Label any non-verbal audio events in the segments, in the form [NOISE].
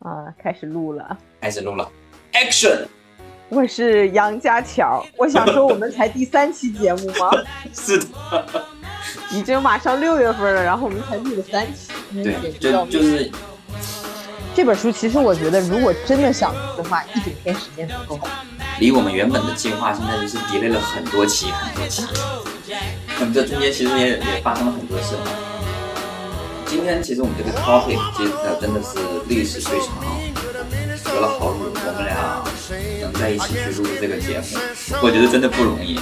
啊，开始录了，开始录了，Action！我是杨家巧，我想说我们才第三期节目吗？[LAUGHS] 是的，已经马上六月份了，然后我们才录了三期，对，就就是这本书，其实我觉得如果真的想读的话，一整天时间足够。离我们原本的计划现在就是 delay 了很多期，很多期。我们这中间其实也也发生了很多事。今天其实我们这个 topic 其实真的是历史最长，隔了好久，我们俩能在一起去录这个节目，我觉得真的不容易。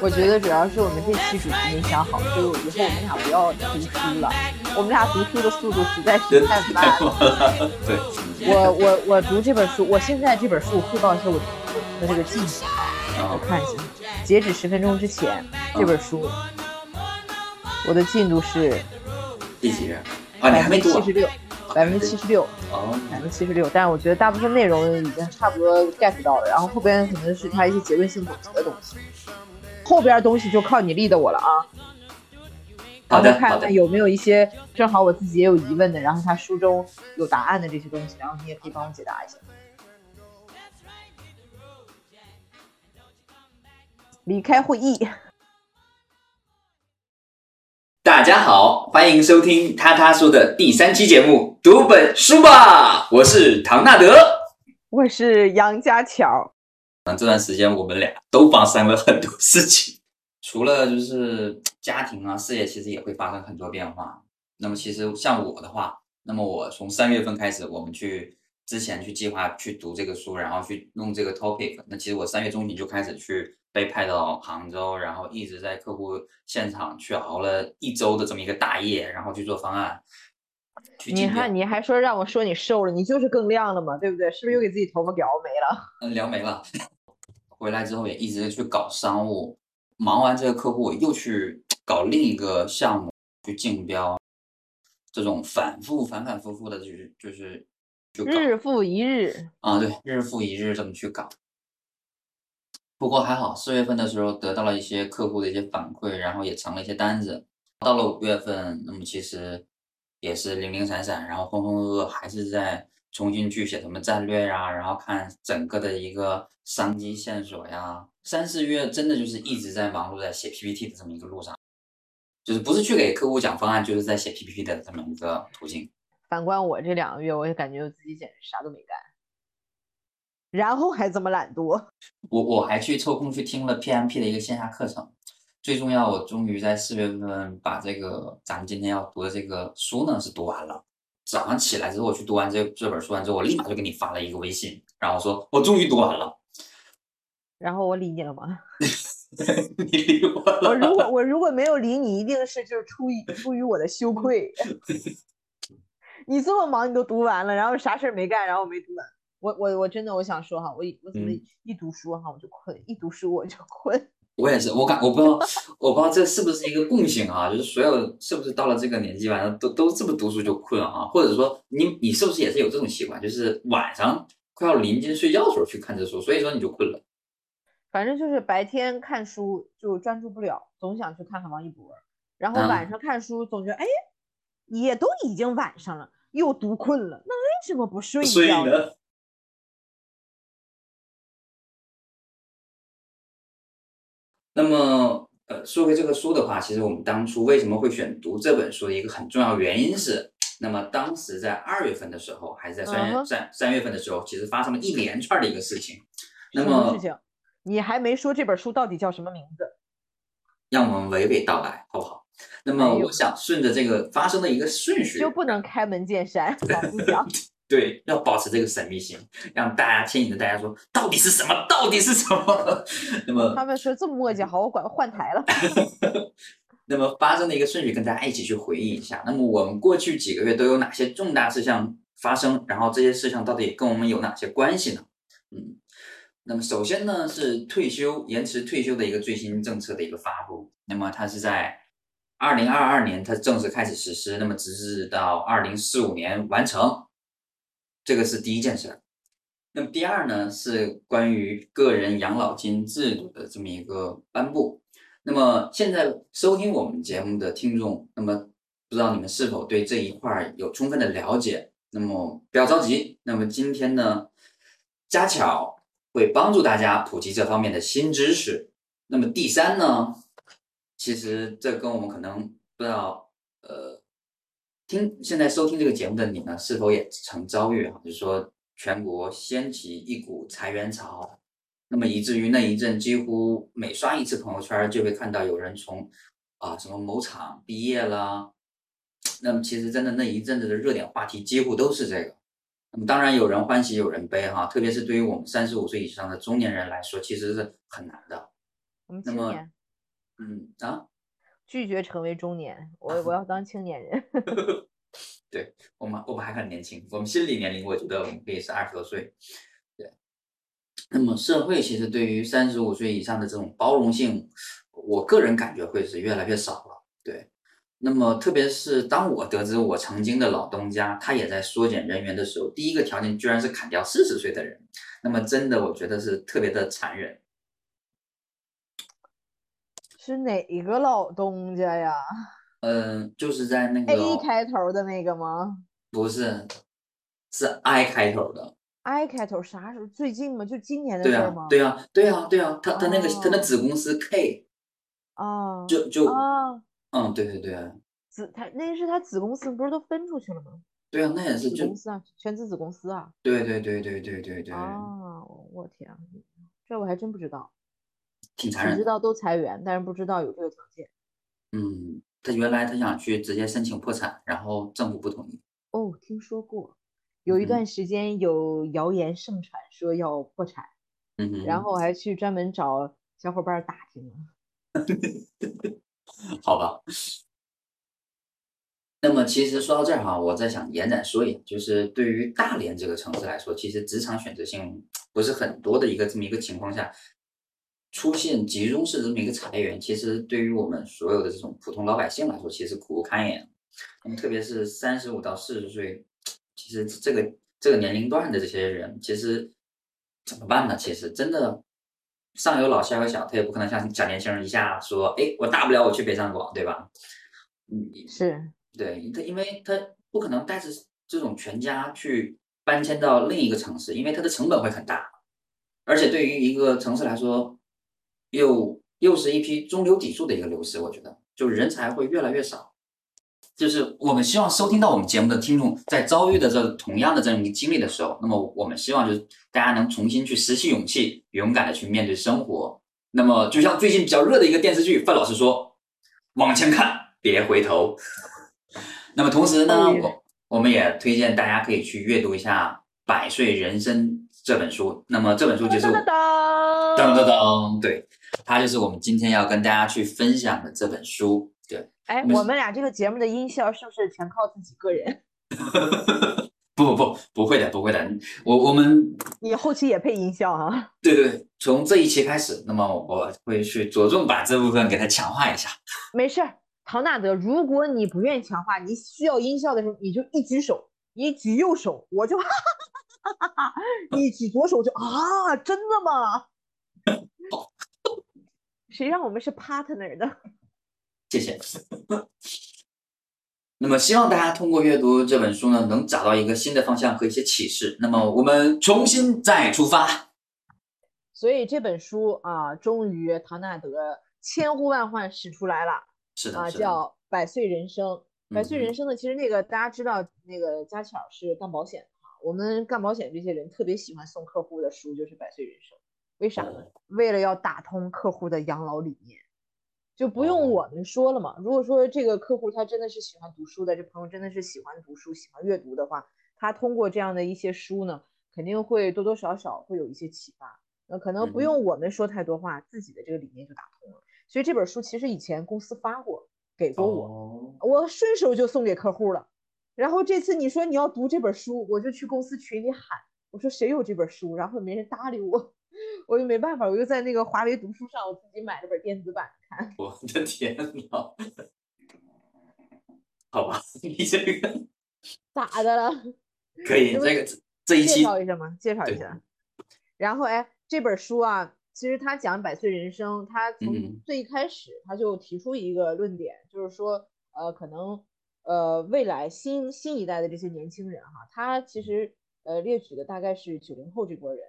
我觉得主要是我们这期主题没想好，所以以后我们俩不要读书了。我们俩读书的速度实在是太慢了。[LAUGHS] 对，我我我读这本书，我现在这本书汇报一下我的这个进度，我看一下，截止十分钟之前，这本书我的进度是。第几页？啊，你还没读？七十六，百分之七十六。哦，百分之七十六。但是我觉得大部分内容已经差不多 get 到了，然后后边可能是他一些结论性总结的东西。后边东西就靠你立的我了啊。好的，看看有没有一些正好我自己也有疑问的，然后他书中有答案的这些东西，然后你也可以帮我解答一下。离开会议。大家好，欢迎收听他他说的第三期节目，读本书吧。我是唐纳德，我是杨家乔。那这段时间我们俩都发生了很多事情，除了就是家庭啊、事业，其实也会发生很多变化。那么其实像我的话，那么我从三月份开始，我们去之前去计划去读这个书，然后去弄这个 topic。那其实我三月中旬就开始去。被派到杭州，然后一直在客户现场去熬了一周的这么一个大夜，然后去做方案。你看你还说让我说你瘦了，你就是更亮了嘛，对不对？是不是又给自己头发撩没了？嗯，撩没了。回来之后也一直去搞商务，忙完这个客户又去搞另一个项目去竞标，这种反复反反复复的，就是就是就日复一日啊，对，日复一日这么去搞。不过还好，四月份的时候得到了一些客户的一些反馈，然后也成了一些单子。到了五月份，那么其实也是零零散散，然后浑浑噩噩，还是在重新去写什么战略呀，然后看整个的一个商机线索呀。三四月真的就是一直在忙碌在写 PPT 的这么一个路上，就是不是去给客户讲方案，就是在写 PPT 的这么一个途径。反观我这两个月，我也感觉我自己简直啥都没干。然后还这么懒惰，[LAUGHS] 我我还去抽空去听了 PMP 的一个线下课程。最重要，我终于在四月份把这个咱们今天要读的这个书呢是读完了。早上起来之后，我去读完这这本书完之后，我立马就给你发了一个微信，然后说我终于读完了。然后我理你了吗？[LAUGHS] 你理我了。我如果我如果没有理你，一定是就是出于出于我的羞愧。[LAUGHS] 你这么忙，你都读完了，然后啥事儿没干，然后我没读完。我我我真的我想说哈，我我怎么一读书哈我就困，一读书我就困。[LAUGHS] 我也是，我感我不知道我不知道这是不是一个共性啊？就是所有是不是到了这个年纪，反正都都这么读书就困啊？或者说你你是不是也是有这种习惯，就是晚上快要临近睡觉的时候去看这书，所以说你就困了。反正就是白天看书就专注不了，总想去看看王一博，然后晚上看书总觉得哎，也都已经晚上了，又读困了，那为什么不睡觉呢？那么，呃，说回这个书的话，其实我们当初为什么会选读这本书的一个很重要原因是，那么当时在二月份的时候，还是在三月三三月份的时候，其实发生了一连串的一个事情。那么事情？你还没说这本书到底叫什么名字？让我们娓娓道来，好不好？那么我想顺着这个发生的一个顺序，就不能开门见山 [LAUGHS] 老不讲。对，要保持这个神秘性，让大家牵引着大家说，到底是什么？到底是什么？[LAUGHS] 那么他们说这么墨迹，好，我管换台了。[LAUGHS] 那么发生的一个顺序，跟大家一起去回忆一下。那么我们过去几个月都有哪些重大事项发生？然后这些事项到底跟我们有哪些关系呢？嗯，那么首先呢是退休延迟退休的一个最新政策的一个发布。那么它是在二零二二年它正式开始实施，那么直至到二零四五年完成。这个是第一件事儿，那么第二呢是关于个人养老金制度的这么一个颁布。那么现在收听我们节目的听众，那么不知道你们是否对这一块有充分的了解？那么不要着急，那么今天呢，佳巧会帮助大家普及这方面的新知识。那么第三呢，其实这跟我们可能不知道，听现在收听这个节目的你呢，是否也曾遭遇哈，就是说全国掀起一股裁员潮，那么以至于那一阵几乎每刷一次朋友圈，就会看到有人从啊什么某厂毕业了。那么其实真的那一阵子的热点话题几乎都是这个。那么当然有人欢喜有人悲哈，特别是对于我们三十五岁以上的中年人来说，其实是很难的。我们那么嗯啊，拒绝成为中年，我我 [LAUGHS] 要当青年人。[LAUGHS] 对我们我们还很年轻，我们心理年龄我觉得我们可以是二十多岁。对，那么社会其实对于三十五岁以上的这种包容性，我个人感觉会是越来越少了。对，那么特别是当我得知我曾经的老东家他也在缩减人员的时候，第一个条件居然是砍掉四十岁的人，那么真的我觉得是特别的残忍。是哪个老东家呀嗯，就是在那个？A 开头的那个吗不是，是 I 开头的。？I 开头啥时候？最近吗？就今年的事吗？，对啊，对啊，对啊，他他那个他的哦子公司 K 啊，就就啊，嗯，对对对子他那个是他子公司，不是都分出去了吗？对啊，那也是就子公司啊，全资子公司啊。对对对对对对对，啊，我天啊，这我还真不知道，挺残忍知道都裁员，但是不知道有这个条件。嗯，他原来他想去直接申请破产，然后政府不同意。哦，听说过，有一段时间有谣言盛传说要破产，嗯哼，然后我还去专门找小伙伴儿打听了。[LAUGHS] 好吧。那么其实说到这儿哈，我在想延展说一下，就是对于大连这个城市来说，其实职场选择性不是很多的一个这么一个情况下，出现集中式的这么一个裁员，其实对于我们所有的这种普通老百姓来说，其实苦不堪言。那么特别是三十五到四十岁，其实这个这个年龄段的这些人，其实怎么办呢？其实真的上有老下有小，他也不可能像小年轻人一下说，哎，我大不了我去北上广，对吧？嗯，是，对他，因为他不可能带着这种全家去搬迁到另一个城市，因为他的成本会很大，而且对于一个城市来说，又又是一批中流砥柱的一个流失，我觉得就人才会越来越少。就是我们希望收听到我们节目的听众，在遭遇的这同样的这样一个经历的时候，那么我们希望就是大家能重新去拾起勇气，勇敢的去面对生活。那么就像最近比较热的一个电视剧，范老师说：“往前看，别回头。”那么同时呢，我我们也推荐大家可以去阅读一下《百岁人生》这本书。那么这本书就是我噔噔噔噔噔，对，它就是我们今天要跟大家去分享的这本书。对，哎，我们俩这个节目的音效是不是全靠自己个人？[LAUGHS] 不不不，不会的，不会的。我我们你后期也配音效啊？对对，从这一期开始，那么我会去着重把这部分给它强化一下。没事儿，唐纳德，如果你不愿意强化，你需要音效的时候，你就一举手，你举右手，我就哈 [LAUGHS] 哈哈哈哈哈，你举左手就啊，真的吗？[LAUGHS] 谁让我们是 partner 的？[LAUGHS] 谢谢。那么，希望大家通过阅读这本书呢，能找到一个新的方向和一些启示。那么，我们重新再出发。所以这本书啊，终于唐纳德千呼万唤使出来了是的，啊，叫《百岁人生》。百岁嗯人生呢，其实那个大家知道，那个佳巧是干保险我们干保险这些人特别喜欢送客户的书，就是《百岁人生》。为啥呢？为了要打通客户的养老理念，就不用哦我们说了嘛。如果说这个客户他真的是喜欢读书的，这朋友真的是喜欢读书、喜欢阅读的话，他通过这样的一些书呢，肯定会多多少少会有一些启发。那可能不用我们说太多话，自己的这个理念就打通了。所以这本书其实以前公司发过，给过我，哦，我顺手就送给客户了。然后这次你说你要读这本书，我就去公司群里喊，我说谁有这本书，然后没人搭理我，[LAUGHS] 我就没办法，我就在那个华为读书上，我自己买了本电子版看。我的天呐！好吧，你这个 [LAUGHS] 咋的了？可以，这个这一期介绍一下吗，介绍一下。然后哎，这本书啊，其实他讲百岁人生，他从嗯最开始他就提出一个论点，就是说，呃，可能呃，未来新新一代的这些年轻人哈，他其实呃列举的大概是九零后这波人，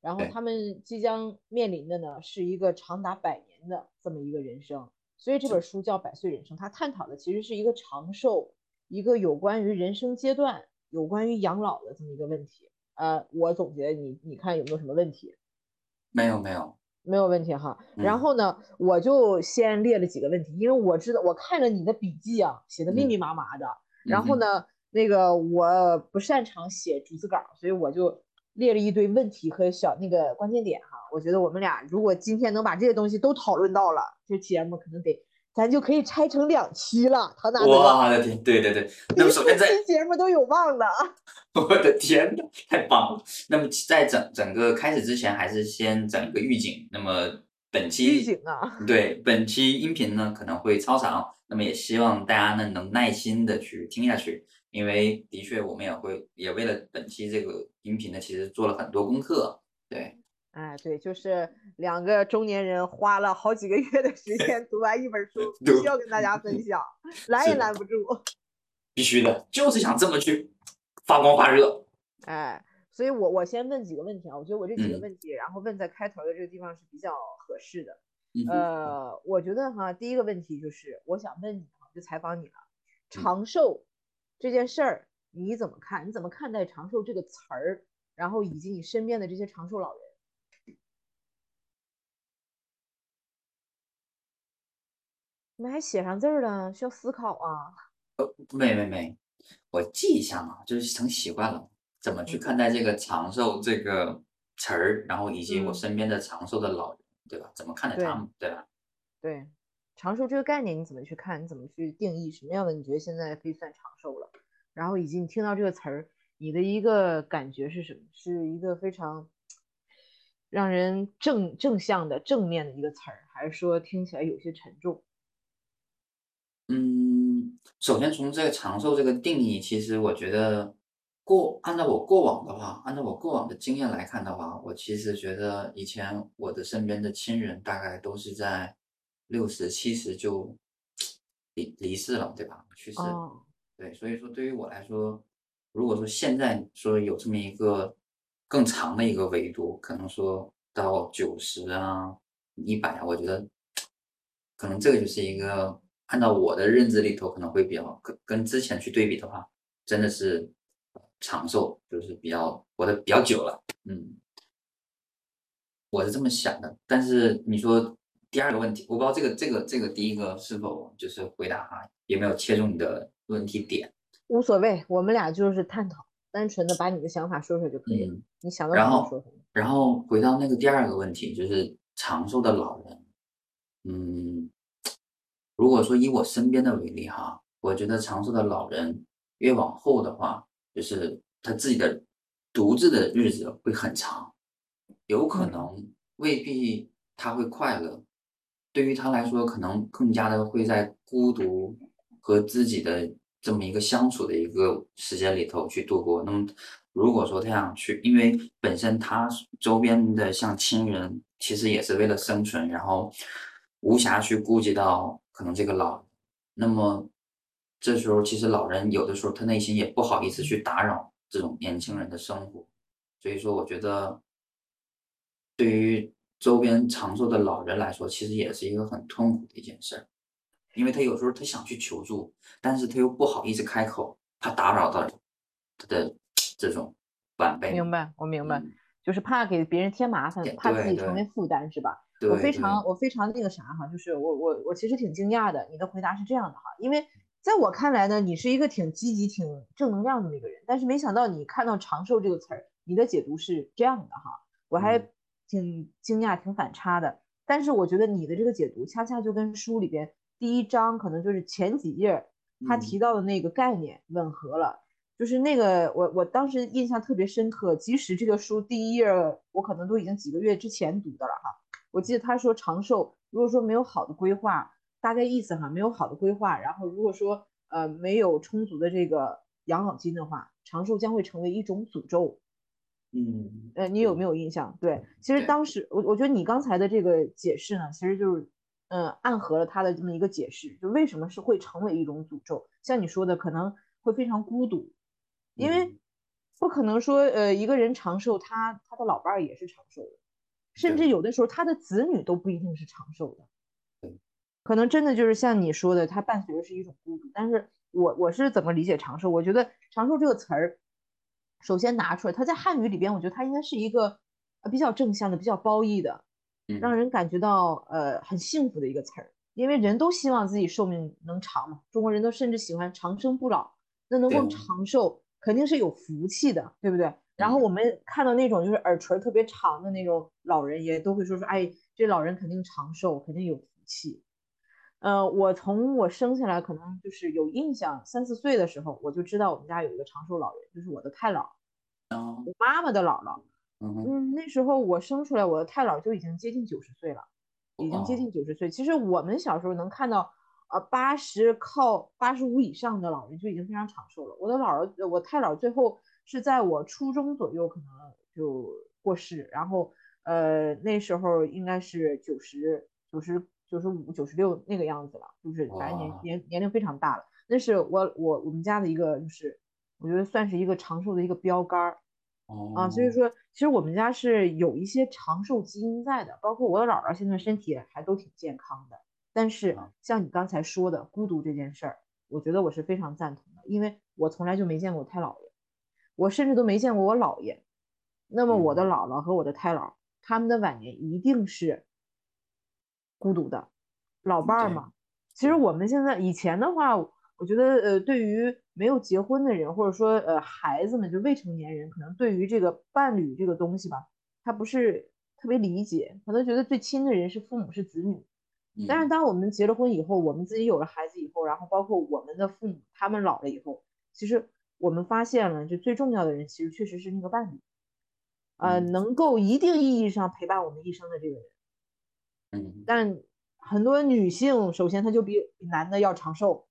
然后他们即将面临的呢是一个长达百年的这么一个人生，所以这本书叫《百岁人生》，它探讨的其实是一个长寿，一个有关于人生阶段，有关于养老的这么一个问题。呃，我总结你你看有没有什么问题？没有没有。没有问题哈，然后呢，我就先列了几个问题，因为我知道我看着你的笔记啊，写的密密麻麻的。然后呢，那个我不擅长写逐字稿，所以我就列了一堆问题和小那个关键点哈。我觉得我们俩如果今天能把这些东西都讨论到了，这节目可能得。咱就可以拆成两期了，唐大哥。我的天，对对对。[LAUGHS] 那么首先在节目都有望了。[LAUGHS] 我的天呐，太棒了！那么在整整个开始之前，还是先整一个预警。那么本期预警啊，[LAUGHS] 对本期音频呢可能会超长，那么也希望大家呢能耐心的去听下去，因为的确我们也会也为了本期这个音频呢，其实做了很多功课，对。哎，对，就是两个中年人花了好几个月的时间读完一本书，[LAUGHS] 必须要跟大家分享，[LAUGHS] 拦也拦不住。[LAUGHS] 必须的，就是想这么去发光发热。哎，所以我我先问几个问题啊，我觉得我这几个问题，然后问在开头的这个地方是比较合适的。呃，我觉得哈，第一个问题就是我想问你就采访你了，长寿这件事儿你怎么看？你怎么看待长寿这个词儿？然后以及你身边的这些长寿老人？怎么还写上字儿了？需要思考啊。呃，没没没，我记一下嘛，就是成习惯了。怎么去看待这个长寿这个词儿，然后以及我身边的长寿的老人，对吧？怎么看待他们，对吧？对，长寿这个概念你怎么去看？你怎么去定义什么样的？你觉得现在可以算长寿了？然后以及你听到这个词儿，你的一个感觉是什么？是一个非常让人正正向的正面的一个词儿，还是说听起来有些沉重？嗯，首先从这个长寿这个定义，其实我觉得过按照我过往的话，按照我过往的经验来看的话，我其实觉得以前我的身边的亲人大概都是在六十七十就离离世了，对吧？去世，对，所以说对于我来说，如果说现在说有这么一个更长的一个维度，可能说到九十啊、一百啊，我觉得 [TSK] 可能这个就是一个。按照我的认知里头，可能会比较跟跟之前去对比的话，真的是长寿，就是比较活得比较久了。嗯，我是这么想的。但是你说第二个问题，我不知道这个这个这个第一个是否就是回答哈，有没有切中你的问题点？无所谓，我们俩就是探讨，单纯的把你的想法说说就可以了。你想到什么说什么。然后回到那个第二个问题，就是长寿的老人，嗯。如果说以我身边的为例哈，我觉得长寿的老人越往后的话，就是他自己的独自的日子会很长，有可能未必他会快乐，对于他来说，可能更加的会在孤独和自己的这么一个相处的一个时间里头去度过。那么，如果说他想去，因为本身他周边的像亲人，其实也是为了生存，然后无暇去顾及到。可能这个老，那么这时候其实老人有的时候他内心也不好意思去打扰这种年轻人的生活，所以说我觉得对于周边长寿的老人来说，其实也是一个很痛苦的一件事儿，因为他有时候他想去求助，但是他又不好意思开口，怕打扰到他的这种晚辈。明白，我明白，就是怕给别人添麻烦，怕自己成为负担，是吧？我非常我非常那个啥哈，就是我我我其实挺惊讶的，你的回答是这样的哈，因为在我看来呢，你是一个挺积极、挺正能量的那个人，但是没想到你看到“长寿”这个词儿，你的解读是这样的哈，我还挺惊讶、挺反差的。但是我觉得你的这个解读恰恰就跟书里边第一章可能就是前几页他提到的那个概念吻合了，就是那个我我当时印象特别深刻，即使这个书第一页我可能都已经几个月之前读的了哈。我记得他说长寿，如果说没有好的规划，大概意思哈，没有好的规划，然后如果说呃没有充足的这个养老金的话，长寿将会成为一种诅咒。嗯，呃，你有没有印象？对，其实当时我我觉得你刚才的这个解释呢，其实就是，嗯，暗合了他的这么一个解释，就为什么是会成为一种诅咒。像你说的，可能会非常孤独，因为不可能说，呃，一个人长寿，他他的老伴儿也是长寿的，甚至有的时候他的子女都不一定是长寿的。可能真的就是像你说的，它伴随着是一种孤独。但是我我是怎么理解长寿？我觉得长寿这个词儿，首先拿出来，它在汉语里边，我觉得它应该是一个比较正向的、比较褒义的。让人感觉到呃很幸福的一个词儿，因为人都希望自己寿命能长嘛，中国人都甚至喜欢长生不老，那能够长寿肯定是有福气的，对不对？然后我们看到那种就是耳垂特别长的那种老人，也都会说说，哎，这老人肯定长寿，肯定有福气。呃，我从我生下来可能就是有印象，三四岁的时候我就知道我们家有一个长寿老人，就是我的太姥，我妈妈的姥姥。嗯，那时候我生出来，我的太姥就已经接近九十岁了，已经接近九十岁。其实我们小时候能看到，呃，八十靠八十五以上的老人就已经非常长寿了。我的姥姥，我太姥最后是在我初中左右可能就过世，然后呃那时候应该是九十九十九十五九十六那个样子了，就是反正年年年龄非常大了。那是我我我们家的一个就是我觉得算是一个长寿的一个标杆儿。啊，所以说，其实我们家是有一些长寿基因在的，包括我的姥姥现在身体还都挺健康的。但是像你刚才说的孤独这件事儿，我觉得我是非常赞同的，因为我从来就没见过太姥爷，我甚至都没见过我姥爷。那么我的姥姥和我的太姥，他们的晚年一定是孤独的，老伴儿嘛。其实我们现在以前的话，我觉得呃，对于没有结婚的人，或者说呃孩子们，就未成年人，可能对于这个伴侣这个东西吧，他不是特别理解，可能觉得最亲的人是父母是子女。但是当我们结了婚以后，我们自己有了孩子以后，然后包括我们的父母他们老了以后，其实我们发现了，就最重要的人其实确实是那个伴侣，呃，能够一定意义上陪伴我们一生的这个人。嗯。但很多女性，首先她就比比男的要长寿。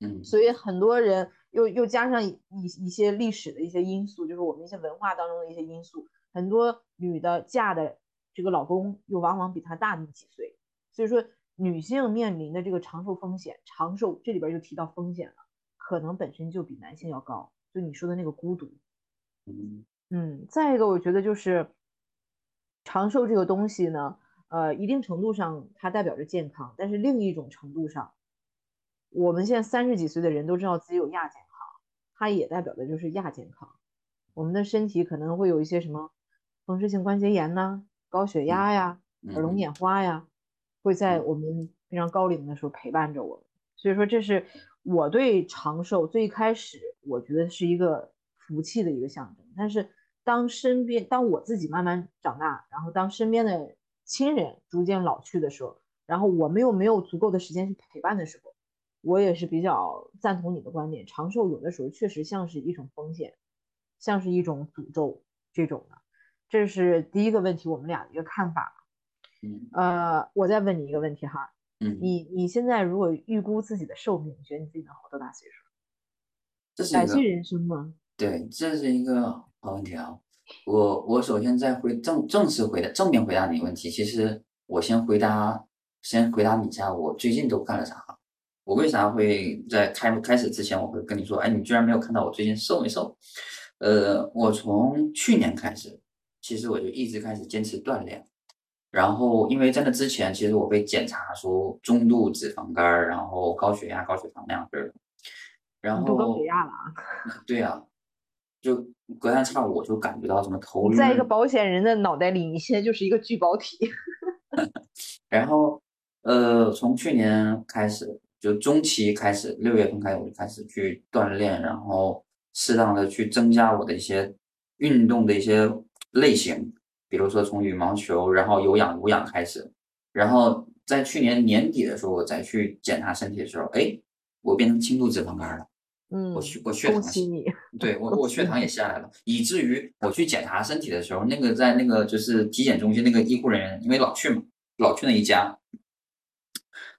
嗯所以很多人又又加上一一些历史的一些因素，就是我们一些文化当中的一些因素，很多女的嫁的这个老公又往往比她大那么几岁，所以说女性面临的这个长寿风险，长寿这里边就提到风险了，可能本身就比男性要高。就你说的那个孤独，嗯嗯，再一个我觉得就是长寿这个东西呢，呃，一定程度上它代表着健康，但是另一种程度上。我们现在三十几岁的人都知道自己有亚健康，它也代表的就是亚健康。我们的身体可能会有一些什么风湿性关节炎呐、高血压呀、耳聋眼花呀，会在我们非常高龄的时候陪伴着我们。所以说，这是我对长寿最开始我觉得是一个福气的一个象征。但是当身边，当我自己慢慢长大，然后当身边的亲人逐渐老去的时候，然后我们又没有足够的时间去陪伴的时候。我也是比较赞同你的观点，长寿有的时候确实像是一种风险，像是一种诅咒这种的。这是第一个问题，我们俩的一个看法。嗯，呃，我再问你一个问题哈，嗯，你你现在如果预估自己的寿命，你觉得你自己能活多大岁数？这是感谢人生吗？对，这是一个好问题啊。我我首先在回正正式回答正面回答你问题，其实我先回答先回答你一下，我最近都干了啥？我为啥会在开开始之前，我会跟你说，哎，你居然没有看到我最近瘦没瘦？呃，我从去年开始，其实我就一直开始坚持锻炼，然后因为在那之前，其实我被检查说中度脂肪肝，然后高血压、高血糖那样式的，然后高血压了啊？[LAUGHS] 对呀，就隔三差五就感觉到什么头晕。在一个保险人的脑袋里，你现在就是一个聚宝体。[LAUGHS] 然后，呃，从去年开始。就中期开始，六月份开始我就开始去锻炼，然后适当的去增加我的一些运动的一些类型，比如说从羽毛球，然后有氧无氧开始，然后在去年年底的时候，我再去检查身体的时候，哎，我变成轻度脂肪肝了，嗯，我血 [LAUGHS] 我血糖，对我我血糖也下来了，以至于我去检查身体的时候，那个在那个就是体检中心那个医护人员，因为老去嘛，老去那一家。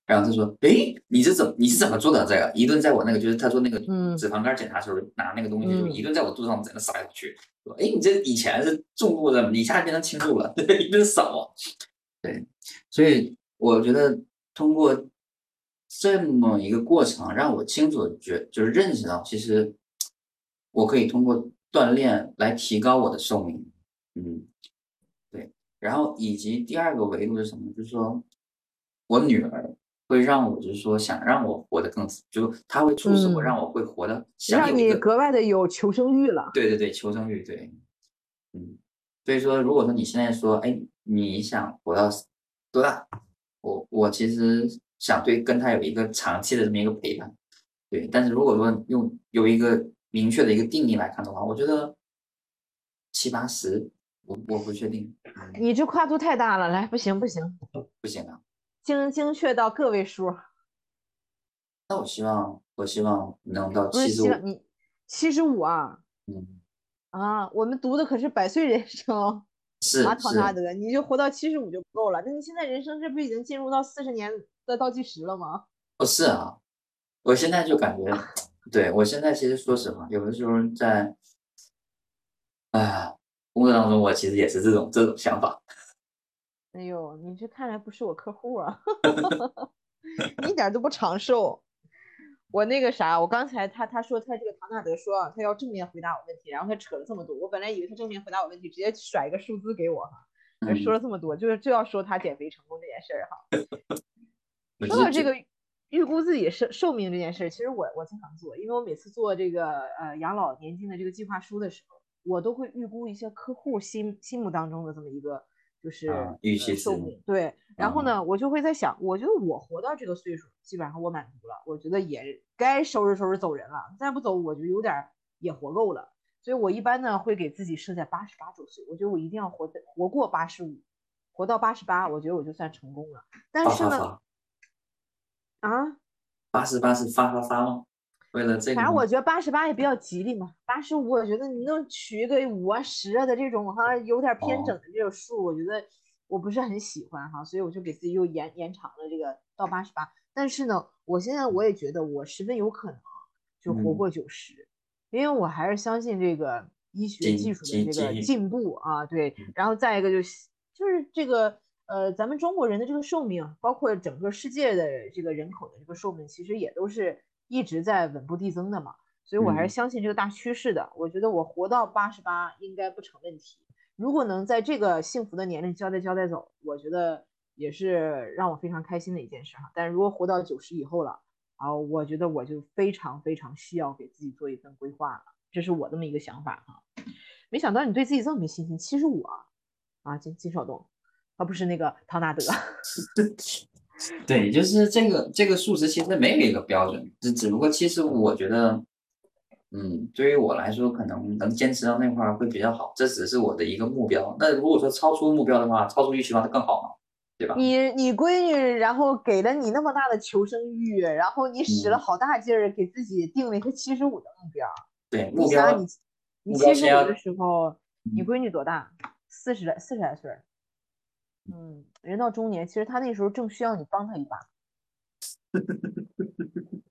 然后他说：“哎，你是怎么你是怎么做的这个？一顿在我那个就是他说那个脂肪肝检查时候拿那个东西就一顿在我肚子上在那撒下去，说哎你这以前是重度的，你一下变成轻度了，[LAUGHS] 对一顿扫。对，所以我觉得通过这么一个过程，让我清楚地觉就是认识到，其实我可以通过锻炼来提高我的寿命。嗯，对。然后以及第二个维度是什么？就是说我女儿会让我，就是说想让我活得更，就他会促使我，嗯让我会活得想让你格外的有求生欲了。对对对，求生欲，对，嗯，所以说，如果说你现在说，哎，你想活到多大？我我其实想对跟他有一个长期的这么一个陪伴，对。但是如果说用有一个明确的一个定义来看的话，我觉得七八十，我我不确定，嗯，你这跨度太大了，来，不行不行，不行啊。精精确到个位数，那我希望，我希望能到七十五，你七十五啊嗯，啊！我们读的可是百岁人生 [LAUGHS] 是啊，唐纳，德，你就活到七十五就够了。那你现在人生这不已经进入到四十年的倒计时了吗？哦是啊，我现在就感觉，对我现在其实说实话，有的时候在，哎，工作当中，我其实也是这种这种想法。哎呦，你这看来不是我客户啊，[LAUGHS] 你一点都不长寿。我那个啥，我刚才他他说他这个唐纳德说啊他要正面回答我问题，然后他扯了这么多，我本来以为他正面回答我问题，直接甩一个数字给我哈，呃说嗯，了这么多，就是就要说他减肥成功这件事儿哈。[LAUGHS] 说到这个预估自己寿寿命这件事儿，其实我我经常做，因为我每次做这个呃养老年金的这个计划书的时候，我都会预估一些客户心心目当中的这么一个就是、啊预期呃、寿命。对，然后啊呢，我就会在想，我觉得我活到这个岁数，基本上我满足了，我觉得也该收拾收拾走人了，再不走我就有点儿也活够了。所以我一般呢会给自己设在八十八周岁，我觉得我一定要活在活过八十五，活到八十八，我觉得我就算成功了。但是呢，啊，八十八是发发发吗？为了这个，反正我觉得八十八也比较吉利嘛，八十五我觉得你能取一个五啊十啊的这种哈，有点偏整哦，的这种数，我觉得我不是很喜欢哈，所以我就给自己又延延长了这个到八十八。但是呢，我现在我也觉得我十分有可能就活嗯，过九十，因为我还是相信这个医学技术的这个进步啊，对，嗯然后再一个就是就是这个呃，咱们中国人的这个寿命，包括整个世界的这个人口的这个寿命，其实也都是一直在稳步递增的嘛。所以我还是嗯相信这个大趋势的。我觉得我活到八十八应该不成问题。如果能在这个幸福的年龄交代交代走，我觉得也是让我非常开心的一件事哈。但是如果活到九十以后了啊，我觉得我就非常非常需要给自己做一份规划了，这是我这么一个想法哈。没想到你对自己这么没信心，七十五啊啊，金金少东，而不是那个唐纳德。[LAUGHS] 对，就是这个这个数值其实没有一个标准，只只不过其实我觉得，嗯，对于我来说，可能能坚持到那块儿会比较好，这只是我的一个目标。那如果说超出目标的话，超出预期的话，那更好嘛，对吧？你你闺女，然后给了你那么大的求生欲，然后你使了嗯，好大劲儿给自己定了一个七十五的目标。对，你目标你，你七十五的时候，你嗯，闺女多大？四十来四十来岁儿。嗯，人到中年，其实他那时候正需要你帮他一把，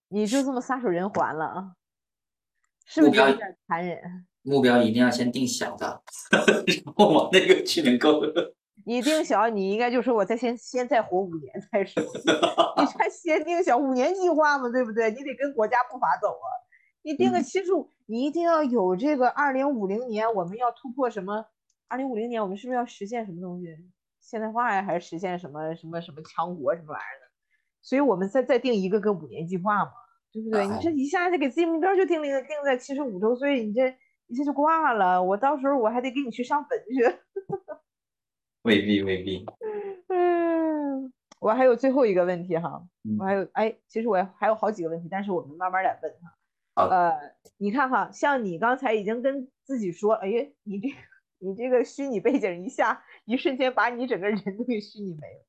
你就这么撒手人寰了啊，是目标不是有点残忍？目标一定要先定小的，[LAUGHS] 然后往那个去能够。你定小，你应该就说我再先先再活五年再说。你 [LAUGHS] 这先定小五年计划嘛，对不对？你得跟国家步伐走啊。你定个嗯，七十五，你一定要有这个二零五零年我们要突破什么？二零五零年我们是不是要实现什么东西？现代化呀，还是实现什么什么什么强国什么玩意儿的？所以我们再再定一个个五年计划嘛，对不对？你这哎，一下子给自己目标就定了定在七十五周岁，你这一下就挂了。我到时候我还得给你去上坟去。未 [LAUGHS] 必未必，[LAUGHS] 嗯，我还有最后一个问题哈，我嗯，还有哎，其实我还有好几个问题，但是我们慢慢来问哈。呃，你看哈，像你刚才已经跟自己说，哎呀，你这你这个虚拟背景一下，一瞬间把你整个人都给虚拟没了，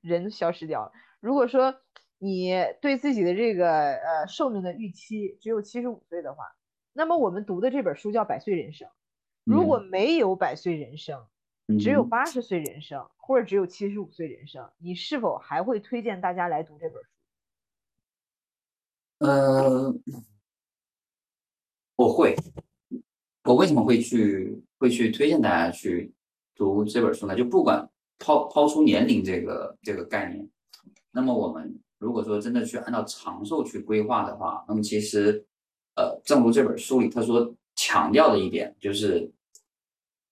人消失掉了。如果说你对自己的这个呃寿命的预期只有七十五岁的话，那么我们读的这本书叫《百岁人生》，如果嗯没有百岁人生，只有嗯，八十岁人生，或者只有七十五岁人生，你是否还会推荐大家来读这本书？呃，我会，我为什么会去会去推荐大家去读这本书呢？就不管抛抛出年龄这个这个概念，那么我们如果说真的去按照长寿去规划的话，那么其实，呃，正如这本书里他说强调的一点，就是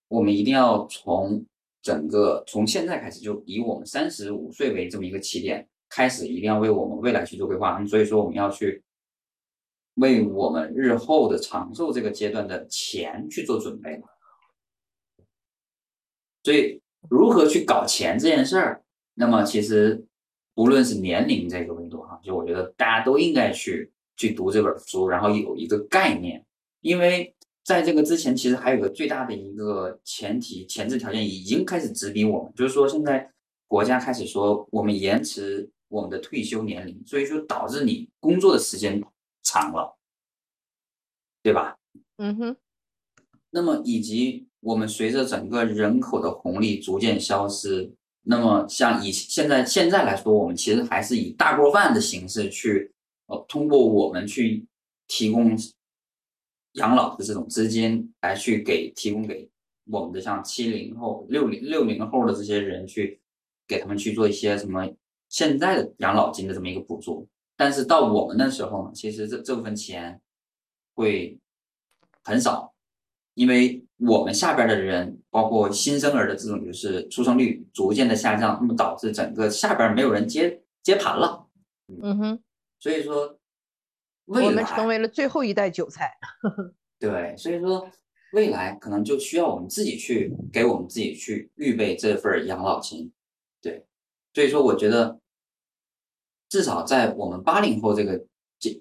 我们一定要从整个从现在开始，就以我们三十五岁为这么一个起点开始，一定要为我们未来去做规划。所以说，我们要去为我们日后的长寿这个阶段的钱去做准备。所以，如何去搞钱这件事儿，那么其实。无论是年龄这个维度哈，就我觉得大家都应该去去读这本书，然后有一个概念，因为在这个之前，其实还有个最大的一个前提前置条件已经开始直逼我们，就是说现在国家开始说我们延迟我们的退休年龄，所以说导致你工作的时间长了，对吧？嗯哼。那么以及我们随着整个人口的红利逐渐消失。那么，像以现在现在来说，我们其实还是以大锅饭的形式去，呃，通过我们去提供养老的这种资金来去给提供给我们的像七零后、六零六零后的这些人去给他们去做一些什么现在的养老金的这么一个补助。但是到我们那时候呢，其实这这部分钱会很少，因为。我们下边的人，包括新生儿的这种就是出生率逐渐的下降，那么导致整个下边没有人接接盘了。嗯哼，所以说，我们成为了最后一代韭菜。[LAUGHS] 对，所以说未来可能就需要我们自己去给我们自己去预备这份养老金。对，所以说我觉得，至少在我们八零后这个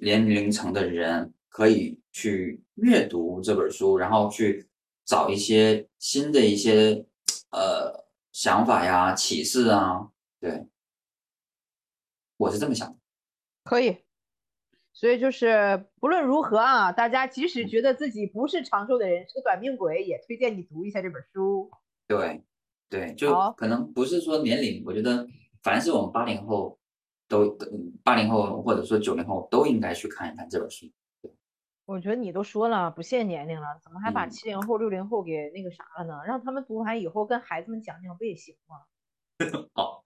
年龄层的人，可以去阅读这本书，然后去。找一些新的一些呃想法呀、启示啊，对，我是这么想的。可以，所以就是不论如何啊，大家即使觉得自己不是长寿的人，是个短命鬼，也推荐你读一下这本书。对，对，就可能不是说年龄，我觉得凡是我们八零后都八零后或者说九零后都应该去看一看这本书。我觉得你都说了不限年龄了，怎么还把七零后、六零后给那个啥了呢？让他们读完以后跟孩子们讲讲不也行吗？[LAUGHS] 好，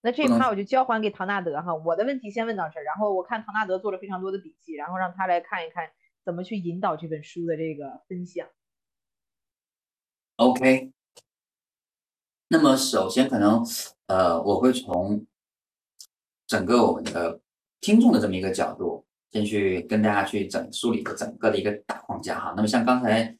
那这一趴我就交还给唐纳德哈。我的问题先问到这儿，然后我看唐纳德做了非常多的笔记，然后让他来看一看怎么去引导这本书的这个分享。OK，那么首先可能呃，我会从整个我们的听众的这么一个角度。先去跟大家去整梳理个整个的一个大框架哈。那么像刚才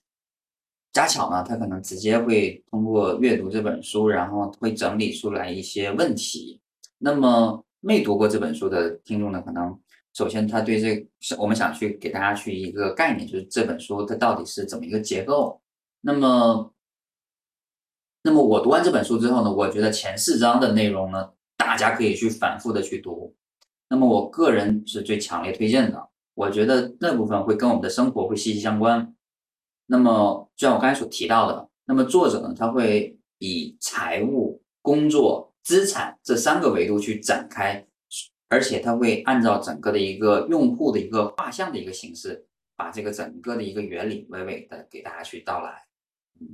佳巧呢，他可能直接会通过阅读这本书，然后会整理出来一些问题。那么没读过这本书的听众呢，可能首先他对这我们想去给大家去一个概念，就是这本书它到底是怎么一个结构。那么，那么我读完这本书之后呢，我觉得前四章的内容呢，大家可以去反复的去读。那么我个人是最强烈推荐的，我觉得那部分会跟我们的生活会息息相关。那么就像我刚才所提到的，那么作者呢，他会以财务、工作、资产这三个维度去展开，而且他会按照整个的一个用户的一个画像的一个形式，把这个整个的一个原理娓娓的给大家去道来。嗯，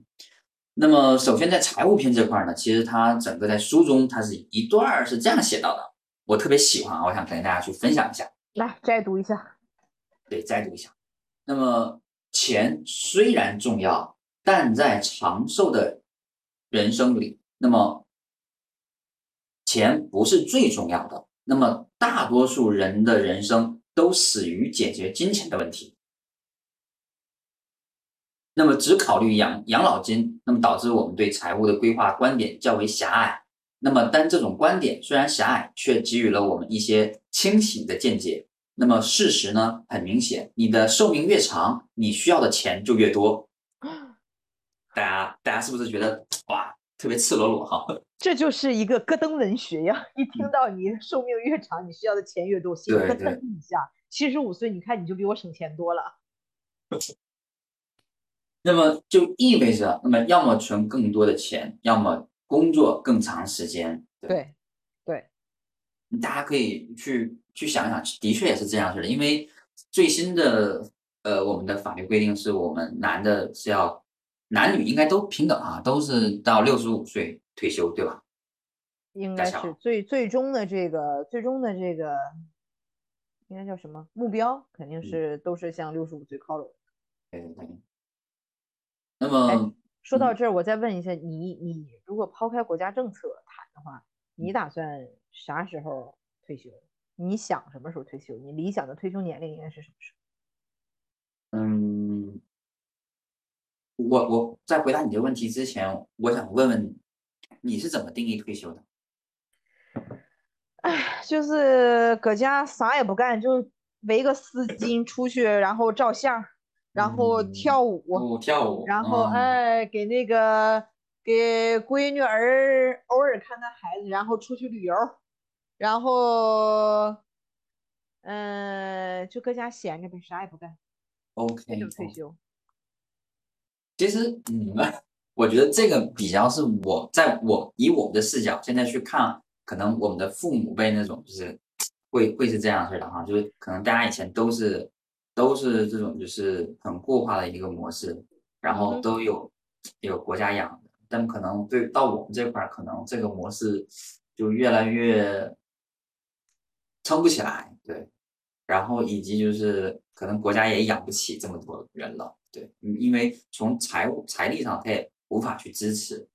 那么首先在财务篇这块呢，其实它整个在书中它是一段是这样写到的。我特别喜欢啊，我想跟大家去分享一下。来摘读一下，对，摘读一下。那么，钱虽然重要，但在长寿的人生里，那么钱不是最重要的。那么，大多数人的人生都死于解决金钱的问题。那么，只考虑养养老金，那么导致我们对财务的规划观点较为狭隘。那么，但这种观点虽然狭隘，却给予了我们一些清醒的见解。那么，事实呢？很明显，你的寿命越长，你需要的钱就越多。大家，大家是不是觉得哇，特别赤裸裸哈？[LAUGHS] 这就是一个咯噔文学呀！一听到你寿命越长，你需要的钱越多，心咯噔一下。七十五岁，你看你就比我省钱多了。[LAUGHS] 那么就意味着，那么要么存更多的钱，要么。工作更长时间，对，对，大家可以去去想想，的确也是这样子的。因为最新的呃，我们的法律规定是我们男的是要男女应该都平等啊，都是到六十五岁退休，对吧？应该是最最终的这个最终的这个应该叫什么目标？肯定是都是向六十五岁靠拢。对对对。那么说到这儿，我再问一下你：你如果抛开国家政策谈的话，你打算啥时候退休？你想什么时候退休？你理想的退休年龄应该是什么时候？嗯，我我在回答你这个问题之前，我想问问你，你是怎么定义退休的？[SIGHS] 哎，就是搁家啥也不干，就围个丝巾出去，然后照相，然后跳舞，跳舞，然后哎，给那个给闺女儿偶尔看看孩子，然后出去旅游，然后嗯，就搁家闲着呗，啥也不干。OK，就退休。其实，你们，我觉得这个比较是我在我以我们的视角现在去看。可能我们的父母辈那种就是 [TSK] 会会是这样式的哈，就是可能大家以前都是都是这种就是很固化的一个模式，然后都有有国家养的，但可能对到我们这块儿，可能这个模式就越来越撑不起来，对，然后以及就是可能国家也养不起这么多人了，对，因为从财务财力上他也无法去支持。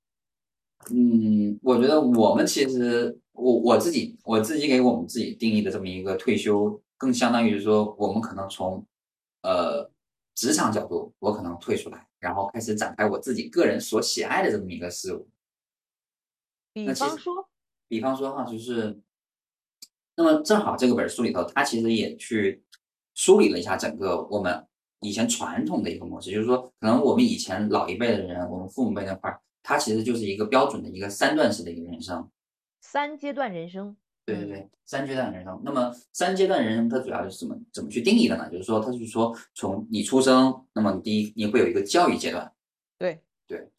嗯，我觉得我们其实，我我自己我自己给我们自己定义的这么一个退休，更相当于说，我们可能从呃职场角度，我可能退出来，然后开始展开我自己个人所喜爱的这么一个事物。比方说，比方说哈，就是，那么正好这个本书里头，它其实也去梳理了一下整个我们以前传统的一个模式，就是说，可能我们以前老一辈的人，我们父母辈那块儿。它其实就是一个标准的一个三段式的一个人生，三阶段人生。对对对，三阶段人生。那么三阶段人生它主要是怎么怎么去定义的呢？就是说，它是说从你出生，那么第一你会有一个教育阶段，对对，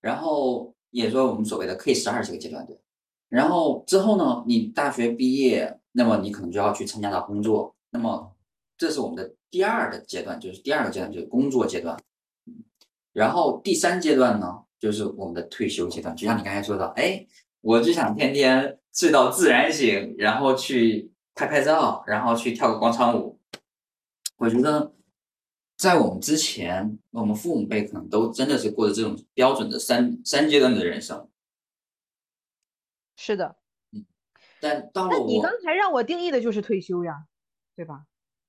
然后也说我们所谓的 K 十二这个阶段，对。然后之后呢，你大学毕业，那么你可能就要去参加到工作，那么这是我们的第二个阶段，就是第二个阶段就是工作阶段。然后第三阶段呢？就是我们的退休阶段，就像你刚才说的，哎，我就想天天睡到自然醒，然后去拍拍照，然后去跳个广场舞。我觉得，在我们之前，我们父母辈可能都真的是过着这种标准的三三阶段的人生。是的，嗯，但到了你刚才让我定义的就是退休呀，对吧？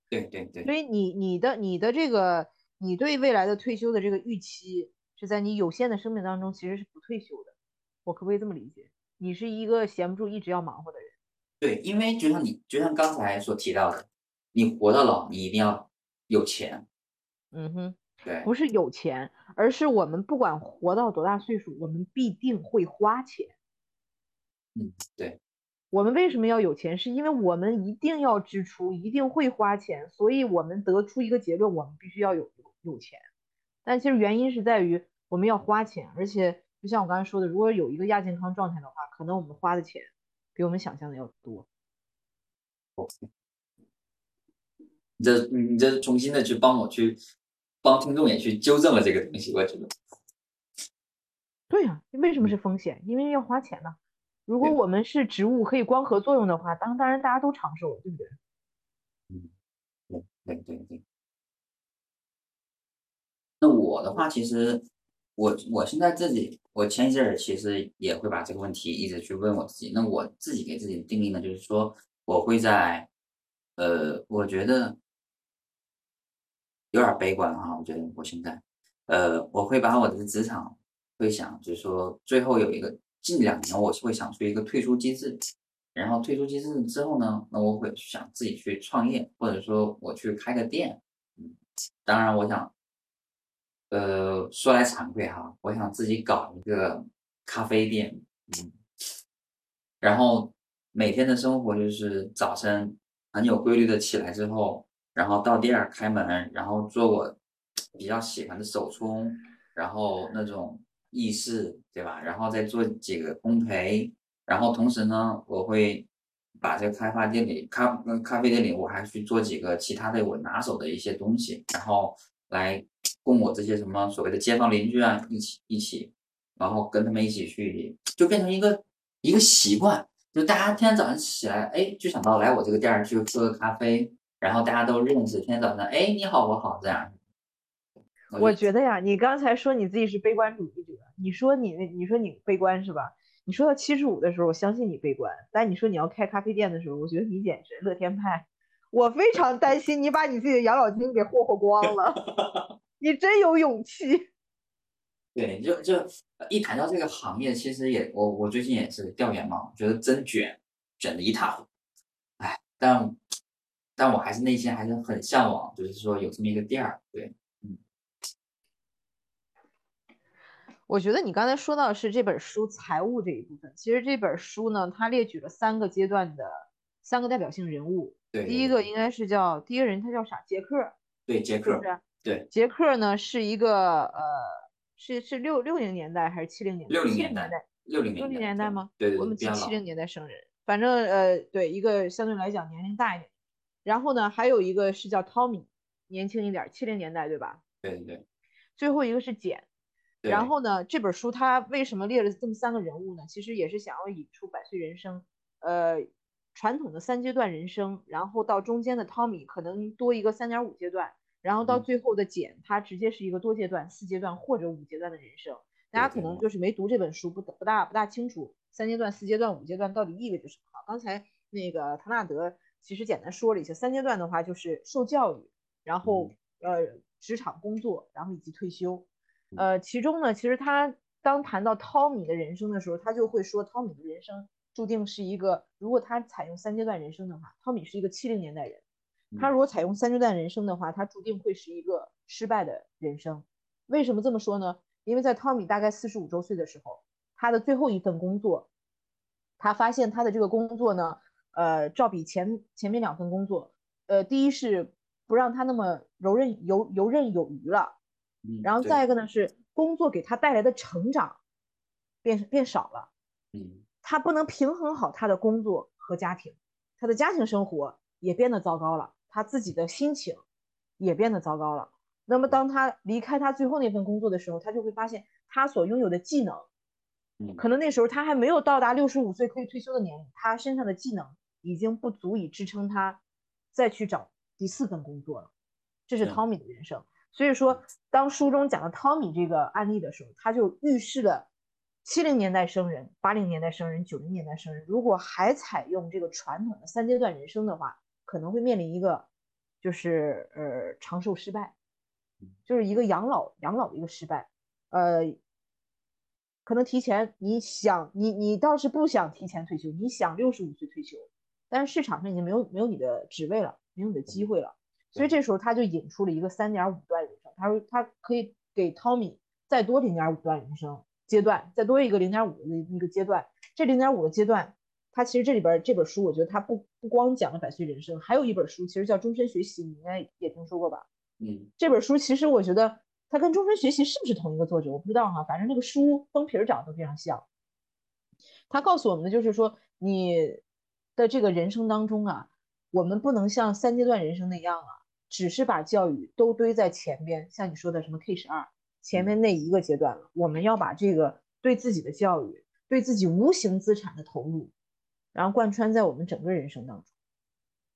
对对对。所以你你的你的这个你对未来的退休的这个预期。是在你有限的生命当中，其实是不退休的。我可不可以这么理解？你是一个闲不住、一直要忙活的人。对，因为就像你，就像刚才所提到的，你活到老，你一定要有钱。嗯哼，对，不是有钱，而是我们不管活到多大岁数，我们必定会花钱。嗯，对。我们为什么要有钱？是因为我们一定要支出，一定会花钱，所以我们得出一个结论：我们必须要有有钱。但其实原因是在于。我们要花钱，而且就像我刚才说的，如果有一个亚健康状态的话，可能我们花的钱比我们想象的要多。你这你这重新的去帮我去帮听众也去纠正了这个东西，我觉得。对呀，为什么是风险？因为要花钱呢。如果我们是植物可以光合作用的话，当当然大家都长寿了，对不对？嗯，对对对对。那我的话，其实。我我现在自己，我前一阵儿其实也会把这个问题一直去问我自己。那我自己给自己的定义呢，就是说我会在，呃，我觉得有点悲观哈。我觉得我现在，呃，我会把我的职场会想，就是说最后有一个近两年，我会想出一个退出机制。然后退出机制之后呢，那我会想自己去创业，或者说我去开个店。嗯，当然我想。呃，说来惭愧哈，我想自己搞一个咖啡店，嗯，然后每天的生活就是早晨很有规律的起来之后，然后到店儿开门，然后做我比较喜欢的手冲，然后那种意式，对吧？然后再做几个烘焙，然后同时呢，我会把这个开发店里咖咖啡店里我还去做几个其他的我拿手的一些东西，然后来。供我这些什么所谓的街坊邻居啊，一起一起，然后跟他们一起去，就变成一个一个习惯，就大家天天早上起来，哎，就想到来我这个店儿去喝个咖啡，然后大家都认识，天天早上，哎，你好，我好，这样。我觉得呀，你刚才说你自己是悲观主义者，你说你你说你悲观是吧？你说到七十五的时候，我相信你悲观，但你说你要开咖啡店的时候，我觉得你简直乐天派。我非常担心你把你自己的养老金给霍霍光了，[LAUGHS] 你真有勇气。对，就就一谈到这个行业，其实也我我最近也是调研嘛，觉得真卷，卷的一塌糊涂。哎，但但我还是内心还是很向往，就是说有这么一个店儿，对。我觉得你刚才说到的是这本书财务这一部分。其实这本书呢，它列举了三个阶段的三个代表性人物。对，第一个应该是叫第一个人，他叫啥？杰克。对，杰克。是对，杰克呢是一个呃，是是六六零年代还是七零年代？六零年代。六零六零年代吗？对对。我们七七零年代生人，反正呃，对一个相对来讲年龄大一点。然后呢，还有一个是叫汤米，年轻一点，七零年代对吧？对对对。最后一个是简。然后呢，这本书它为什么列了这么三个人物呢？其实也是想要引出百岁人生，呃，传统的三阶段人生，然后到中间的汤米可能多一个三点五阶段，然后到最后的简，它直接是一个多阶段、四阶段或者五阶段的人生。大家可能就是没读这本书，不不大不大清楚三阶段、四阶段、五阶段到底意味着什么。刚才那个唐纳德其实简单说了一下，三阶段的话就是受教育，然后呃职场工作，然后以及退休。呃，其中呢，其实他当谈到汤米的人生的时候，他就会说，汤米的人生注定是一个，如果他采用三阶段人生的话，汤米是一个七零年代人，他如果采用三阶段人生的话，他注定会是一个失败的人生。为什么这么说呢？因为在汤米大概四十五周岁的时候，他的最后一份工作，他发现他的这个工作呢，呃，照比前前面两份工作，呃，第一是不让他那么游刃游游刃有余了。然后再一个呢，是工作给他带来的成长变变少了，嗯，他不能平衡好他的工作和家庭，他的家庭生活也变得糟糕了，他自己的心情也变得糟糕了。那么当他离开他最后那份工作的时候，他就会发现他所拥有的技能，可能那时候他还没有到达六十五岁可以退休的年龄，他身上的技能已经不足以支撑他再去找第四份工作了。这是汤米的人生。所以说，当书中讲到汤米这个案例的时候，他就预示了七零年代生人、八零年代生人、九零年代生人，如果还采用这个传统的三阶段人生的话，可能会面临一个就是呃长寿失败，就是一个养老养老的一个失败。呃，可能提前你想你你倒是不想提前退休，你想六十五岁退休，但是市场上已经没有没有你的职位了，没有你的机会了。所以这时候他就引出了一个三点五段人生，他说他可以给汤米再多零点五段人生阶段，再多一个零点五的一个阶段。这零点五个阶段，他其实这里边这本书，我觉得他不不光讲了百岁人生，还有一本书其实叫终身学习，你应该也听说过吧？嗯，这本书其实我觉得它跟终身学习是不是同一个作者，我不知道哈，反正这个书封皮长得都非常像。他告诉我们的就是说，你的这个人生当中啊，我们不能像三阶段人生那样啊。只是把教育都堆在前边，像你说的什么 K 十二前面那一个阶段了。我们要把这个对自己的教育、对自己无形资产的投入，然后贯穿在我们整个人生当中，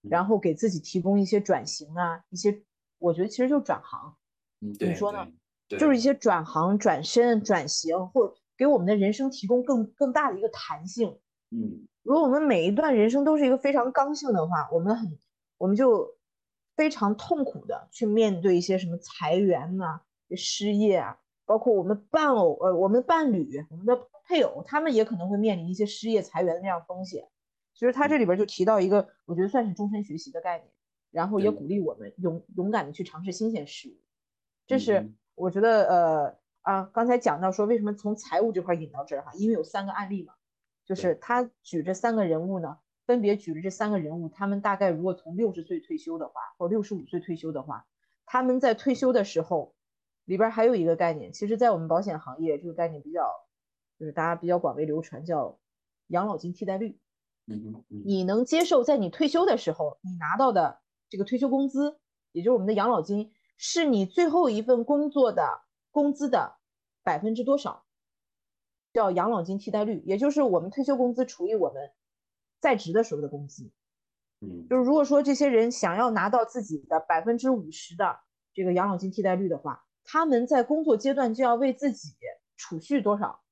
然后给自己提供一些转型啊，一些我觉得其实就转行，你说呢？就是一些转行、转身、转型，或者给我们的人生提供更更大的一个弹性。嗯，如果我们每一段人生都是一个非常刚性的话，我们很我们就。非常痛苦的去面对一些什么裁员呐、失业啊，包括我们伴偶呃我们的伴侣、我们的配偶，他们也可能会面临一些失业、裁员的这样风险。其实他这里边就提到一个，我觉得算是终身学习的概念，然后也鼓励我们勇勇敢的去尝试新鲜事物。这是我觉得呃啊，刚才讲到说为什么从财务这块引到这儿哈，因为有三个案例嘛，就是他举这三个人物呢。分别举了这三个人物，他们大概如果从六十岁退休的话，或六十五岁退休的话，他们在退休的时候，里边还有一个概念，其实在我们保险行业这个概念比较，就是大家比较广为流传，叫养老金替代率。嗯嗯，你能接受在你退休的时候，你拿到的这个退休工资，也就是我们的养老金，是你最后一份工作的工资的百分之多少？叫养老金替代率，也就是我们退休工资除以我们在职的时候的工资。嗯，就是如果说这些人想要拿到自己的百分之五十的这个养老金替代率的话，他们在工作阶段就要为自己储蓄多少，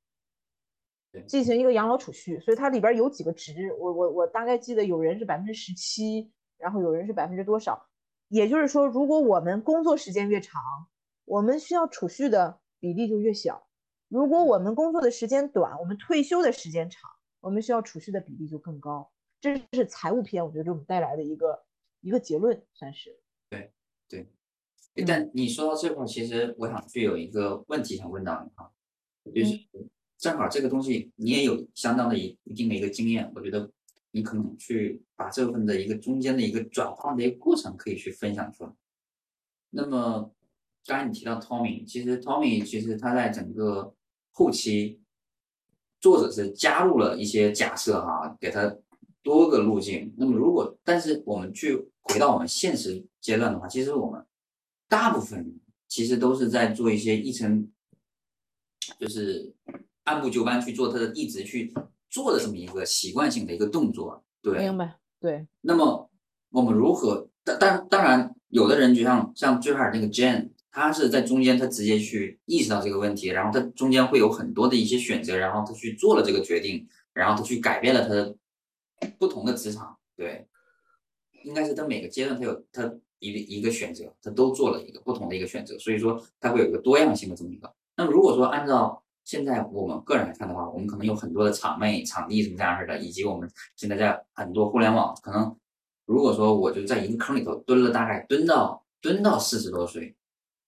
进行一个养老储蓄。所以它里边有几个值，我我我大概记得有人是百分之十七，然后有人是百分之多少。也就是说，如果我们工作时间越长，我们需要储蓄的比例就越小；如果我们工作的时间短，我们退休的时间长，我们需要储蓄的比例就更高。这是财务篇，我觉得给我们带来的一个一个结论，算是。对对，但你说到这块，其实我想去有一个问题想问到你哈，就是正好这个东西你也有相当的一一定的一个经验，我觉得你可能去把这部分的一个中间的一个转换的一个过程可以去分享出来。那么刚才你提到 Tommy，其实 Tommy 其实他在整个后期，作者是加入了一些假设哈，给他。多个路径，那么如果但是我们去回到我们现实阶段的话，其实我们大部分其实都是在做一些一层，就是按部就班去做，他的一直去做的这么一个习惯性的一个动作。对，明白。对。那么我们如何？当当当然，有的人就像像最开始那个 Jane，他是在中间他直接去意识到这个问题，然后他中间会有很多的一些选择，然后他去做了这个决定，然后他去改变了他的。不同的职场，对，应该是他每个阶段他有他一个一个选择，他都做了一个不同的一个选择，所以说它会有一个多样性的这么一个。那么如果说按照现在我们个人来看的话，我们可能有很多的场内场地什么这样式的，以及我们现在在很多互联网，可能如果说我就在一个坑里头蹲了大概蹲到蹲到四十多岁，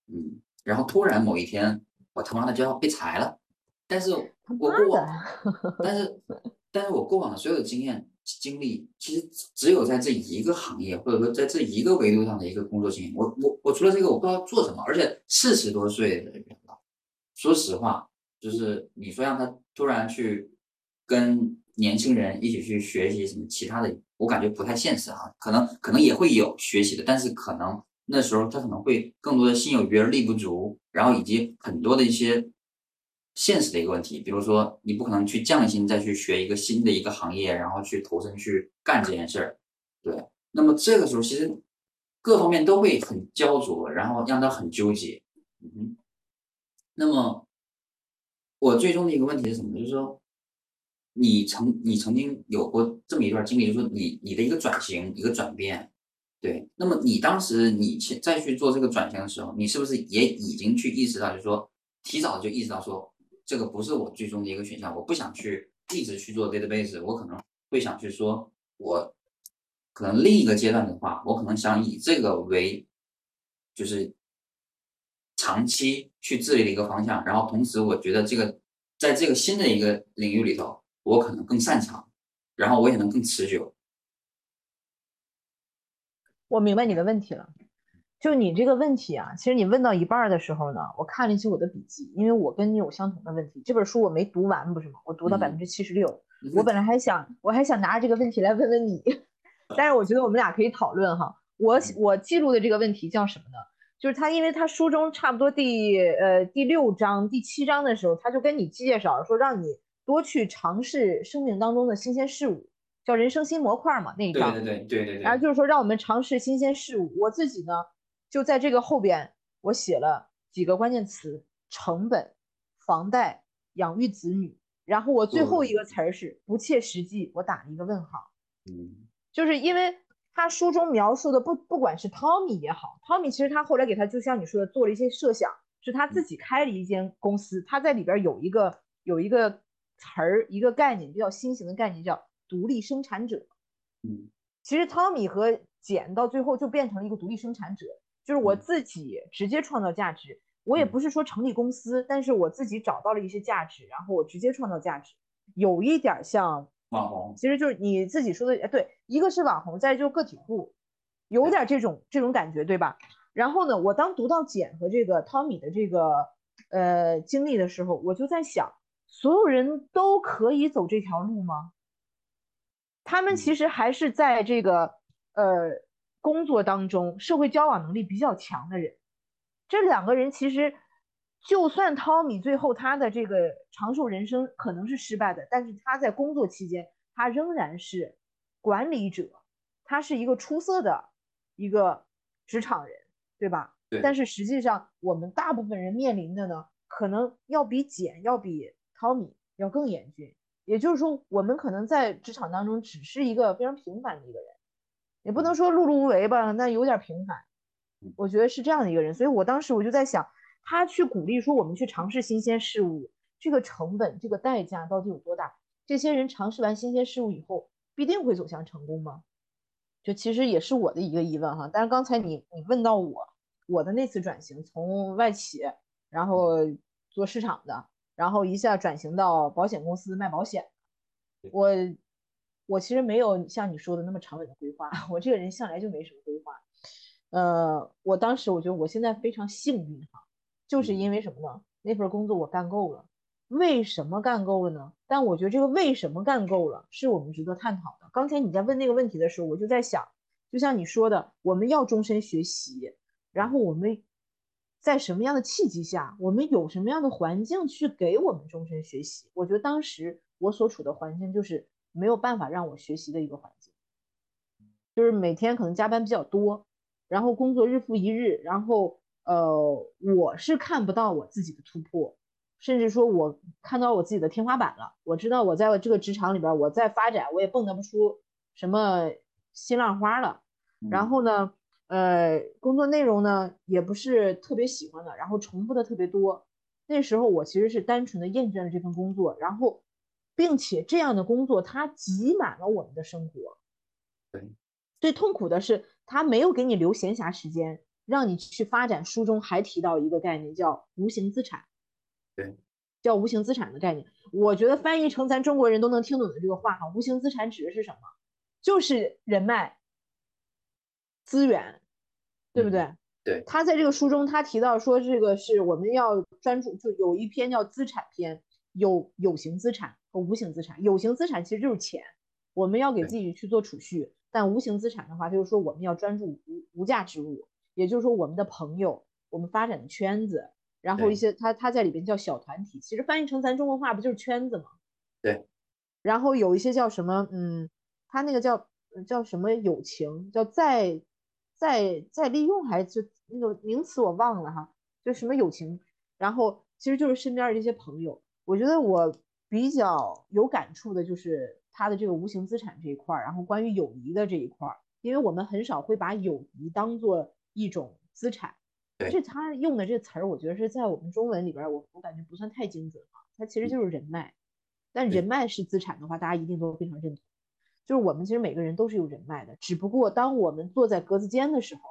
嗯，然后突然某一天我他妈的就要被裁了，但是我过往，但是但是我过往的所有的经验。经历其实只有在这一个行业，或者说在这一个维度上的一个工作经验。我我我除了这个，我不知道做什么。而且四十多岁的人了，说实话，就是你说让他突然去跟年轻人一起去学习什么其他的，我感觉不太现实啊。可能可能也会有学习的，但是可能那时候他可能会更多的心有余而力不足，然后以及很多的一些。现实的一个问题，比如说你不可能去降薪再去学一个新的一个行业，然后去投身去干这件事儿，对。那么这个时候其实各方面都会很焦灼，然后让他很纠结。嗯。那么我最终的一个问题是什么？就是说你曾你曾经有过这么一段经历，就是说你你的一个转型一个转变，对。那么你当时你去再去做这个转型的时候，你是不是也已经去意识到，就是说提早就意识到说。这个不是我最终的一个选项，我不想去一直去做 database，我可能会想去说，我可能另一个阶段的话，我可能想以这个为就是长期去治理的一个方向，然后同时我觉得这个在这个新的一个领域里头，我可能更擅长，然后我也能更持久。我明白你的问题了。就你这个问题啊，其实你问到一半的时候呢，我看了一些我的笔记，因为我跟你有相同的问题。这本书我没读完，不是吗？我读到百分之七十六。我本来还想，我还想拿着这个问题来问问你，[LAUGHS] 但是我觉得我们俩可以讨论哈。我我记录的这个问题叫什么呢？就是他，因为他书中差不多第呃第六章、第七章的时候，他就跟你介绍说，让你多去尝试生命当中的新鲜事物，叫人生新模块嘛那一章。对对对对对。然后就是说让我们尝试新鲜事物。我自己呢。就在这个后边，我写了几个关键词：成本、房贷、养育子女。然后我最后一个词儿是不切实际，我打了一个问号。嗯，就是因为他书中描述的不，不管是 Tommy 也好，Tommy 其实他后来给他就像你说的做了一些设想，是他自己开了一间公司，他在里边有一个有一个词儿，一个概念比较新型的概念叫独立生产者。嗯，其实 Tommy 和简到最后就变成了一个独立生产者。就是我自己直接创造价值，我也不是说成立公司，但是我自己找到了一些价值，然后我直接创造价值，有一点像网红，其实就是你自己说的，哎，对，一个是网红，再就个体户，有点这种这种感觉，对吧？然后呢，我当读到简和这个汤米的这个呃经历的时候，我就在想，所有人都可以走这条路吗？他们其实还是在这个呃。工作当中，社会交往能力比较强的人，这两个人其实就算汤米最后他的这个长寿人生可能是失败的，但是他在工作期间，他仍然是管理者，他是一个出色的一个职场人，对吧？对。但是实际上，我们大部分人面临的呢，可能要比简要比汤米要更严峻。也就是说，我们可能在职场当中只是一个非常平凡的一个人，也不能说碌碌无为吧，那有点平凡。我觉得是这样的一个人，所以我当时我就在想。他去鼓励说我们去尝试新鲜事物，这个成本、这个代价到底有多大？这些人尝试完新鲜事物以后，必定会走向成功吗？就其实也是我的一个疑问哈。但是刚才你你问到我，我的那次转型从外企，然后做市场的，然后一下转型到保险公司卖保险，我我其实没有像你说的那么长远的规划，[LAUGHS] 我这个人向来就没什么规划。呃，我当时我觉得我现在非常幸运哈。就是因为什么呢？那份工作我干够了，为什么干够了呢？但我觉得这个为什么干够了，是我们值得探讨的。刚才你在问那个问题的时候，我就在想，就像你说的，我们要终身学习，然后我们在什么样的契机下，我们有什么样的环境去给我们终身学习？我觉得当时我所处的环境就是没有办法让我学习的一个环境，就是每天可能加班比较多，然后工作日复一日，然后。呃，我是看不到我自己的突破，甚至说我看到我自己的天花板了。我知道我在这个职场里边，我在发展，我也蹦跶不出什么新浪花了。然后呢，呃，工作内容呢也不是特别喜欢的，然后重复的特别多。那时候我其实是单纯的厌倦了这份工作，然后，并且这样的工作它挤满了我们的生活。对，最痛苦的是它没有给你留闲暇时间。让你去发展，书中还提到一个概念叫无形资产，对，叫无形资产的概念。我觉得翻译成咱中国人都能听懂的这个话哈，无形资产指的是什么？就是人脉、资源，对不对？对。他在这个书中他提到说，这个是我们要专注，就有一篇叫资产篇，有有形资产和无形资产。有形资产其实就是钱，我们要给自己去做储蓄；但无形资产的话，就是说我们要专注无无价之物。也就是说，我们的朋友，我们发展的圈子，然后一些他他在里边叫小团体，其实翻译成咱中国话不就是圈子吗？对。然后有一些叫什么，嗯，他那个叫叫什么友情，叫再再再利用还是就那个名词我忘了哈，就什么友情。然后其实就是身边的这些朋友，我觉得我比较有感触的就是他的这个无形资产这一块儿，然后关于友谊的这一块儿，因为我们很少会把友谊当做。一种资产，这他用的这词儿，我觉得是在我们中文里边，我我感觉不算太精准啊。它其实就是人脉，但人脉是资产的话，大家一定都非常认同。就是我们其实每个人都是有人脉的，只不过当我们坐在格子间的时候，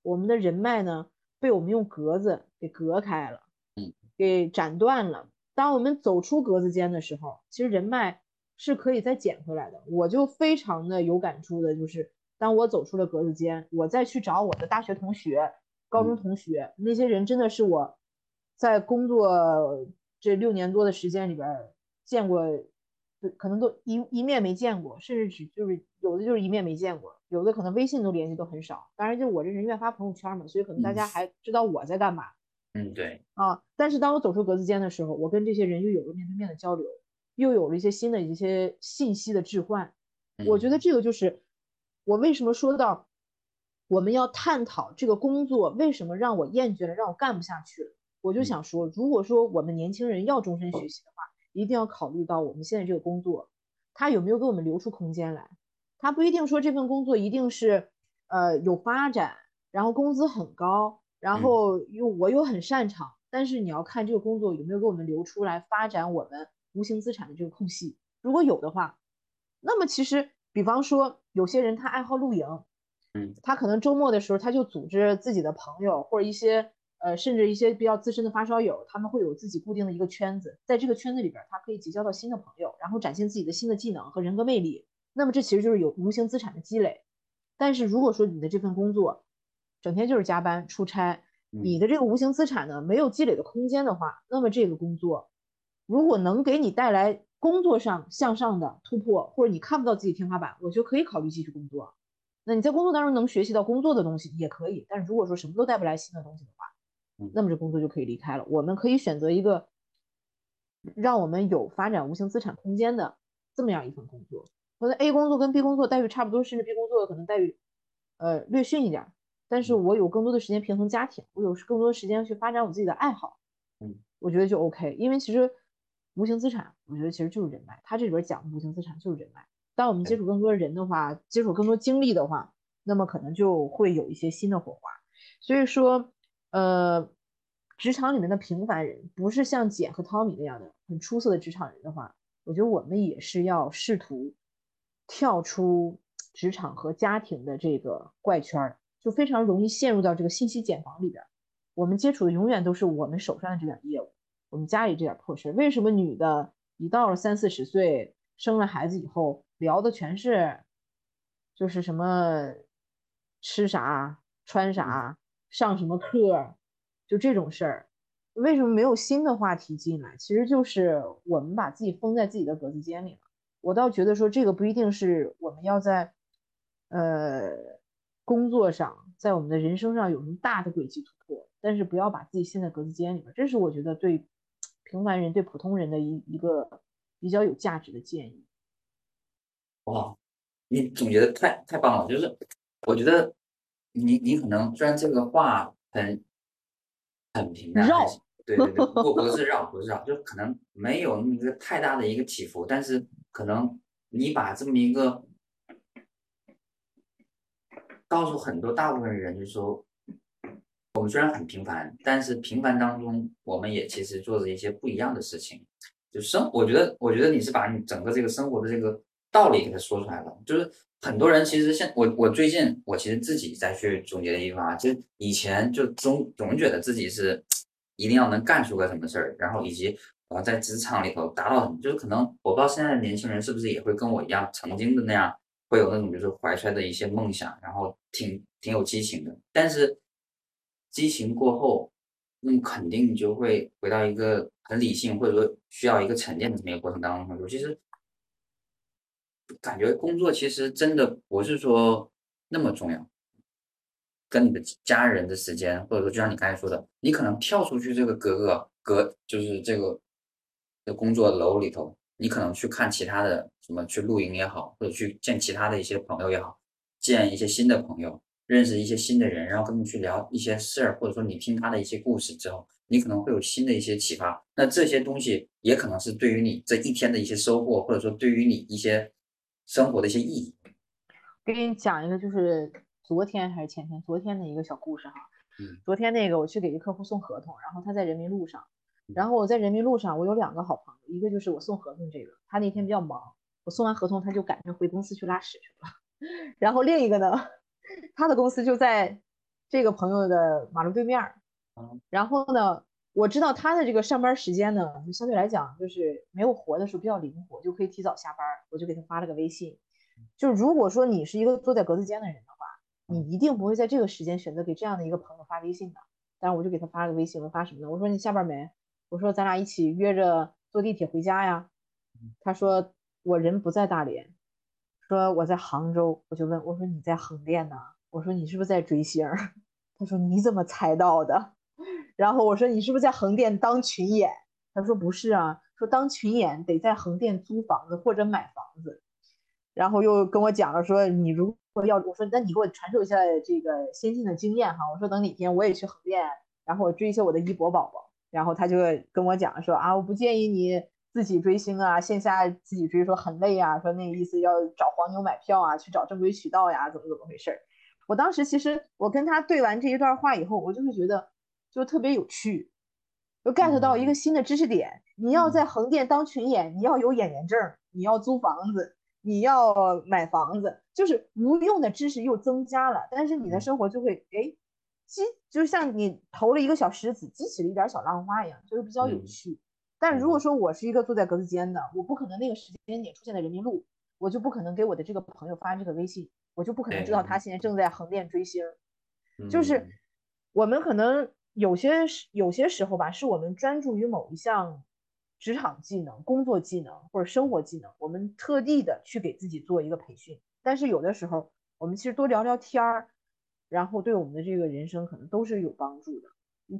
我们的人脉呢被我们用格子给隔开了，嗯，给斩断了。当我们走出格子间的时候，其实人脉是可以再捡回来的。我就非常的有感触的，就是。当我走出了格子间，我再去找我的大学同学、高中同学，那些人真的是我在工作这六年多的时间里边见过，可能都一一面没见过，甚至只就是有的就是一面没见过，有的可能微信都联系都很少。当然，就我这人愿发朋友圈嘛，所以可能大家还知道我在干嘛。嗯，对。啊，但是当我走出格子间的时候，我跟这些人又有了面对面的交流，又有了一些新的一些信息的置换。我觉得这个就是。我为什么说到我们要探讨这个工作为什么让我厌倦了，让我干不下去了？我就想说，如果说我们年轻人要终身学习的话，一定要考虑到我们现在这个工作，它有没有给我们留出空间来？它不一定说这份工作一定是呃有发展，然后工资很高，然后又我又很擅长，但是你要看这个工作有没有给我们留出来发展我们无形资产的这个空隙。如果有的话，那么其实。比方说，有些人他爱好露营，嗯，他可能周末的时候他就组织自己的朋友或者一些呃，甚至一些比较资深的发烧友，他们会有自己固定的一个圈子，在这个圈子里边，他可以结交到新的朋友，然后展现自己的新的技能和人格魅力。那么这其实就是有无形资产的积累。但是如果说你的这份工作整天就是加班出差，你的这个无形资产呢没有积累的空间的话，那么这个工作如果能给你带来。工作上向上的突破，或者你看不到自己天花板，我觉得可以考虑继续工作。那你在工作当中能学习到工作的东西也可以，但是如果说什么都带不来新的东西的话，那么这工作就可以离开了。我们可以选择一个让我们有发展无形资产空间的这么样一份工作。可能 A 工作跟 B 工作待遇差不多，甚至 B 工作可能待遇呃略逊一点，但是我有更多的时间平衡家庭，我有更多的时间去发展我自己的爱好。嗯，我觉得就 OK。因为其实无形资产，我觉得其实就是人脉。他这里边讲的无形资产就是人脉。当我们接触更多的人的话，接触更多经历的话，那么可能就会有一些新的火花。所以说，呃，职场里面的平凡人，不是像简和汤米那样的很出色的职场人的话，我觉得我们也是要试图。跳出职场和家庭的这个怪圈儿，就非常容易陷入到这个信息茧房里边。我们接触的永远都是我们手上的这点业务，我们家里这点破事。为什么女的一到了三四十岁，生了孩子以后，聊的全是就是什么吃啥、穿啥、上什么课，就这种事儿？为什么没有新的话题进来？其实就是我们把自己封在自己的格子间里了。我倒觉得说这个不一定是我们要在，呃，工作上，在我们的人生上有什么大的轨迹突破，但是不要把自己陷在格子间里面，这是我觉得对平凡人、对普通人的一一个比较有价值的建议。哇，你总结的太太棒了，就是我觉得你你可能虽然这个话很很平淡，绕。对对对，不不是绕，不是绕，就可能没有那么一个太大的一个起伏，但是可能你把这么一个告诉很多大部分人，就是说，我们虽然很平凡，但是平凡当中，我们也其实做着一些不一样的事情。就生，我觉得，我觉得你是把你整个这个生活的这个道理给他说出来了。就是很多人其实现我我最近我其实自己在去总结的一句话，就以前就总总觉得自己是。一定要能干出个什么事儿，然后以及呃在职场里头达到什么，就是可能我不知道现在的年轻人是不是也会跟我一样，曾经的那样会有那种就是怀揣的一些梦想，然后挺挺有激情的。但是激情过后，那么肯定你就会回到一个很理性或者说需要一个沉淀的这么一个过程当中。其实感觉工作其实真的不是说那么重要。跟你的家人的时间，或者说就像你刚才说的，你可能跳出去这个格格格，就是这个的工作楼里头，你可能去看其他的什么，去露营也好，或者去见其他的一些朋友也好，见一些新的朋友，认识一些新的人，然后跟他们去聊一些事儿，或者说你听他的一些故事之后，你可能会有新的一些启发。那这些东西也可能是对于你这一天的一些收获，或者说对于你一些生活的一些意义。给你讲一个，就是。昨天还是前天，昨天的一个小故事哈。嗯，昨天那个我去给一客户送合同，然后他在人民路上，然后我在人民路上，我有两个好朋友，一个就是我送合同这个，他那天比较忙，我送完合同他就赶着回公司去拉屎去了。[LAUGHS] 然后另一个呢，他的公司就在这个朋友的马路对面儿。然后呢，我知道他的这个上班时间呢，就相对来讲就是没有活的时候比较灵活，就可以提早下班，我就给他发了个微信。就如果说你是一个坐在格子间的人的话。你一定不会在这个时间选择给这样的一个朋友发微信的，但是我就给他发了个微信，我发什么呢？我说你下班没？我说咱俩一起约着坐地铁回家呀。他说我人不在大连，说我在杭州。我就问我说你在横店呢？我说你是不是在追星？[LAUGHS] 他说你怎么猜到的？[LAUGHS] 然后我说你是不是在横店当群演？他说不是啊，说当群演得在横店租房子或者买房子。然后又跟我讲了说你如。果要我说，那你给我传授一下这个先进的经验哈。我说等哪天我也去横店，然后我追一下我的一博宝宝。然后他就跟我讲说啊，我不建议你自己追星啊，线下自己追说很累啊，说那个意思要找黄牛买票啊，去找正规渠道呀，怎么怎么回事儿？我当时其实我跟他对完这一段话以后，我就会觉得就特别有趣，就 get 到一个新的知识点。你要在横店当群演，你要有演员证，你要租房子。你要买房子，就是无用的知识又增加了，但是你的生活就会哎激，就像你投了一个小石子，激起了一点小浪花一样，就是比较有趣。但如果说我是一个坐在格子间的，我不可能那个时间点出现在人民路，我就不可能给我的这个朋友发这个微信，我就不可能知道他现在正在横店追星。就是我们可能有些有些时候吧，是我们专注于某一项。职场技能、工作技能或者生活技能，我们特地的去给自己做一个培训。但是有的时候，我们其实多聊聊天儿，然后对我们的这个人生可能都是有帮助的。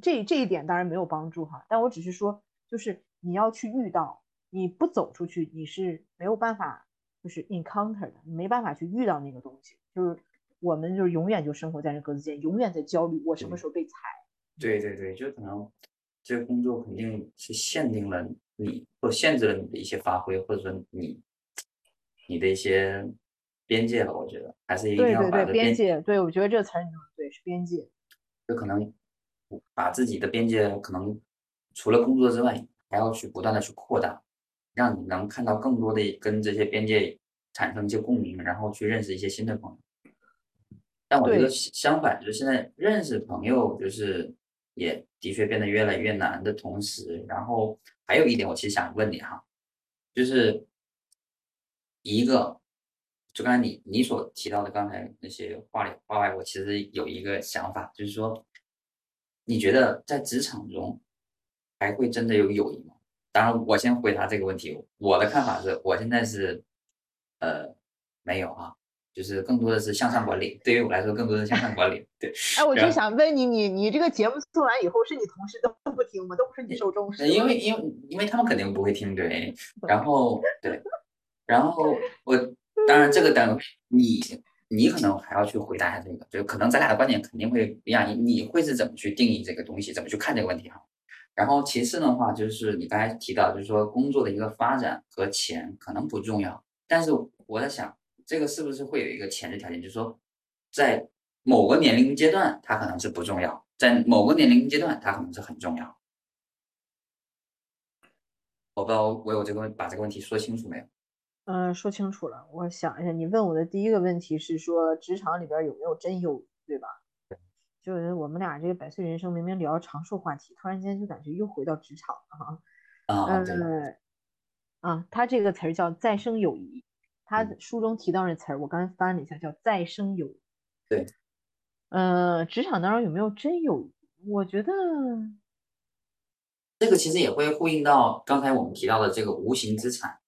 这这一点当然没有帮助哈，但我只是说，就是你要去遇到，你不走出去，你是没有办法，就是 encounter 的，你没办法去遇到那个东西，就是我们就是永远就生活在这格子间，永远在焦虑，我什么时候被裁？对对对，就可能这个工作肯定是限定了你，或限制了你的一些发挥，或者说你你的一些边界了。我觉得还是一定要把这边界，对我觉得这个词儿你用的对，是边界。就可能把自己的边界，可能除了工作之外，还要去不断的去扩大，让你能看到更多的跟这些边界产生一些共鸣，然后去认识一些新的朋友。但我觉得相反，就是现在认识朋友，就是也的确变得越来越难的同时，然后还有一点，我其实想问你哈，就是一个，就刚才你你所提到的刚才那些话里话外，我其实有一个想法，就是说。你觉得在职场中还会真的有友谊吗？当然，我先回答这个问题。我的看法是，我现在是呃没有啊，就是更多的是向上管理。对于我来说，更多的是向上管理。对。哎，我就想问你，你你这个节目做完以后，是你同事都不听吗？都不是你受重视？因为因为因为他们肯定不会听，对。[LAUGHS] 然后对，然后我当然这个 [LAUGHS] 等你。你可能还要去回答一下这个，就可能咱俩的观点肯定会不一样。你你会是怎么去定义这个东西，怎么去看这个问题哈？然后其次的话，就是你刚才提到，就是说工作的一个发展和钱可能不重要，但是我在想，这个是不是会有一个前置条件，就是说在某个年龄阶段它可能是不重要，在某个年龄阶段它可能是很重要。我不知道我有这个问把这个问题说清楚没有？嗯，说清楚了。我想一下，你问我的第一个问题是说职场里边有没有真友，对吧？就是我们俩这个百岁人生明明聊长寿话题，突然间就感觉又回到职场了哈。啊，嗯，啊，他这个词儿叫再生友谊，他书中提到的词儿，我刚才翻了一下，叫再生友谊。对，嗯，职场当中有没有真友谊？我觉得这个其实也会呼应到刚才我们提到的这个无形资产。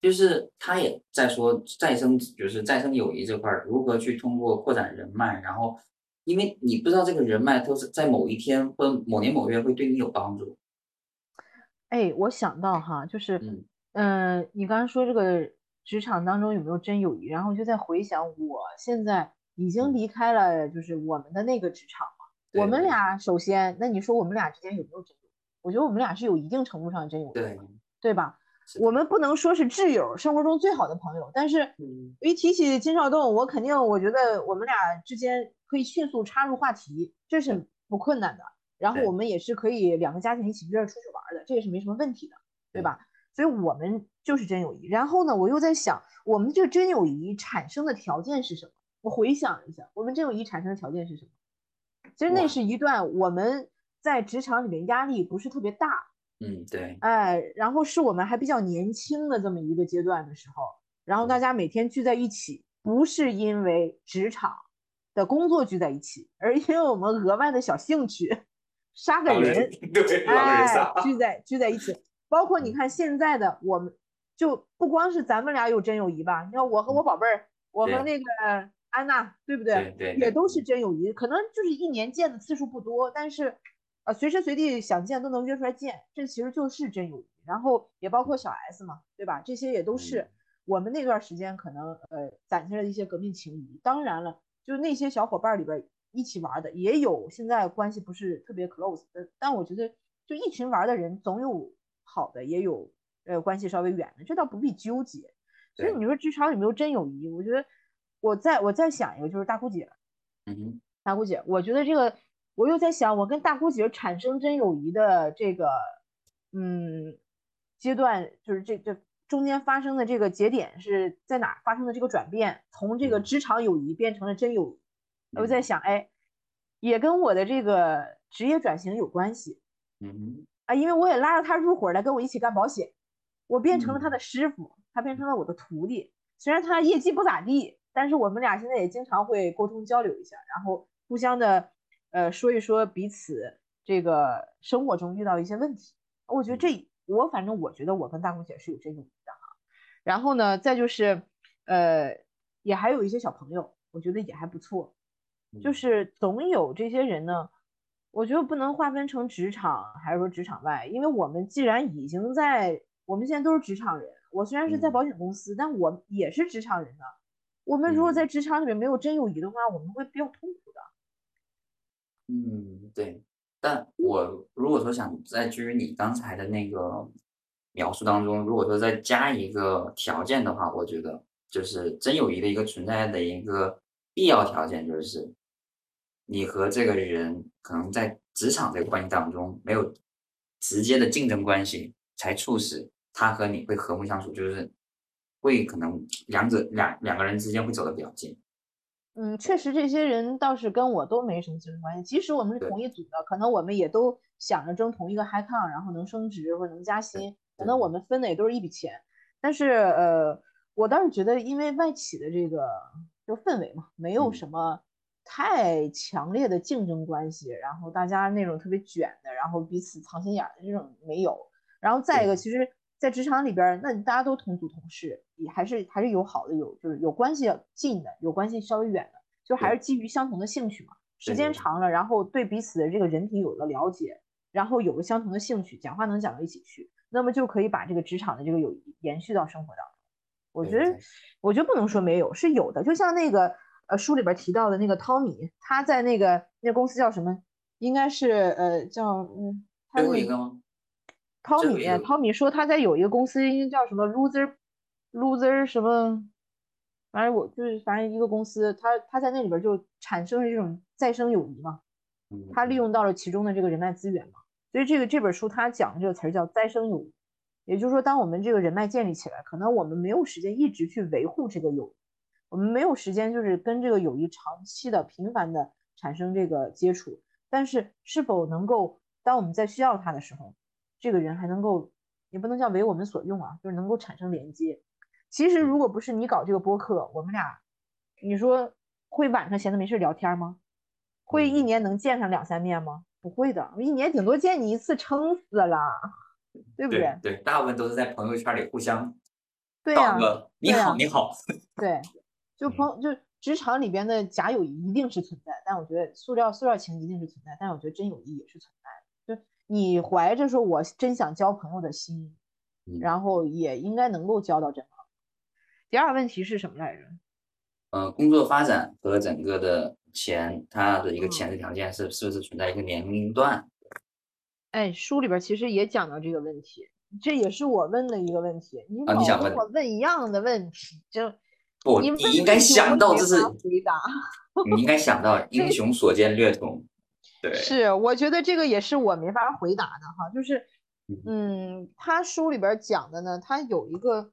就是他也在说再生，就是再生友谊这块儿，如何去通过扩展人脉，然后，因为你不知道这个人脉都是在某一天或某年某月会对你有帮助。哎，我想到哈，就是，嗯，你刚刚说这个职场当中有没有真友谊，然后就在回想，我现在已经离开了，就是我们的那个职场嘛。我们俩首先，那你说我们俩之间有没有真友谊？我觉得我们俩是有一定程度上的真友谊，对，对吧？我们不能说是挚友，生活中最好的朋友，但是一提起金少栋，我肯定我觉得我们俩之间可以迅速插入话题，这是不困难的。然后我们也是可以两个家庭一起约着出去玩的，这也是没什么问题的，对吧？所以我们就是真友谊。然后呢，我又在想，我们这个真友谊产生的条件是什么？我回想一下，我们真友谊产生的条件是什么？其实那是一段我们在职场里面压力不是特别大。嗯，对，哎，然后是我们还比较年轻的这么一个阶段的时候，然后大家每天聚在一起，不是因为职场的工作聚在一起，而因为我们额外的小兴趣，杀个人，[LAUGHS] 对，哎，聚在聚在一起。包括你看现在的我们，就不光是咱们俩有真友谊吧？你看我和我宝贝儿，我和那个安娜，对不对？对，也都是真友谊，可能就是一年见的次数不多，但是。啊，随时随地想见都能约出来见，这其实就是真友谊。然后也包括小 S 嘛，对吧？这些也都是我们那段时间可能呃攒下来的一些革命情谊。当然了，就是那些小伙伴里边一起玩的，也有现在关系不是特别 close 的。但我觉得，就一群玩的人，总有好的，也有呃关系稍微远的，这倒不必纠结。所以你说职场有没有真友谊？我觉得，我再我再想一个，就是大姑姐。嗯，大姑姐，我觉得这个。我又在想，我跟大姑姐产生真友谊的这个，嗯，阶段，就是这这中间发生的这个节点是在哪发生的这个转变？从这个职场友谊变成了真友谊。我在想，哎，也跟我的这个职业转型有关系。嗯啊，因为我也拉着他入伙来跟我一起干保险，我变成了他的师傅，他变成了我的徒弟。虽然他业绩不咋地，但是我们俩现在也经常会沟通交流一下，然后互相的。呃，说一说彼此这个生活中遇到一些问题，我觉得这我反正我觉得我跟大姑姐是有这种的啊。然后呢，再就是呃，也还有一些小朋友，我觉得也还不错。就是总有这些人呢，我觉得不能划分成职场还是说职场外，因为我们既然已经在，我们现在都是职场人。我虽然是在保险公司，但我也是职场人呢。我们如果在职场里面没有真友谊的话，我们会比较痛苦的。嗯，对。但我如果说想在基于你刚才的那个描述当中，如果说再加一个条件的话，我觉得就是真友谊的一个存在的一个必要条件，就是你和这个人可能在职场这个关系当中没有直接的竞争关系，才促使他和你会和睦相处，就是会可能两者两两个人之间会走得比较近。嗯，确实，这些人倒是跟我都没什么竞争关系。即使我们是同一组的，可能我们也都想着争同一个 high c o n 然后能升职或者能加薪，可能我们分的也都是一笔钱。但是，呃，我倒是觉得，因为外企的这个就氛围嘛，没有什么太强烈的竞争关系，然后大家那种特别卷的，然后彼此藏心眼的这种没有。然后再一个，其实。在职场里边，那大家都同组同事，也还是还是有好的，有就是有关系近的，有关系稍微远的，就还是基于相同的兴趣嘛。时间长了，然后对彼此的这个人品有了了解，然后有了相同的兴趣，讲话能讲到一起去，那么就可以把这个职场的这个友谊延续到生活当中。我觉得，我觉得不能说没有，是有的。就像那个呃书里边提到的那个汤米，他在那个那公司叫什么？应该是呃叫嗯，最后一个吗？汤米，汤米说他在有一个公司，应该叫什么 loser，loser 什么，反正我就是反正一个公司，他他在那里边就产生了这种再生友谊嘛，他利用到了其中的这个人脉资源嘛，所以这个这本书他讲的这个词儿叫再生友谊，也就是说，当我们这个人脉建立起来，可能我们没有时间一直去维护这个友谊，我们没有时间就是跟这个友谊长期的频繁的产生这个接触，但是是否能够当我们在需要他的时候。这个人还能够，也不能叫为我们所用啊，就是能够产生连接。其实如果不是你搞这个播客，我们俩，你说会晚上闲着没事聊天吗？会一年能见上两三面吗？不会的，一年顶多见你一次，撑死了，对不对？对，大部分都是在朋友圈里互相，对呀，你好你好，对，[LAUGHS] 就朋就职场里边的假友谊一定是存在，但我觉得塑料塑料情一定是存在，但我觉得真友谊也是存在的。就你怀着说我真想交朋友的心，然后也应该能够交到真朋友。第二个问题是什么来着？呃，工作发展和整个的钱，它的一个前置条件是是不是存在一个年龄段？哎，书里边其实也讲到这个问题，这也是我问的一个问题。你老跟我问一样的问题，就不，你应该想到这是回答，你应该想到 [LAUGHS] 英雄所见略同。对，是，我觉得这个也是我没法回答的哈，就是，嗯，他书里边讲的呢，他有一个，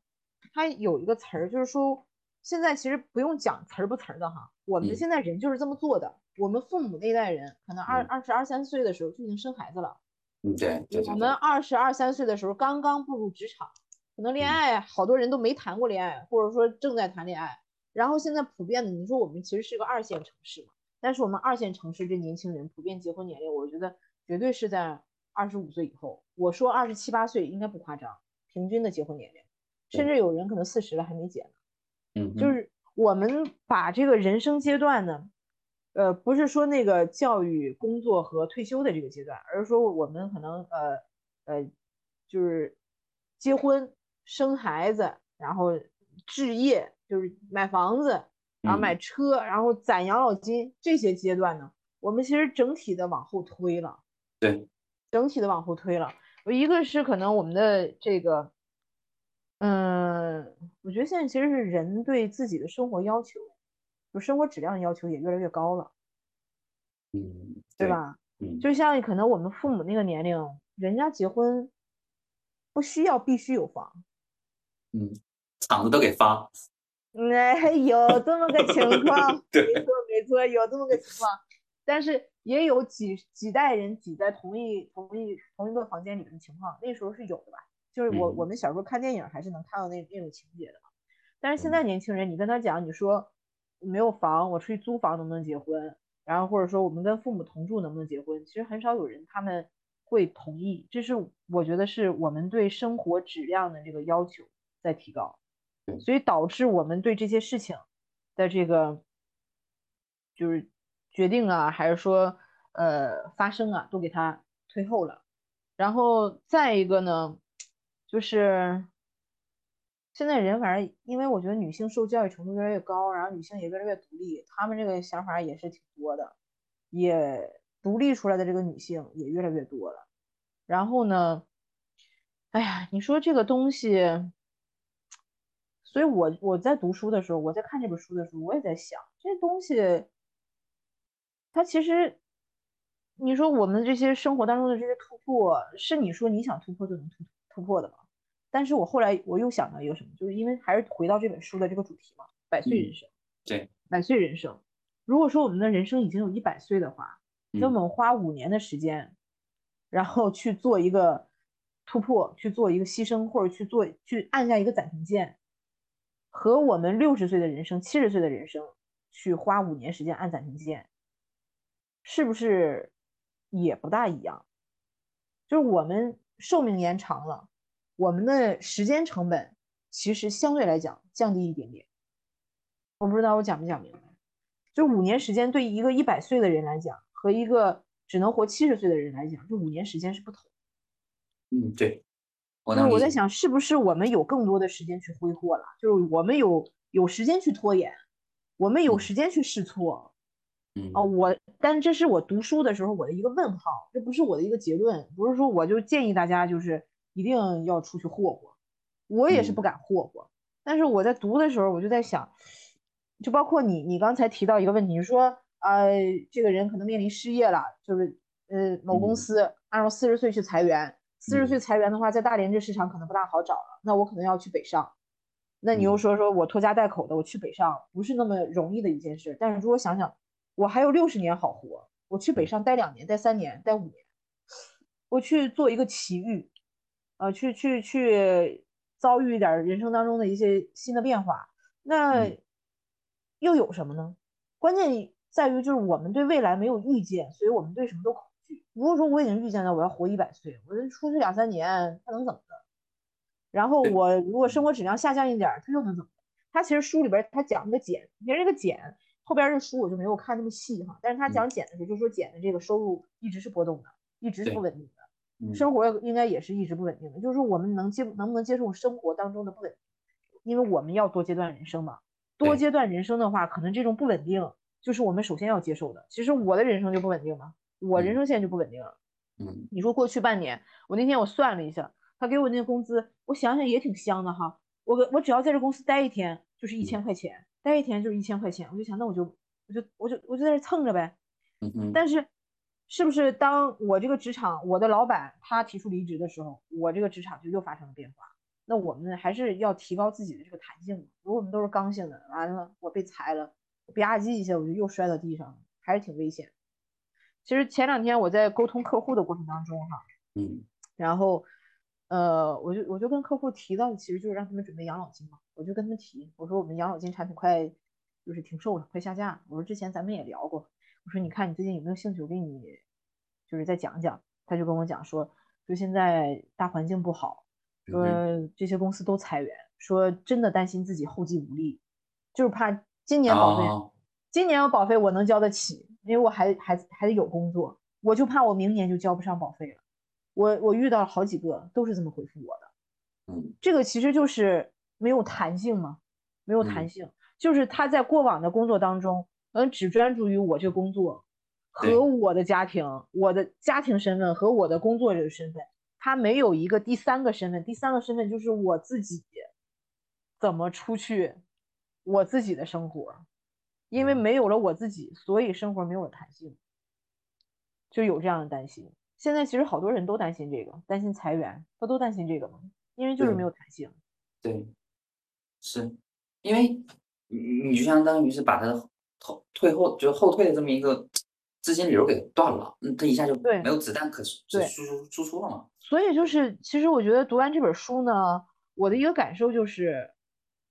他有一个词儿，就是说，现在其实不用讲词儿不词儿的哈，我们现在人就是这么做的，我们父母那代人可能二二十二三岁的时候就已经生孩子了，嗯，对，我们二十二三岁的时候刚刚步入职场，可能恋爱好多人都没谈过恋爱，或者说正在谈恋爱，然后现在普遍的，你说我们其实是个二线城市嘛。但是我们二线城市这年轻人普遍结婚年龄，我觉得绝对是在二十五岁以后。我说二十七八岁应该不夸张，平均的结婚年龄，甚至有人可能四十了还没结呢。嗯，就是我们把这个人生阶段呢，呃，不是说那个教育、工作和退休的这个阶段，而是说我们可能呃呃，就是结婚、生孩子，然后置业，就是买房子。然后买车，然后攒养老金这些阶段呢，我们其实整体的往后推了。对，整体的往后推了。一个是可能我们的这个，嗯，我觉得现在其实是人对自己的生活要求，就生活质量要求也越来越高了。嗯，对吧？嗯，就像可能我们父母那个年龄，人家结婚不需要必须有房。嗯，厂子都给发。哎，有这么个情况，[LAUGHS] 没错没错，有这么个情况，但是也有几几代人挤在同一同一同一个房间里面的情况，那时候是有的吧？就是我我们小时候看电影还是能看到那那种情节的嘛。但是现在年轻人，你跟他讲，你说没有房，我出去租房能不能结婚？然后或者说我们跟父母同住能不能结婚？其实很少有人他们会同意，这是我觉得是我们对生活质量的这个要求在提高。所以导致我们对这些事情的这个就是决定啊，还是说呃发生啊都给他推后了。然后再一个呢，就是现在人反正因为我觉得女性受教育程度越来越高，然后女性也越来越独立，她们这个想法也是挺多的，也独立出来的这个女性也越来越多了。然后呢，哎呀，你说这个东西。所以，我我在读书的时候，我在看这本书的时候，我也在想，这东西，它其实，你说我们这些生活当中的这些突破，是你说你想突破就能突突破的吗？但是我后来我又想到一个什么，就是因为还是回到这本书的这个主题嘛，百岁人生。对，百岁人生。如果说我们的人生已经有一百岁的话，那么花五年的时间，然后去做一个突破，去做一个牺牲，或者去做去按下一个暂停键。和我们六十岁的人生、七十岁的人生去花五年时间按暂停键，是不是也不大一样？就是我们寿命延长了，我们的时间成本其实相对来讲降低一点点。我不知道我讲没讲明白？就五年时间对一个一百岁的人来讲，和一个只能活七十岁的人来讲，这五年时间是不同。嗯，对。就是我在想，是不是我们有更多的时间去挥霍了？就是我们有有时间去拖延，我们有时间去试错。嗯哦，我，但这是我读书的时候我的一个问号，这不是我的一个结论，不是说我就建议大家就是一定要出去霍霍，我也是不敢霍霍。但是我在读的时候，我就在想，就包括你，你刚才提到一个问题，你说呃，这个人可能面临失业了，就是呃，某公司按照四十岁去裁员。四十岁裁员的话，在大连这市场可能不大好找了，那我可能要去北上。那你又说说我拖家带口的，我去北上不是那么容易的一件事。但是如果想想，我还有六十年好活，我去北上待两年、待三年、待五年，我去做一个奇遇，呃，去去去遭遇一点人生当中的一些新的变化，那又有什么呢？关键在于就是我们对未来没有预见，所以我们对什么都恐惧。如果说我已经预见了我要活一百岁，我这出去两三年，他能怎么的？然后我如果生活质量下降一点，他又能怎么？他其实书里边他讲那个减，其实这个减后边这书我就没有看那么细哈，但是他讲减的时候就说减的这个收入一直是波动的，一直是不稳定的，生活应该也是一直不稳定的。就是说我们能接能不能接受生活当中的不稳定？因为我们要多阶段人生嘛，多阶段人生的话，可能这种不稳定就是我们首先要接受的。其实我的人生就不稳定嘛。我人生现在就不稳定了，嗯，你说过去半年，我那天我算了一下，他给我那个工资，我想想也挺香的哈。我我只要在这公司待一天，就是一千块钱，待一天就是一千块钱，我就想那我就我就我就我就在这蹭着呗。嗯但是，是不是当我这个职场，我的老板他提出离职的时候，我这个职场就又发生了变化？那我们还是要提高自己的这个弹性嘛。如果我们都是刚性的，完了我被裁了，吧唧一下我就又摔到地上了，还是挺危险。其实前两天我在沟通客户的过程当中，哈，嗯，然后，呃，我就我就跟客户提到的，其实就是让他们准备养老金嘛。我就跟他们提，我说我们养老金产品快就是停售了，快下架。我说之前咱们也聊过，我说你看你最近有没有兴趣，我给你就是再讲讲。他就跟我讲说，说现在大环境不好，说这些公司都裁员，说真的担心自己后继无力，就是怕今年保费，今年要保费我能交得起。因为我还还还得有工作，我就怕我明年就交不上保费了。我我遇到了好几个都是这么回复我的，嗯，这个其实就是没有弹性嘛，没有弹性，就是他在过往的工作当中，嗯，只专注于我这工作和我的家庭，我的家庭身份和我的工作这个身份，他没有一个第三个身份，第三个身份就是我自己怎么出去，我自己的生活。因为没有了我自己，所以生活没有了弹性，就有这样的担心。现在其实好多人都担心这个，担心裁员，他都担心这个嘛，因为就是没有弹性。对，是因为你你就相当于是把他后退后，就后退的这么一个资金流给断了，嗯，他一下就没有子弹可输出输出了嘛。所以就是，其实我觉得读完这本书呢，我的一个感受就是，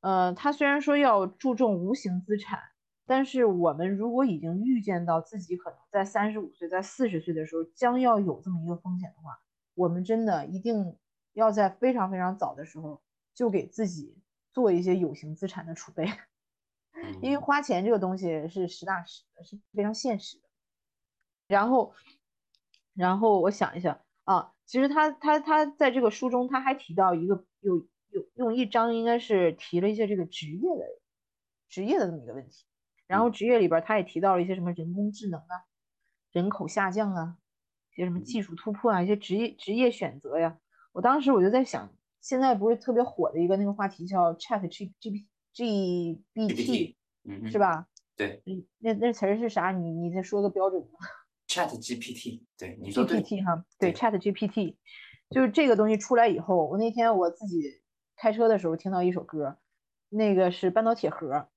呃，他虽然说要注重无形资产。但是我们如果已经预见到自己可能在三十五岁、在四十岁的时候将要有这么一个风险的话，我们真的一定要在非常非常早的时候就给自己做一些有形资产的储备，因为花钱这个东西是实打实的，是非常现实的。然后，然后我想一想啊，其实他他他在这个书中他还提到一个有有用一章应该是提了一些这个职业的职业的这么一个问题，然后职业里边他也提到了一些什么人工智能啊，人口下降啊，一些什么技术突破啊，一些职业职业选择呀。我当时我就在想，现在不是特别火的一个那个话题叫 Chat G G P G B T，是吧？对，那那词儿是啥？你你再说个标准的。Chat GPT，对，你说 GPT 哈，对，Chat GPT，就是这个东西出来以后，我那天我自己开车的时候听到一首歌，那个是半岛铁盒，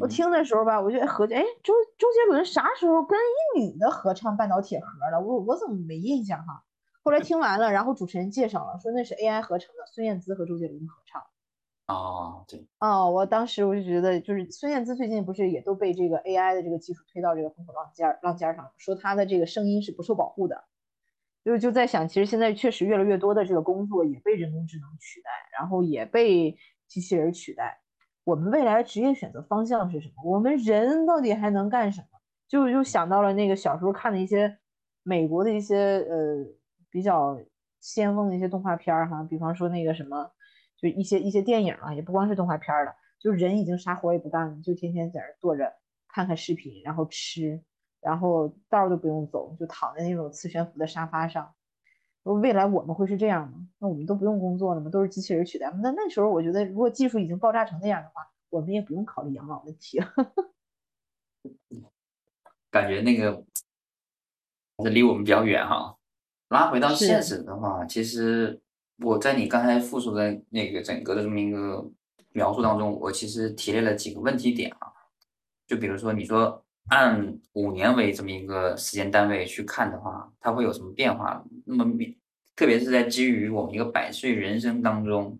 我听的时候吧，我就合计，哎，周周杰伦啥时候跟一女的合唱半岛铁盒了？我我怎么没印象哈？后来听完了，然后主持人介绍了，说那是 AI 合成的，孙燕姿和周杰伦合唱。哦，对，哦，我当时我就觉得，就是孙燕姿最近不是也都被这个 AI 的这个技术推到这个风口浪尖儿浪尖上，说她的这个声音是不受保护的，就就在想，其实现在确实越来越多的这个工作也被人工智能取代，然后也被机器人取代。我们未来职业选择方向是什么？我们人到底还能干什么？就就想到了那个小时候看的一些美国的一些呃比较先锋的一些动画片儿哈，比方说那个什么。就一些一些电影啊，也不光是动画片了，就人已经啥活也不干了，就天天在那坐着看看视频，然后吃，然后道都不用走，就躺在那种磁悬浮的沙发上。未来我们会是这样吗？那我们都不用工作了吗？都是机器人取代吗？那那时候我觉得，如果技术已经爆炸成那样的话，我们也不用考虑养老问题了。[LAUGHS] 感觉那个还是离我们比较远哈。拉回到现实的话，其实。我在你刚才复述的那个整个的这么一个描述当中，我其实提炼了几个问题点啊，就比如说你说按五年为这么一个时间单位去看的话，它会有什么变化？那么，特别是在基于我们一个百岁人生当中，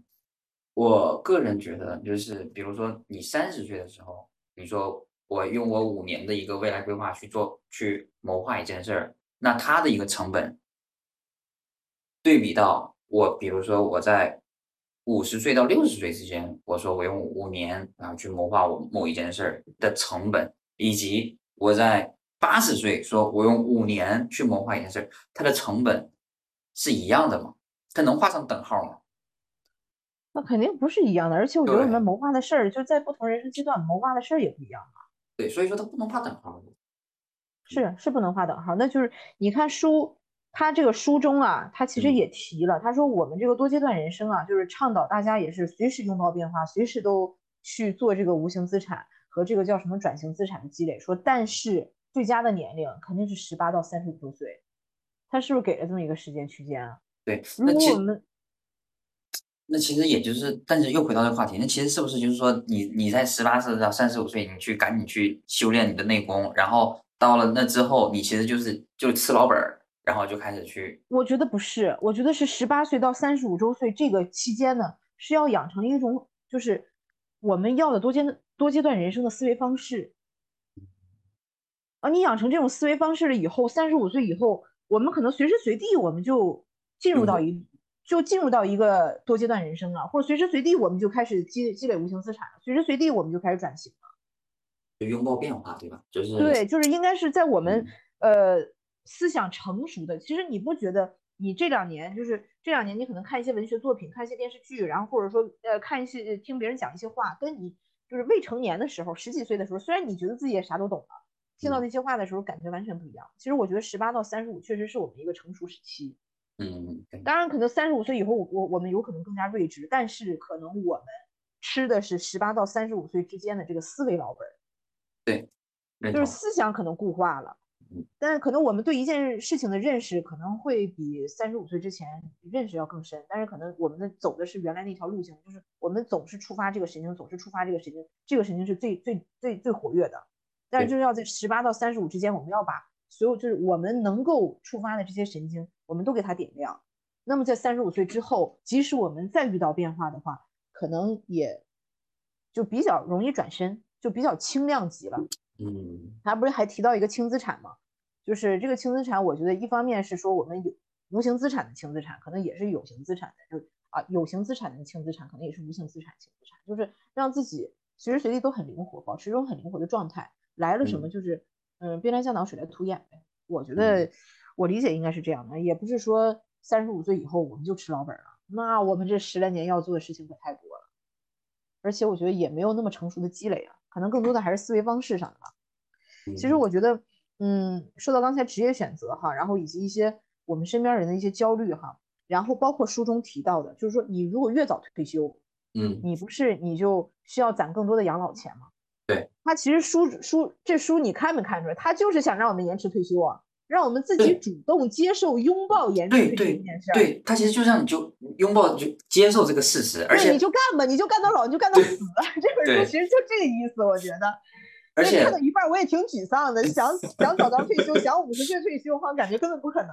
我个人觉得就是，比如说你三十岁的时候，你说我用我五年的一个未来规划去做去谋划一件事儿，那它的一个成本对比到。我比如说我在五十岁到六十岁之间，我说我用五年啊去谋划我某一件事儿的成本，以及我在八十岁说我用五年去谋划一件事儿，它的成本是一样的吗？它能画上等号吗？那肯定不是一样的，而且我觉得我们谋划的事儿，就在不同人生阶段谋划的事儿也不一样啊。对，所以说它不能画等号。是是不能画等号，那就是你看书。他这个书中啊，他其实也提了，他说我们这个多阶段人生啊，就是倡导大家也是随时拥抱变化，随时都去做这个无形资产和这个叫什么转型资产的积累。说但是最佳的年龄肯定是十八到三十五周岁，他是不是给了这么一个时间区间啊？对，如果我们那其实也就是，但是又回到这个话题，那其实是不是就是说，你你在十八岁到三十五岁，你去赶紧去修炼你的内功，然后到了那之后，你其实就是就吃老本儿。然后就开始去，我觉得不是，我觉得是十八岁到三十五周岁这个期间呢，是要养成一种就是我们要的多阶多阶段人生的思维方式。啊，你养成这种思维方式了以后，三十五岁以后，我们可能随时随地我们就进入到一就进入到一个多阶段人生了，或者随时随地我们就开始积积累无形资产了，随时随地我们就开始转型了，就拥抱变化，对吧？就是对，就是应该是在我们呃。思想成熟的，其实你不觉得你这两年就是这两年，你可能看一些文学作品，看一些电视剧，然后或者说呃看一些听别人讲一些话，跟你就是未成年的时候，十几岁的时候，虽然你觉得自己也啥都懂了，听到那些话的时候感觉完全不一样。其实我觉得十八到三十五确实是我们一个成熟时期。嗯，当然可能三十五岁以后，我我我们有可能更加睿智，但是可能我们吃的是十八到三十五岁之间的这个思维老本。对，就是思想可能固化了。但是可能我们对一件事情的认识可能会比三十五岁之前认识要更深，但是可能我们的走的是原来那条路径，就是我们总是触发这个神经，总是触发这个神经，这个神经是最最最最活跃的。但是就是要在十八到三十五之间，我们要把所有就是我们能够触发的这些神经，我们都给它点亮。那么在三十五岁之后，即使我们再遇到变化的话，可能也就比较容易转身，就比较轻量级了。嗯，他不是还提到一个轻资产吗？就是这个轻资产，我觉得一方面是说我们有无形资产的轻资产，可能也是有形资产的，就啊有形资产的轻资产，可能也是无形资产轻资产，就是让自己随时随地都很灵活，保持一种很灵活的状态。来了什么就是嗯兵来将挡，水来土掩呗。我觉得我理解应该是这样的，也不是说三十五岁以后我们就吃老本了，那我们这十来年要做的事情可太多了，而且我觉得也没有那么成熟的积累啊，可能更多的还是思维方式上的吧。其实我觉得，嗯，说到刚才职业选择哈，然后以及一些我们身边人的一些焦虑哈，然后包括书中提到的，就是说你如果越早退休，嗯，你不是你就需要攒更多的养老钱吗？对，他其实书书这书你看没看出来？他就是想让我们延迟退休啊，让我们自己主动接受拥抱延迟退休这件事儿。对他其实就像你就拥抱就接受这个事实，而且你就干吧，你就干到老，你就干到死。这本书其实就这个意思，我觉得。而且看到一半我也挺沮丧的，想想早早退休，想五十岁退休，好像感觉根本不可能。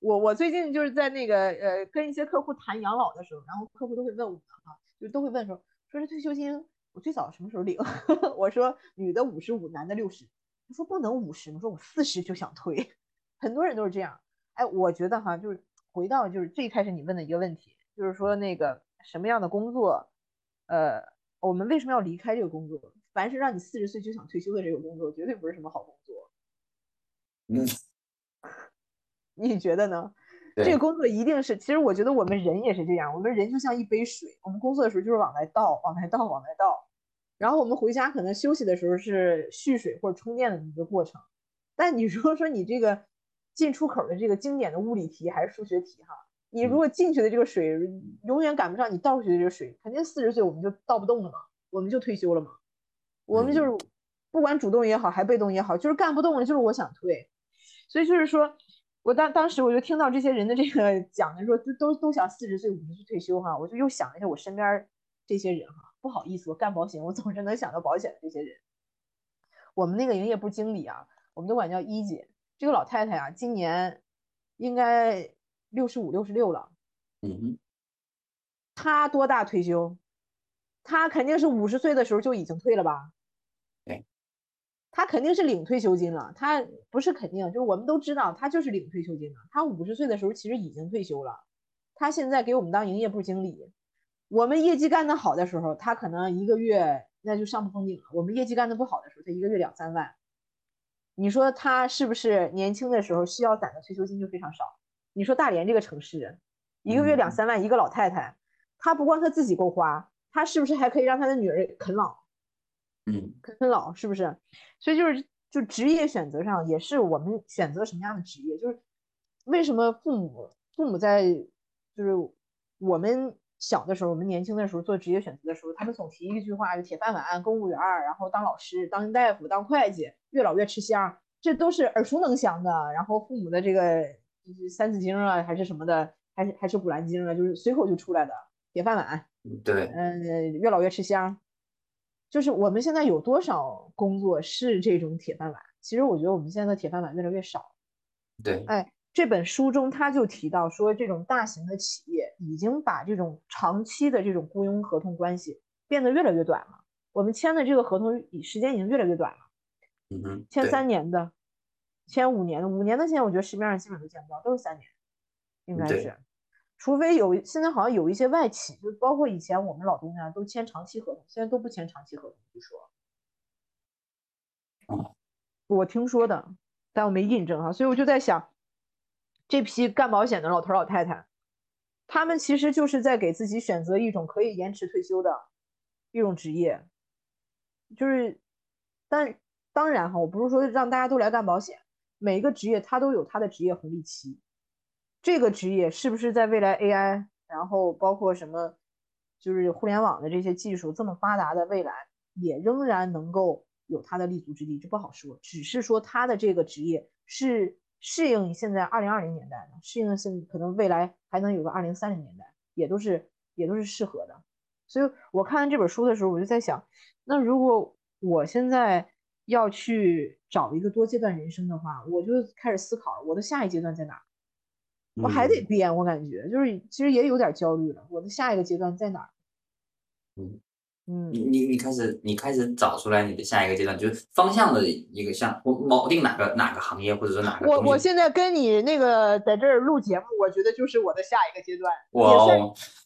我我最近就是在那个呃跟一些客户谈养老的时候，然后客户都会问我啊，就都会问说说这退休金我最早什么时候领？[LAUGHS] 我说女的五十五，男的六十。他说不能五十，我说我四十就想退。[LAUGHS] 很多人都是这样。哎，我觉得哈，就是回到就是最开始你问的一个问题，就是说那个什么样的工作，呃，我们为什么要离开这个工作？凡是让你四十岁就想退休的这个工作，绝对不是什么好工作。嗯，[LAUGHS] 你觉得呢？这个工作一定是，其实我觉得我们人也是这样，我们人就像一杯水，我们工作的时候就是往外倒，往外倒，往外倒，然后我们回家可能休息的时候是蓄水或者充电的一个过程。但你如果说你这个进出口的这个经典的物理题还是数学题哈，你如果进去的这个水永远赶不上你倒出去的这个水，肯定四十岁我们就倒不动了嘛，我们就退休了嘛。我们就是不管主动也好，还被动也好，就是干不动了，就是我想退。所以就是说。我当当时我就听到这些人的这个讲的说，都都都想四十岁五十岁退休哈，我就又想了一下我身边这些人哈，不好意思，我干保险，我总是能想到保险的这些人。我们那个营业部经理啊，我们都管叫一姐，这个老太太啊，今年应该六十五六十六了。嗯她多大退休？她肯定是五十岁的时候就已经退了吧？对他肯定是领退休金了，他不是肯定，就是我们都知道他就是领退休金了。他五十岁的时候其实已经退休了，他现在给我们当营业部经理。我们业绩干得好的时候，他可能一个月那就上不封顶了。我们业绩干得不好的时候，他一个月两三万。你说他是不是年轻的时候需要攒的退休金就非常少？你说大连这个城市，一个月两三万一个老太太，她不光她自己够花，她是不是还可以让他的女儿啃老？嗯，啃啃老是不是？所以就是就职业选择上也是我们选择什么样的职业，就是为什么父母父母在就是我们小的时候，我们年轻的时候做职业选择的时候，他们总提一句话，就铁饭碗、公务员，然后当老师、当大夫、当会计，越老越吃香，这都是耳熟能详的。然后父母的这个就是三字经啊，还是什么的，还是还是古兰经啊，就是随口就出来的铁饭碗。对，嗯，越老越吃香。就是我们现在有多少工作是这种铁饭碗？其实我觉得我们现在的铁饭碗越来越少。对，哎，这本书中他就提到说，这种大型的企业已经把这种长期的这种雇佣合同关系变得越来越短了。我们签的这个合同时间已经越来越短了。嗯哼，签三年的，签五年的，五年的现在我觉得市面上基本都见不到，都是三年，应该是。除非有现在好像有一些外企，就包括以前我们老东家都签长期合同，现在都不签长期合同。据说，我听说的，但我没印证哈。所以我就在想，这批干保险的老头老太太，他们其实就是在给自己选择一种可以延迟退休的一种职业。就是，但当然哈，我不是说让大家都来干保险，每一个职业它都有它的职业红利期。这个职业是不是在未来 AI，然后包括什么，就是互联网的这些技术这么发达的未来，也仍然能够有它的立足之地，这不好说。只是说它的这个职业是适应现在二零二零年代的，适应现可能未来还能有个二零三零年代，也都是也都是适合的。所以我看完这本书的时候，我就在想，那如果我现在要去找一个多阶段人生的话，我就开始思考我的下一阶段在哪。我还得编，我感觉就是其实也有点焦虑了。我的下一个阶段在哪儿？嗯嗯，你你你开始你开始找出来你的下一个阶段，就是方向的一个向，我锚定哪个哪个行业或者说哪个。我我现在跟你那个在这儿录节目，我觉得就是我的下一个阶段。哇，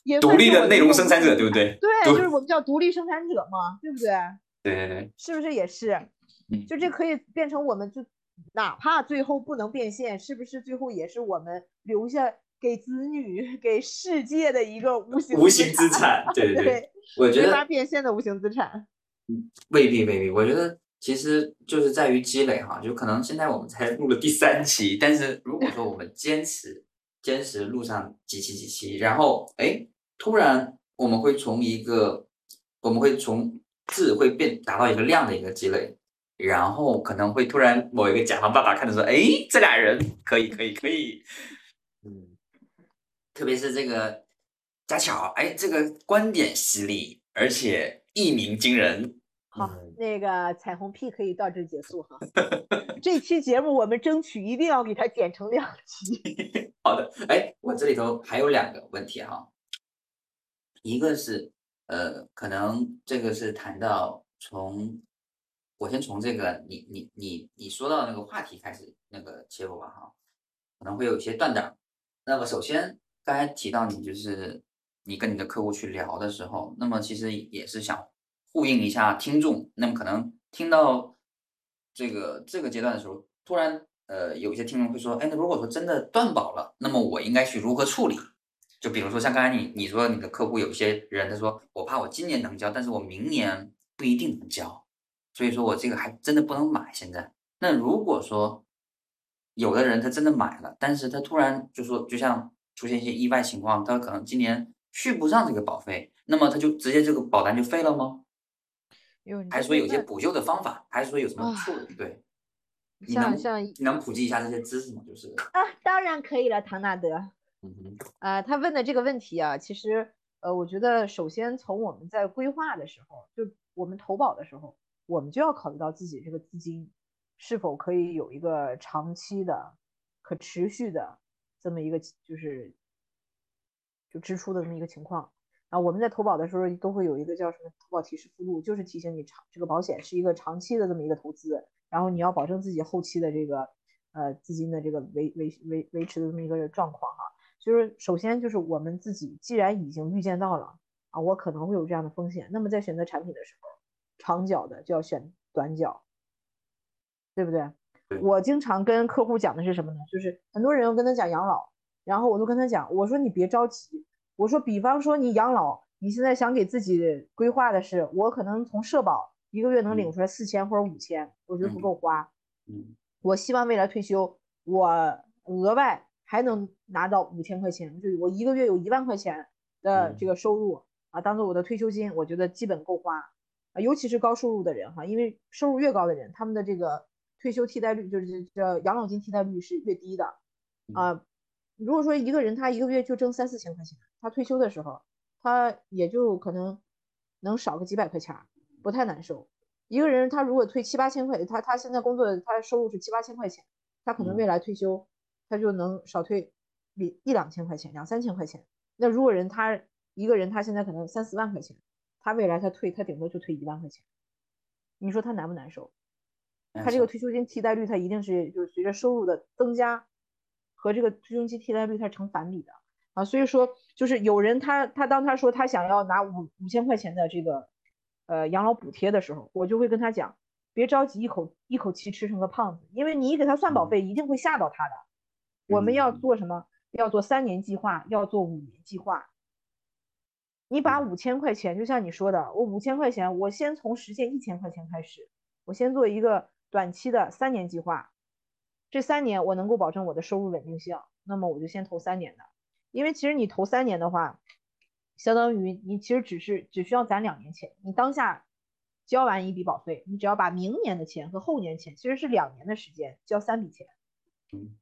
也独立的内容生产者，对不对？对，就是我们叫独立生产者嘛，对不对？对对对，是不是也是？就这可以变成我们就哪怕最后不能变现，是不是最后也是我们留下给子女、给世界的一个无形无形资产？对 [LAUGHS] 对对，我觉得没法变现的无形资产。未必未必，我觉得其实就是在于积累哈，就可能现在我们才录了第三期，但是如果说我们坚持坚持录上几期几期，然后哎，突然我们会从一个我们会从质会变达到一个量的一个积累，然后可能会突然某一个甲方爸爸看着说，哎，这俩人可以可以可以，[LAUGHS] 嗯，特别是这个佳巧，哎，这个观点犀利，而且一鸣惊人。好嗯，那个彩虹屁可以到这儿结束哈。[LAUGHS] 这期节目我们争取一定要给它剪成两期。[LAUGHS] 好的，哎，我这里头还有两个问题哈，一个是呃，可能这个是谈到从我先从这个你你你你说到那个话题开始那个切入吧哈，可能会有一些断档。那么首先刚才提到你就是你跟你的客户去聊的时候，那么其实也是想呼应一下听众，那么可能听到这个这个阶段的时候，突然呃有一些听众会说，哎，那如果说真的断保了，那么我应该去如何处理？就比如说像刚才你你说你的客户有些人他说我怕我今年能交，但是我明年不一定能交，所以说我这个还真的不能买。现在，那如果说有的人他真的买了，但是他突然就说就像出现一些意外情况，他可能今年续不上这个保费，那么他就直接这个保单就废了吗？还是说有些补救的方法，还是说有什么啊处理？对，你能像像你能普及一下这些知识吗？就是，啊，当然可以了，唐纳德。嗯哼，啊，他问的这个问题啊，其实呃，我觉得首先从我们在规划的时候，就我们投保的时候，我们就要考虑到自己这个资金是否可以有一个长期的、可持续的这么一个就是就支出的这么一个情况。啊，我们在投保的时候都会有一个叫什么投保提示附录，就是提醒你长这个保险是一个长期的这么一个投资，然后你要保证自己后期的这个呃资金的这个维维维维持的这么一个状况哈。就是首先就是我们自己既然已经预见到了啊，我可能会有这样的风险，那么在选择产品的时候，长脚的就要选短脚，对不对？对我经常跟客户讲的是什么呢？就是很多人要跟他讲养老，然后我都跟他讲，我说你别着急，我说比方说你养老，你现在想给自己规划的是，我可能从社保一个月能领嗯出来四千或者五千，我觉得不嗯够花。嗯我希望未来退休，我额外还能拿到五千块钱，就是我一个月有一万块钱的这个收入啊，当做我的退休金，我觉得基本够花啊，尤其是高收入的人哈，因为收入越高的人，他们的这个退休替代率就是这养老金替代率是越低的啊。如果说一个人他一个月就挣三四千块钱，他退休的时候，他也就可能能少个几百块钱，不太难受。一个人他如果退七八千块，他他现在工作他收入是七八千块钱，他可能未来退休他就能少退一一两千块钱，两三千块钱。那如果人他一个人他现在可能三四万块钱，他未来他退他顶多就退一万块钱，你说他难不难受？他这个退休金替代率，他一定是就是随着收入的增加和这个退休金替代率它是成反比的啊。所以说，就是有人他他当他说他想要拿五五千块钱的这个呃养老补贴的时候，我就会跟他讲，别着急一口一口气吃成个胖子，因为你一给他算保费，一定会吓到他的。我们要做什么？要做三年计划，要做五年计划。你把五千块钱，就像你说的，我五千块钱，我先从实现一千块钱开始，我先做一个短期的三年计划。这三年我能够保证我的收入稳定性，那么我就先投三年的。因为其实你投三年的话，相当于你其实只是只需要攒两年钱。你当下交完一笔保费，你只要把明年的钱和后年钱，其实是两年的时间交三笔钱，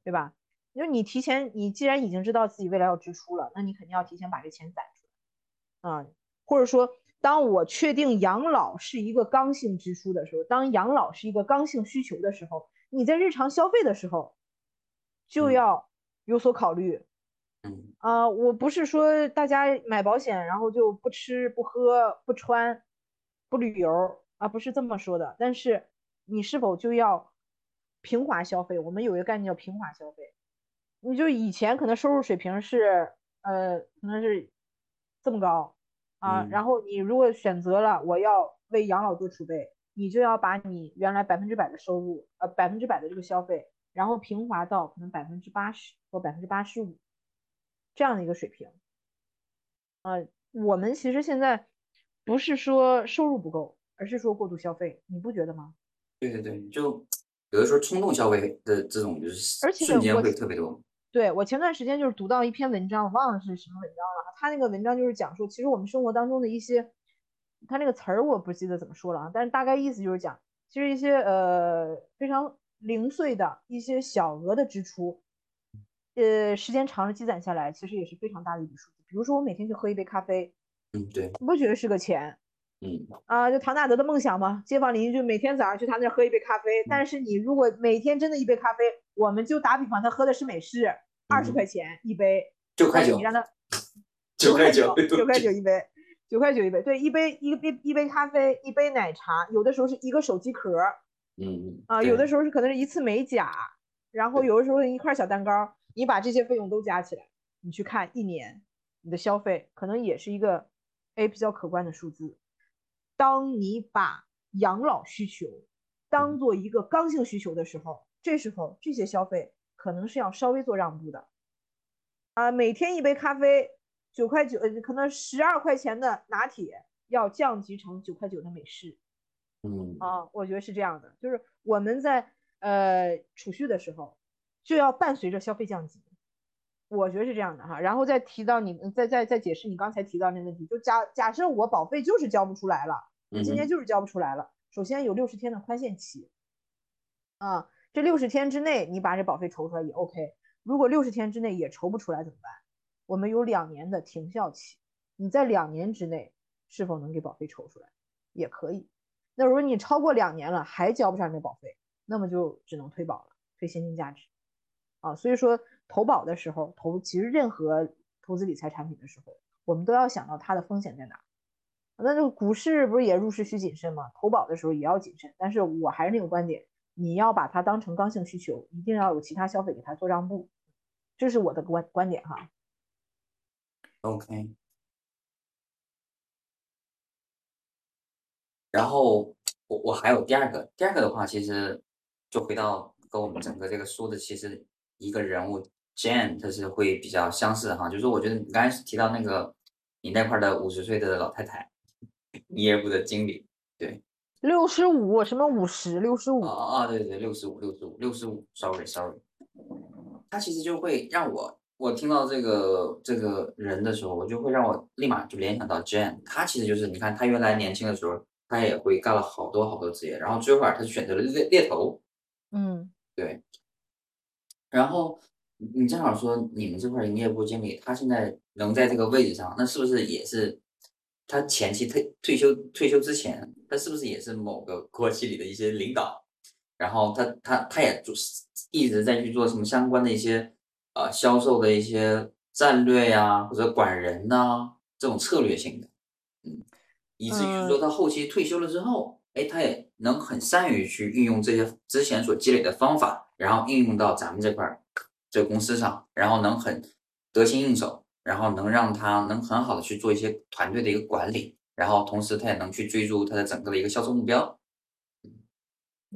对吧？就是你提前，你既然已经知道自己未来要支出了，那你肯定要提前把这钱攒啊、嗯，或者说，当我确定养老是一个刚性支出的时候，当养老是一个刚性需求的时候，你在日常消费的时候就要有所考虑。嗯啊、呃，我不是说大家买保险然后就不吃不喝不穿不旅游啊，不是这么说的。但是你是否就要平滑消费？我们有一个概念叫平滑消费。你就以前可能收入水平是呃可能是这么高啊，嗯、然后你如果选择了我要为养老做储备，你就要把你原来百分之百的收入，呃，百分之百的这个消费，然后平滑到可能百分之八十或百分之八十五这样的一个水平。呃，我们其实现在不是说收入不够，而是说过度消费，你不觉得吗？对对对，就有的时候冲动消费的这种就是而且瞬间会特别多。对我前段时间就是读到一篇文章，我忘了是什么文章了。他那个文章就是讲述，其实我们生活当中的一些，他那个词儿我不记得怎么说了啊，但是大概意思就是讲，其实一些呃非常零碎的一些小额的支出，呃时间长了积攒下来，其实也是非常大的一笔数字。比如说我每天去喝一杯咖啡，嗯，对，你不觉得是个钱嗯，啊？就唐纳德的梦想嘛，街坊邻居每天早上去他那儿喝一杯咖啡，但是你如果每天真的一杯咖啡，我们就打比方，他喝的是美式，二十嗯块钱一杯。九块九你，让他九块九，九块九一杯，九块九一杯，对，一杯一杯一杯咖啡，一杯奶茶，有的时候是一个手机壳嗯啊、对有的时候是可能是一次美甲，然后有的时候一块小蛋糕，你把这些费用都加起来，你去看一年你的消费，可能也是一个哎比较可观的数字。当你把养老需求当做一个刚性需求的时候，这时候这些消费可能是要稍微做让步的。啊，每天一杯咖啡九块九，呃，可能十二块钱的拿铁要降级成九块九的美式嗯啊，我觉得是这样的，就是我们在呃储蓄的时候就要伴随着消费降级，我觉得是这样的哈。然后再提到你，再再再解释你刚才提到那个问题，就假假设我保费就是交不出来了，我今年嗯就是交不出来了，首先有六十天的宽限期啊，这六十天之内你把这保费筹出来也 OK。如果六十天之内也筹不出来怎么办？我们有两年的停效期，你在两年之内是否能给保费筹出来也可以。那如果你超过两年了还交不上这保费，那么就只能退保了，退现金价值啊。所以说投保的时候，投其实任何投资理财产品的时候，我们都要想到它的风险在哪。那这个股市不是也入市需谨慎吗？投保的时候也要谨慎。但是我还是那个观点，你要把它当成刚性需求，一定要有其他消费给它做让步，这是我的观观点哈。，OK。然后我我还有第二个，第二个的话，其实就回到跟我们整个这个书的其实一个人物 Jane，他是会比较相似的哈，就是我觉得你刚才提到那个你那块的五十岁的老太太，业务的经理，对，六十五什么五十六十五。哦，哦哦，对对对，六十五，六十五，六十五，sorry sorry，他其实就会让我，我听到这个这个人的时候，我就会让我立马就联想到 Jane，他其实就是你看他原来年轻的时候，他也会干了好多好多职业，然后最后啊他选择了猎猎头，嗯。对，然后你你正好说你们这块儿营业部经理，他现在能在这个位置上，那是不是也是他前期退退休退休之前，他是不是也是某个国企里的一些领导？然后他他他也就是一直在去做什么相关的一些呃销售的一些战略呀、或者管人呐、这种策略性的，嗯，以至于说他后期退休了之后，哎，他也能很善于去运用这些之前所积累的方法，然后应用到咱们这块儿这个公司上，然后能很得心应手，然后能让他能很好的去做一些团队的一个管理，然后同时他也能去追逐他的整个的一个销售目标。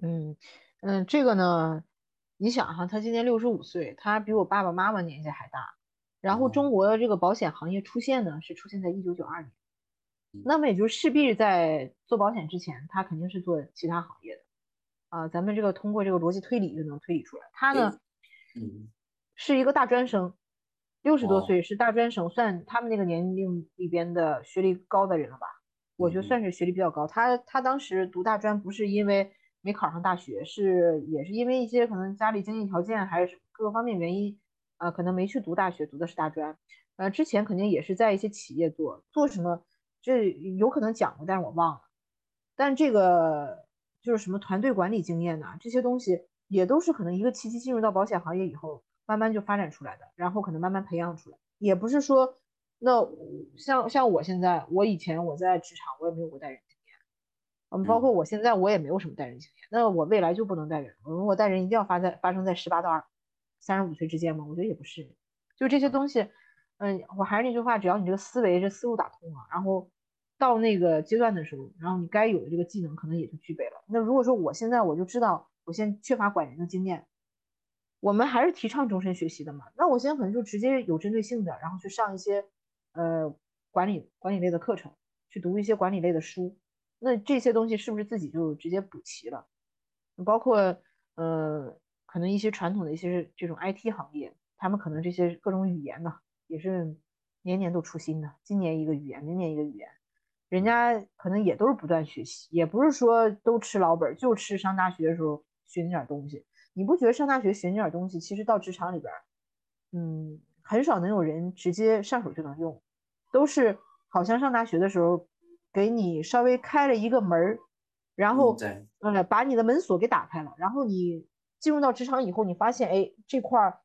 嗯嗯，这个呢，你想哈，他今年六十五岁，他比我爸爸妈妈年纪还大。然后哦中国的这个保险行业出现呢，是出现在一九九二年，嗯那么也就势必在做保险之前，他肯定是做其他行业的。啊，咱们这个通过这个逻辑推理就能推理出来，他呢嗯是一个大专生，六十多哦岁是大专生，算他们那个年龄里边的学历高的人了吧？我觉得嗯算是学历比较高。他他当时读大专不是因为没考上大学，是也是因为一些可能家里经济条件还是各个方面原因，啊、可能没去读大学，读的是大专。呃，之前肯定也是在一些企业做做什么，这有可能讲过，但是我忘了。但这个就是什么团队管理经验呐、这些东西也都是可能一个契机进入到保险行业以后，慢慢就发展出来的，然后可能慢慢培养出来。也不是说，那像像我现在，我以前我在职场我也没有过带人经验，嗯，包括我现在我也没有什么带人经验，那我未来就不能带人？我如果带人一定要发在发生在十八到二三十五岁之间吗？我觉得也不是，就这些东西，嗯，我还是那句话，只要你这个思维这思路打通了，然后到那个阶段的时候，然后你该有的这个技能可能也就具备了。那如果说我现在我就知道我现在缺乏管人的经验，我们还是提倡终身学习的嘛。那我现在可能就直接有针对性的，然后去上一些呃管理管理类的课程，去读一些管理类的书。那这些东西是不是自己就直接补齐了？包括呃可能一些传统的一些这种 IT 行业，他们可能这些各种语言呢也是年年都出新的，今年一个语言，明年一个语言。人家可能也都是不断学习，也不是说都吃老本，就吃上大学的时候学那点东西。你不觉得上大学学那点东西，其实到职场里边，嗯，很少能有人直接上手就能用，都是好像上大学的时候给你稍微开了一个门儿，然后呃把你的门锁给打开了，然后你进入到职场以后，你发现哎这块儿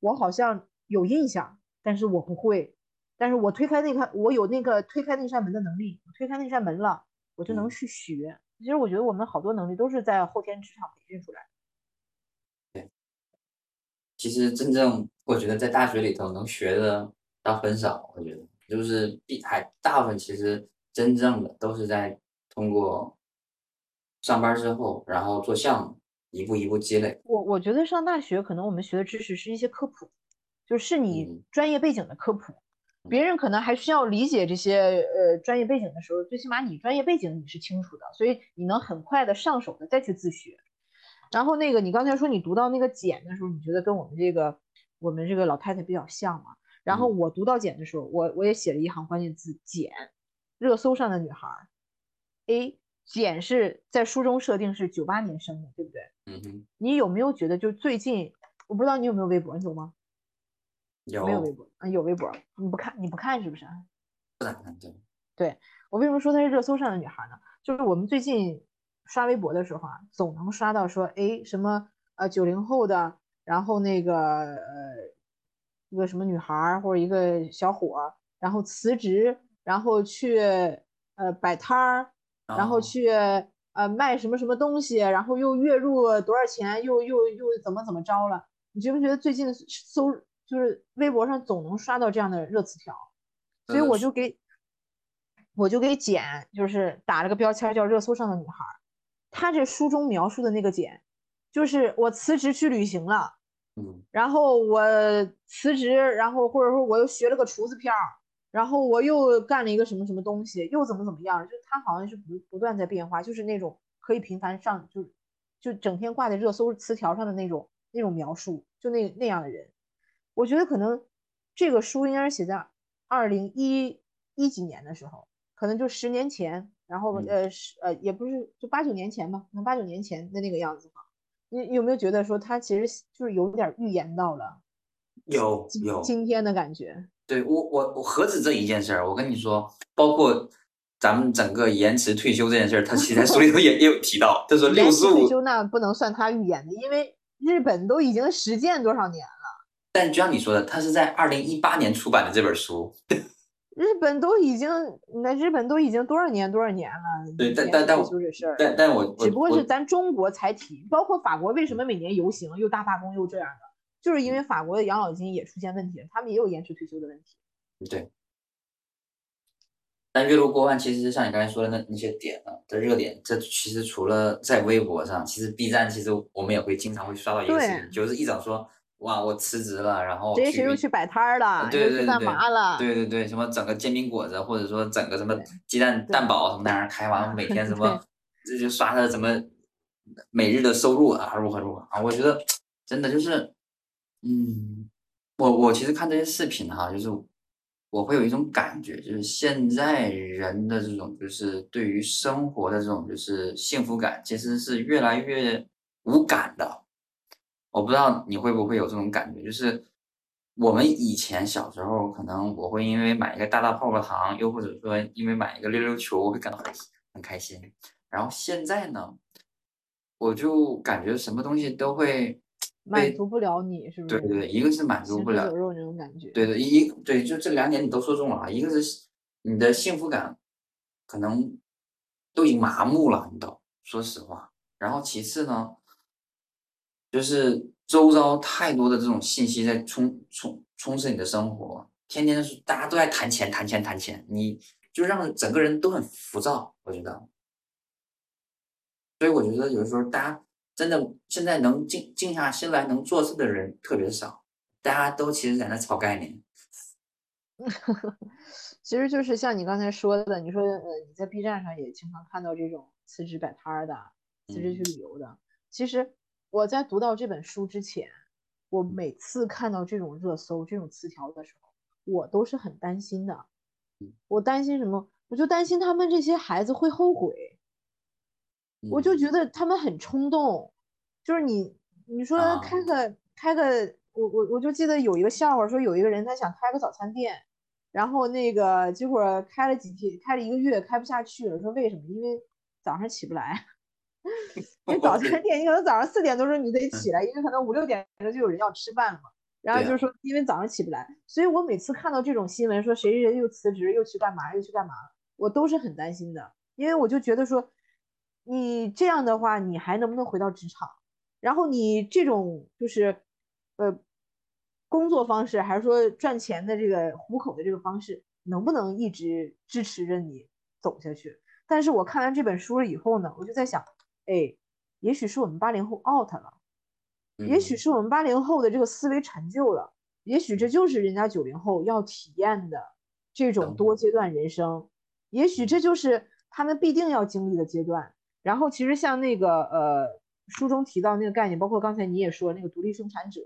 我好像有印象，但是我不会。但是我推开那个，我有那个推开那扇门的能力，推开那扇门了，我就能去学。其实我觉得我们好多能力都是在后天职场培训出来。对，其实真正我觉得在大学里头能学的倒很少，我觉得就是比还大部分其实真正的都是在通过上班之后，然后做项目，一步一步积累。我我觉得上大学可能我们学的知识是一些科普，就是你专业背景的科普。别人可能还需要理解这些呃专业背景的时候，最起码你专业背景你是清楚的，所以你能很快的上手的再去自学。然后那个你刚才说你读到那个简的时候，你觉得跟我们这个我们这个老太太比较像嘛？然后我读到简的时候，我我也写了一行关键字简，热搜上的女孩。A 简是在书中设定是九八年生的，对不对？嗯哼。你有没有觉得就最近，我不知道你有没有微博，你有吗？有没有微博？啊，有微博。你不看，你不看是不是？不咋看，对。对我为什么说她是热搜上的女孩呢？就是我们最近刷微博的时候啊，总能刷到说，哎，什么呃九零后的，然后那个呃一个什么女孩或者一个小伙，然后辞职，然后去呃摆摊儿，然后去呃卖什么什么东西，然后又月入多少钱，又又又怎么怎么着了？你觉不觉得最近搜？就是微博上总能刷到这样的热词条，所以我就给我就给简就是打了个标签叫热搜上的女孩。她这书中描述的那个简，就是我辞职去旅行了，嗯，然后我辞职，然后或者说我又学了个厨子片儿，然后我又干了一个什么什么东西，又怎么怎么样，就他好像是不不断在变化，就是那种可以频繁上就就整天挂在热搜词条上的那种那种描述，就那那样的人。我觉得可能这个书应该是写在二零一一几年的时候，可能就十年前，然后呃十呃也不是就八九年前吧，可能八九年前的那个样子吧。你有没有觉得说他其实就是有点预言到了？有有今天的感觉。对我我我何止这一件事儿？我跟你说，包括咱们整个延迟退休这件事儿，他其实在书里头也 [LAUGHS] 也有提到。他说六十五退休那不能算他预言的，因为日本都已经实践多少年了。但就像你说的，他是在二零一八年出版的这本书。日本都已经，那日本都已经多少年多少年了？对，但但但我这事儿，但但我只不过是咱中国才提，包括法国为什么每年游行又大罢工又这样的，就是因为法国的养老金也出现问题，他们也有延迟退休的问题。对。但月入过万，其实像你刚才说的那那些点啊，的热点，这其实除了在微博上，其实 B 站其实我们也会经常会刷到一个事情，就是一早说。哇！我辞职了，然后谁谁又去摆摊儿了，对对对，干嘛了？对对对，什么整个煎饼果子，或者说整个什么鸡蛋蛋堡什么在那儿开完，每天什 [LAUGHS] 么这就刷他什么每日的收入啊，如何如何啊？我觉得 [TSK] 真的就是，嗯，我我其实看这些视频哈，就是我会有一种感觉，就是现在人的这种就是对于生活的这种就是幸福感，其实是越来越无感的。我不知道你会不会有这种感觉，就是我们以前小时候，可能我会因为买一个大大泡泡糖，又或者说因为买一个溜溜球，我会感到很很开心。然后现在呢，我就感觉什么东西都会满足不了你，是不是？对对对，一个是满足不了，肉那种感觉。对对，一对就这两点你都说中了啊，一个是你的幸福感可能都已经麻木了，你都说实话。然后其次呢？就是周遭太多的这种信息在充充充斥你的生活，天天是大家都在谈钱谈钱谈钱，你就让整个人都很浮躁，我觉得。所以我觉得有的时候大家真的现在能静静下心来能做事的人特别少，大家都其实在那炒概念。[LAUGHS] 其实就是像你刚才说的，你说呃你在 B 站上也经常看到这种辞职摆摊的、辞职去旅游的。其实我在读到这本书之前，我每次看到这种热搜、这种词条的时候，我都是很担心的。我担心什么？我就担心他们这些孩子会后悔。我就觉得他们很冲动，就是你你说开个开个，我我我就记得有一个笑话，说有一个人他想开个早餐店，然后那个结果开了几天，开了一个月开不下去了，说为什么？因为早上起不来。[LAUGHS] 因为早餐店你可能早上四点多钟你得起来，因为可能五六点钟就有人要吃饭了嘛。然后就是说因为早上起不来，所以我每次看到这种新闻说谁谁又辞职又去干嘛又去干嘛，我都是很担心的，因为我就觉得说。你这样的话，你还能不能回到职场？然后你这种就是，呃，工作方式还是说赚钱的这个糊口的这个方式，能不能一直支持着你走下去？但是我看完这本书了以后呢，我就在想，哎，也许是我们八零后 out 了，也许是我们八零后的这个思维陈旧了，也许这就是人家九零后要体验的这种多阶段人生，也许这就是他们必定要经历的阶段。然后其实像那个呃书中提到那个概念，包括刚才你也说那个独立生产者，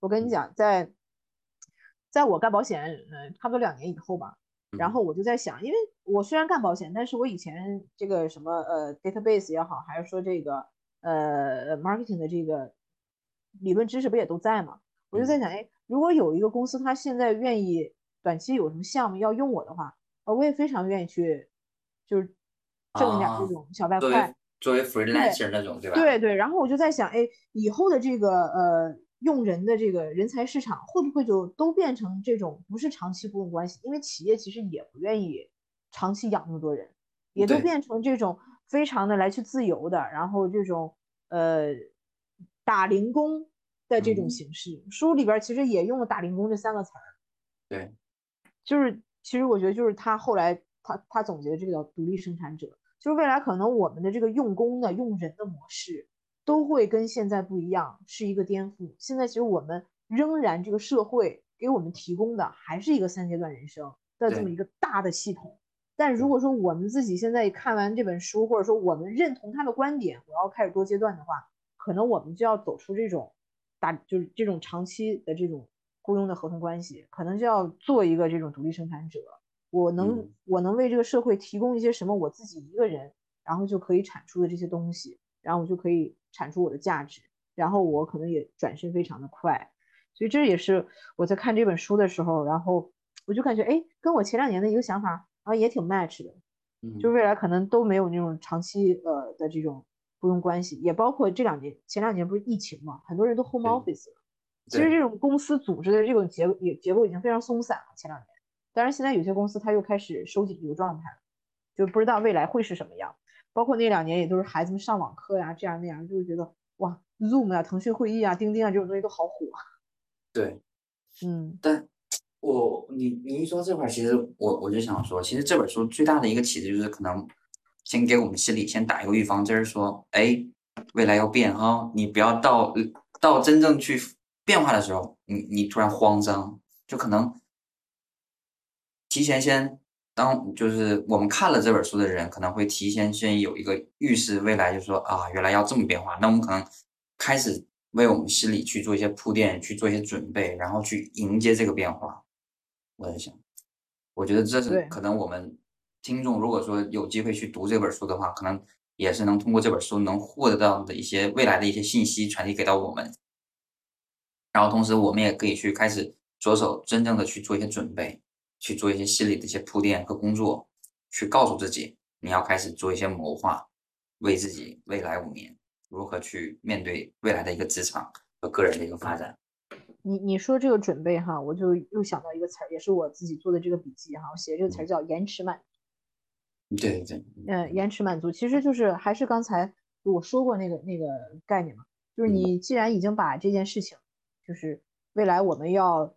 我跟你讲，在在我干保险，呃，差不多两年以后吧，然后我就在想，因为我虽然干保险，但是我以前这个什么呃 database 也好，还是说这个呃 marketing 的这个理论知识不也都在嘛？我就在想，哎，如果有一个公司他现在愿意短期有什么项目要用我的话，呃，我也非常愿意去，就是。挣点这种小外快，作为 freelancer 那种，对吧？对对。然后我就在想，哎，以后的这个呃用人的这个人才市场，会不会就都变成这种不是长期雇佣关系？因为企业其实也不愿意长期养那么多人，也都变成这种非常的来去自由的，然后这种呃打零工的这种形式。书里边其实也用了“打零工”这三个词儿。对，就是其实我觉得就是他后来他他总结的这个叫独立生产者。就是未来可能我们的这个用工的用人的模式都会跟现在不一样，是一个颠覆。现在其实我们仍然这个社会给我们提供的还是一个三阶段人生的这么一个大的系统。但如果说我们自己现在看完这本书，或者说我们认同他的观点，我要开始多阶段的话，可能我们就要走出这种大就是这种长期的这种雇佣的合同关系，可能就要做一个这种独立生产者。我能我能为这个社会提供一些什么？我自己一个人，然后就可以产出的这些东西，然后我就可以产出我的价值，然后我可能也转身非常的快，所以这也是我在看这本书的时候，然后我就感觉，哎，跟我前两年的一个想法啊也挺 match 的，就未来可能都没有那种长期呃的这种雇佣关系，也包括这两年前两年不是疫情嘛，很多人都 home office 了，其实这种公司组织的这种结也结构已经非常松散了，前两年。当然，现在有些公司它又开始收紧这个状态了，就不知道未来会是什么样。包括那两年也都是孩子们上网课呀，这样那样，就会觉得哇，Zoom 啊、腾讯会议啊、钉钉啊这种东西都好火。对，[LAUGHS] 嗯。但 [TSK] 我你你一说这块，其实我我就想说，其实这本书最大的一个启示就是，可能先给我们心里先打一个预防针，说，哎，未来要变哈，你不要到到真正去变化的时候，你你突然慌张，就可能。提前先当就是我们看了这本书的人，可能会提前先有一个预示，未来就说啊，原来要这么变化，那我们可能开始为我们心里去做一些铺垫，去做一些准备，然后去迎接这个变化。我在想，我觉得这是可能我们听众如果说有机会去读这本书的话，可能也是能通过这本书能获得到的一些未来的一些信息传递给到我们，然后同时我们也可以去开始着手真正的去做一些准备。去做一些心理的一些铺垫和工作，去告诉自己你要开始做一些谋划，为自己未来五年如何去面对未来的一个职场和个人的一个发展。你你说这个准备哈，我就又想到一个词儿，也是我自己做的这个笔记哈，我写这个词儿叫延迟满。对对。嗯，延迟满足其实就是还是刚才我说过那个那个概念嘛，就是你既然已经把这件事情，就是未来我们要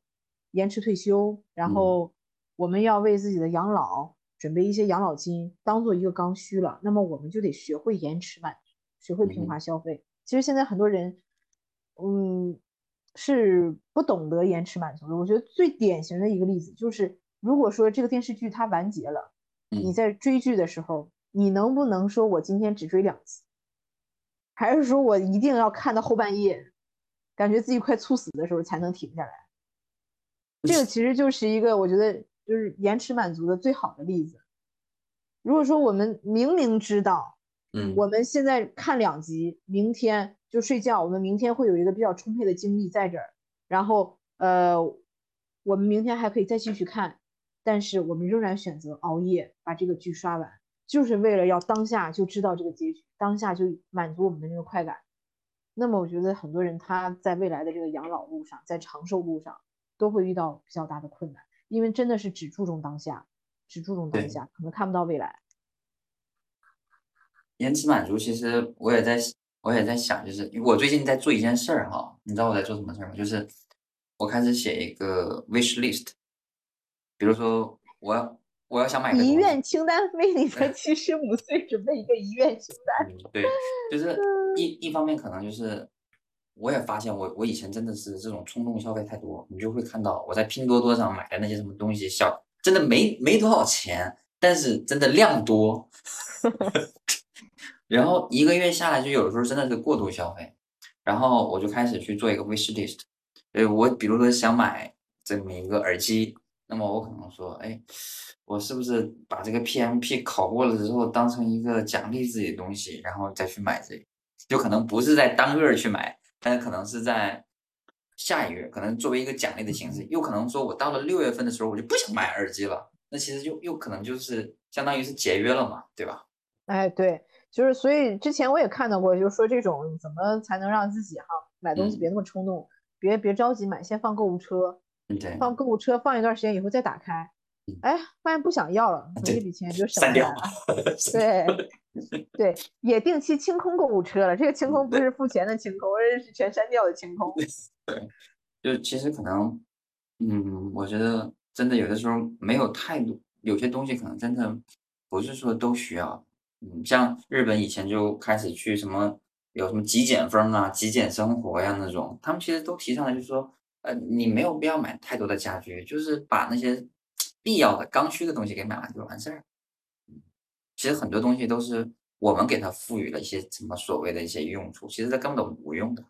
延迟退休，然后。我们要为自己的养老准备一些养老金当做一个刚需了，那么我们就得学会延迟满足，学会平滑消费。其实现在很多人，嗯，是不懂得延迟满足的。我觉得最典型的一个例子就是，如果说这个电视剧它完结了，你在追剧的时候，你能不能说我今天只追两集，还是说我一定要看到后半夜，感觉自己快猝死的时候才能停下来？这个其实就是一个我觉得。就是延迟满足的最好的例子。如果说我们明明知道，嗯，我们现在看两集，明天就睡觉，我们明天会有一个比较充沛的精力在这儿，然后呃，我们明天还可以再继续看，但是我们仍然选择熬夜把这个剧刷完，就是为了要当下就知道这个结局，当下就满足我们的那个快感。那么我觉得很多人他在未来的这个养老路上，在长寿路上都会遇到比较大的困难。因为真的是只注重当下，只注重当下，可能看不到未来。延迟满足，其实我也在，我也在想，就是我最近在做一件事儿哈，你知道我在做什么事儿吗？就是我开始写一个 wish list，比如说我要我要想买个遗愿清单，为你的七十五岁准备一个遗愿清单。对，就是一一方面可能就是。我也发现，我我以前真的是这种冲动消费太多，你就会看到我在拼多多上买的那些什么东西，小真的没没多少钱，但是真的量多，[LAUGHS] 然后一个月下来就有的时候真的是过度消费，然后我就开始去做一个 wish list，呃，我比如说想买这么一个耳机，那么我可能说，哎，我是不是把这个 PMP 考过了之后当成一个奖励自己的东西，然后再去买这个，就可能不是在当个去买。但是可能是在下一个月，可能作为一个奖励的形式，又可能说我到了六月份的时候，我就不想买耳机了。那其实就又可能就是相当于是节约了嘛，对吧？哎，对，就是所以之前我也看到过，就是说这种怎么才能让自己哈买东西别那么冲动，别别着急买，先放购物车，对，放购物车放一段时间以后再打开，哎，发现不想要了，这笔钱就省下来 [LAUGHS] 了。对。[LAUGHS] [LAUGHS] 对，也定期清空购物车了。这个清空不是付钱的清空，而是全删掉的清空。[LAUGHS] 对，就其实可能，嗯，我觉得真的有的时候没有太多，有些东西可能真的不是说都需要。嗯，像日本以前就开始去什么有什么极简风啊、极简生活呀那种，他们其实都提倡的就是说，呃，你没有必要买太多的家具，就是把那些 [TSK] 必要的刚需的东西给买完就完事儿。其实很多东西都是我们给它赋予了一些什么所谓的一些用处，其实它根本都无用的。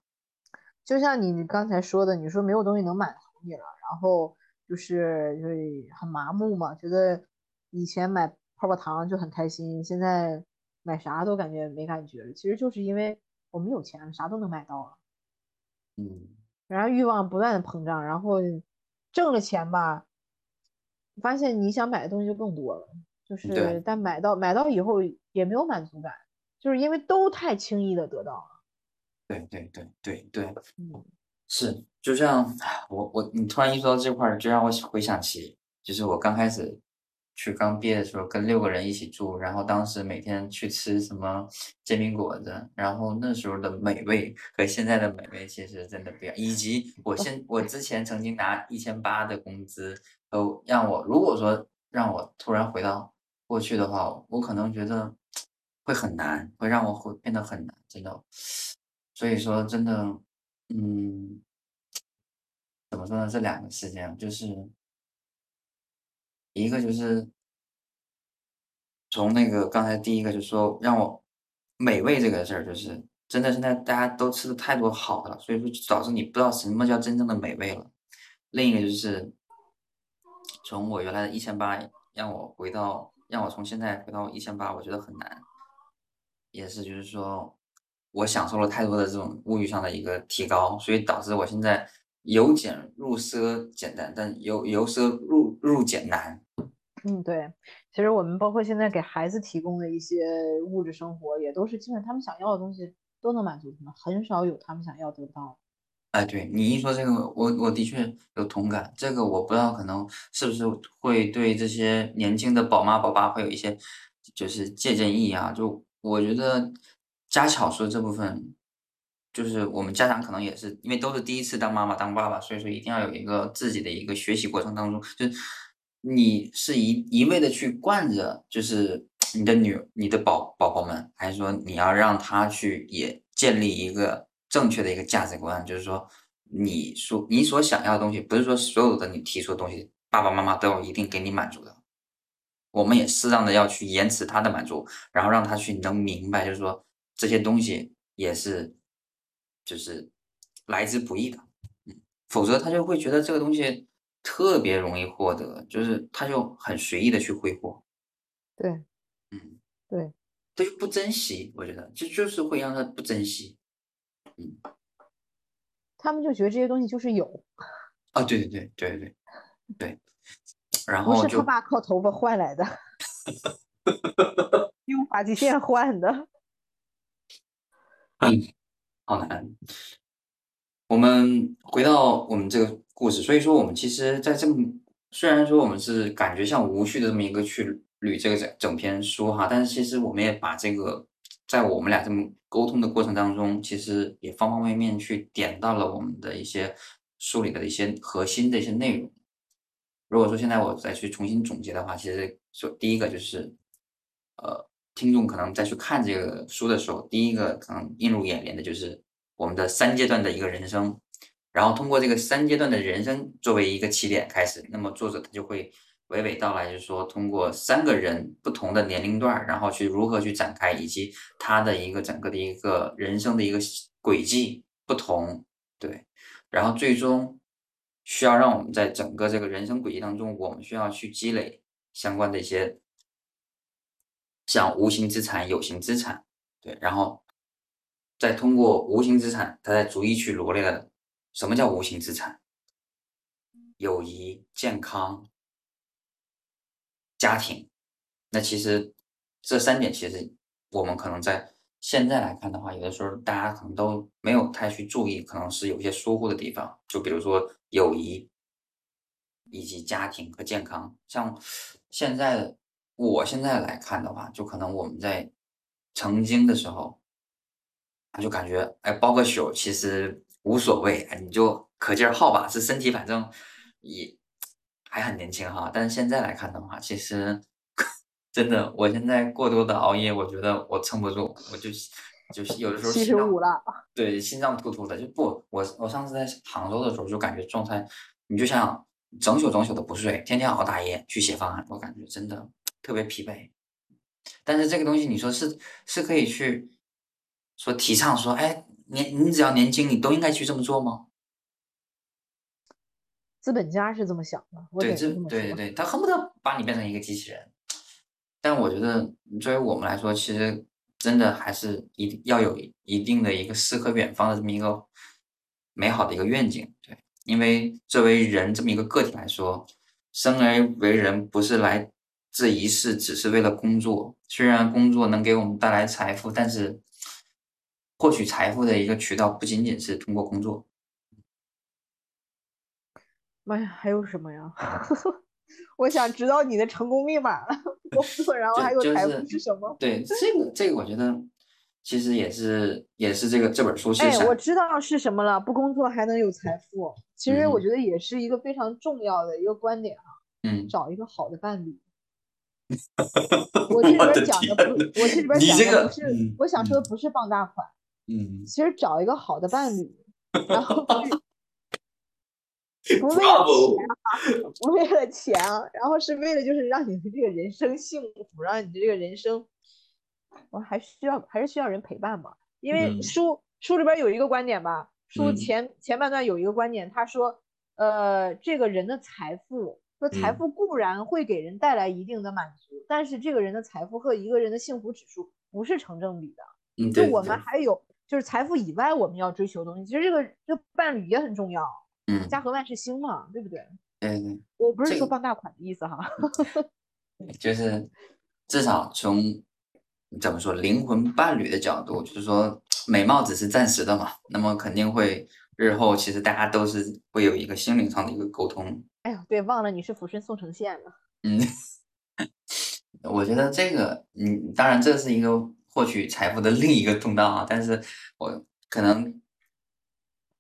就像你刚才说的，你说没有东西能满足你了，然后就是就是很麻木嘛，觉得以前买泡泡糖就很开心，现在买啥都感觉没感觉了。其实就是因为我们有钱，啥都能买到了。嗯。然后欲望不断的膨胀，然后挣了钱吧，发现你想买的东西就更多了。就是，但买到买到以后也没有满足感，就是因为都太轻易的得到了。对对对对对，嗯，是，就像我我你突然一说到这块儿，就让我回想起，就是我刚开始去刚毕业的时候，跟六个人一起住，然后当时每天去吃什么煎饼果子，然后那时候的美味和现在的美味其实真的不一样，以及我现我之前曾经拿一千八的工资，都让我如果说让我突然回到。过去的话，我可能觉得会很难，会让我会变得很难，真的。所以说，真的，嗯，怎么说呢？这两个事件，就是一个就是从那个刚才第一个就说让我美味这个事儿，就是真的现在大家都吃的太多好的了，所以说导致你不知道什么叫真正的美味了。另一个就是从我原来的一千八让我回到。让我从现在回到一千八，我觉得很难，也是就是说，我享受了太多的这种物欲上的一个提高，所以导致我现在由俭入奢简单，但由由奢入入俭难。嗯，对，其实我们包括现在给孩子提供的一些物质生活，也都是基本他们想要的东西都能满足他们，很少有他们想要得不到。哎，对你一说这个，我我的确有同感。这个我不知道，可能是不是会对这些年轻的宝妈宝爸会有一些就是借鉴意义啊？就我觉得家巧说这部分，就是我们家长可能也是因为都是第一次当妈妈当爸爸，所以说一定要有一个自己的一个学习过程当中，就是你是一一味的去惯着，就是你的女、你的宝宝宝们，还是说你要让他去也建立一个正确的一个价值观？就是说，你说你所想要的东西，不是说所有的你提出的东西，爸爸妈妈都要一定给你满足的。我们也适当的要去延迟他的满足，然后让他去能明白，就是说这些东西也是，就是来之不易的，嗯，否则他就会觉得这个东西。特别容易获得，就是他就很随意的去挥霍，对，嗯，对，他就不珍惜，我觉得这就是会让他不珍惜，嗯，他们就觉得这些东西就是有，啊，对对对对对对，然后不是他爸靠头发换来的，[LAUGHS] 用发际线换的，嗯，好难。我们回到我们这个。故事，所以说我们其实，在这么虽然说我们是感觉像无序的这么一个去捋这个整整篇书哈，但是其实我们也把这个在我们俩这么沟通的过程当中，其实也方方面面去点到了我们的一些书里的一些核心的一些内容。如果说现在我再去重新总结的话，其实说第一个就是，呃，听众可能再去看这个书的时候，第一个可能映入眼帘的就是我们的三阶段的一个人生。然后通过这个三阶段的人生作为一个起点开始，那么作者他就会娓娓道来，就是说通过三个人不同的年龄段，然后去如何去展开，以及他的一个整个的一个人生的一个轨迹不同，对，然后最终需要让我们在整个这个人生轨迹当中，我们需要去积累相关的一些像无形资产、有形资产，对，然后再通过无形资产，他再逐一去罗列了。什么叫无形资产？友谊、健康、家庭。那其实这三点，其实我们可能在现在来看的话，有的时候大家可能都没有太去注意，可能是有些疏忽的地方。就比如说友谊，以及家庭和健康。像现在，我现在来看的话，就可能我们在曾经的时候，就感觉哎，包个宿其实。无所谓，你就可劲儿耗吧。这身体反正也还很年轻哈。但是现在来看的话，其实 [LAUGHS] 真的，我现在过多的熬夜，我觉得我撑不住，我就就是有的时候七十五了，对，心脏突突的就不。我我上次在杭州的时候就感觉状态，你就像整宿整宿的不睡，天天熬大夜去写方案，我感觉真的特别疲惫。但是这个东西，你说是是可以去说提倡说，哎。年你只要年轻，你都应该去这么做吗？资本家是这么想的，对，这对对对，他恨不得把你变成一个机器人。但我觉得，作为我们来说，其实真的还是一要有一定的一个诗和远方的这么一个美好的一个愿景。对，因为作为人这么一个个体来说，生而为人不是来这一世只是为了工作。虽然工作能给我们带来财富，但是。获取财富的一个渠道不仅仅是通过工作。妈呀，还有什么呀？[LAUGHS] 我想知道你的成功密码。工 [LAUGHS] 作，然后还有财富是什么？对，这个这个，我觉得其实也是也是这个这本书是。哎，我知道是什么了。不工作还能有财富？其实我觉得也是一个非常重要的一个观点啊。嗯。找一个好的伴侣。[LAUGHS] 我这里边讲的不，我这里边讲的不是，我想说的不是傍大款。嗯，其实找一个好的伴侣，然后不为了钱啊，不为了钱啊，然后是为了就是让你的这个人生幸福，让你的这个人生，我还需要还是需要人陪伴嘛？因为书书里边有一个观点吧，书前前半段有一个观点，他说，呃，这个人的财富，说财富固然会给人带来一定的满足，但是这个人的财富和一个人的幸福指数不是成正比的。嗯，就我们还有。就是财富以外，我们要追求的东西，其实这个这伴侣也很重要。嗯，家和万事兴嘛，对不对？对对。我不是说傍大款的意思哈。[LAUGHS] 就是至少从怎么说灵魂伴侣的角度，就是说美貌只是暂时的嘛，那么肯定会日后其实大家都是会有一个心灵上的一个沟通。哎呦，对，忘了你是抚顺宋城县的。嗯，[LAUGHS] 我觉得这个，嗯，当然这是一个。获取财富的另一个通道啊，但是我可能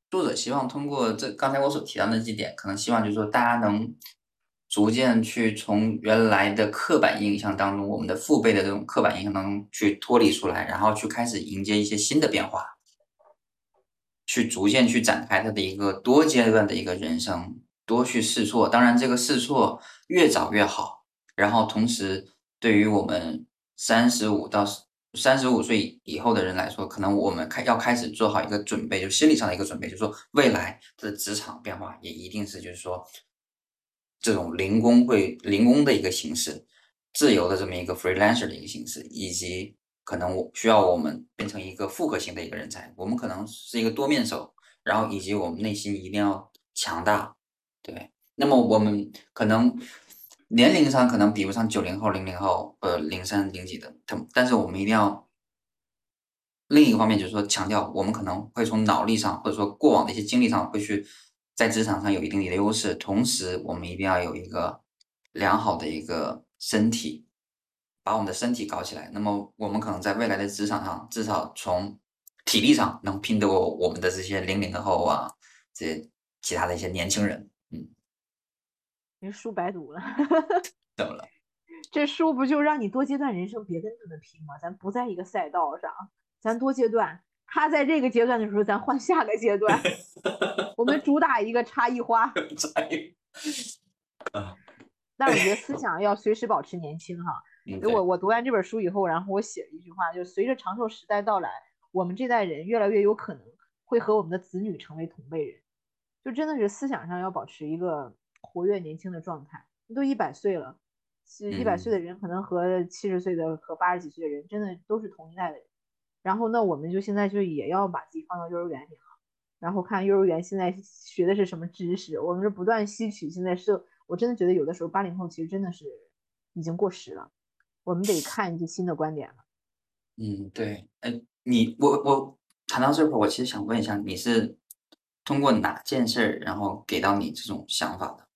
作者希望通过这刚才我所提到那几点，可能希望就是说大家能逐渐去从原来的刻板印象当中，我们的父辈的这种刻板印象当中去脱离出来，然后去开始迎接一些新的变化，去逐渐去展开他的一个多阶段的一个人生，多去试错。当然，这个试错越早越好。然后，同时对于我们三十五到三十五岁以后的人来说，可能我们开要开始做好一个准备，就心理上的一个准备，就是说未来的职场变化也一定是就是说。这种零工会零工的一个形式，自由的这么一个 freelancer 的一个形式，以及可能我需要我们变成一个复合型的一个人才，我们可能是一个多面手，然后以及我们内心一定要强大，对。那么我们可能年龄上可能比不上九零后、零零后，呃，零三零几的，他但是我们一定要另一个方面就是说强调，我们可能会从脑力上或者说过往的一些经历上会去。在职场上有一定的优势，同时我们一定要有一个良好的一个身体，把我们的身体搞起来。那么我们可能在未来的职场上，至少从体力上能拼得过我们的这些零零后啊，这些其他的一些年轻人。嗯，你书白读了，[LAUGHS] 怎么了？这书不就让你多阶段人生别跟他们拼吗？咱不在一个赛道上，咱多阶段。他在这个阶段的时候，咱换下个阶段。[LAUGHS] 我们主打一个差异化。差异。啊。但我觉得思想要随时保持年轻哈。[LAUGHS] 我我读完这本书以后，然后我写了一句话，就随着长寿时代到来，我们这代人越来越有可能会和我们的子女成为同辈人。就真的是思想上要保持一个活跃年轻的状态。都一百岁了，一百岁的人可能和七十岁的和八十几岁的人真的都是同一代的人。然后那我们就现在就也要把自己放到幼儿园里了，然后看幼儿园现在学的是什么知识，我们是不断吸取。现在是，我真的觉得有的时候八零后其实真的是已经过时了，我们得看一些新的观点了。嗯，对，哎，你我我谈到这块，我其实想问一下，你是通过哪件事儿，然后给到你这种想法的？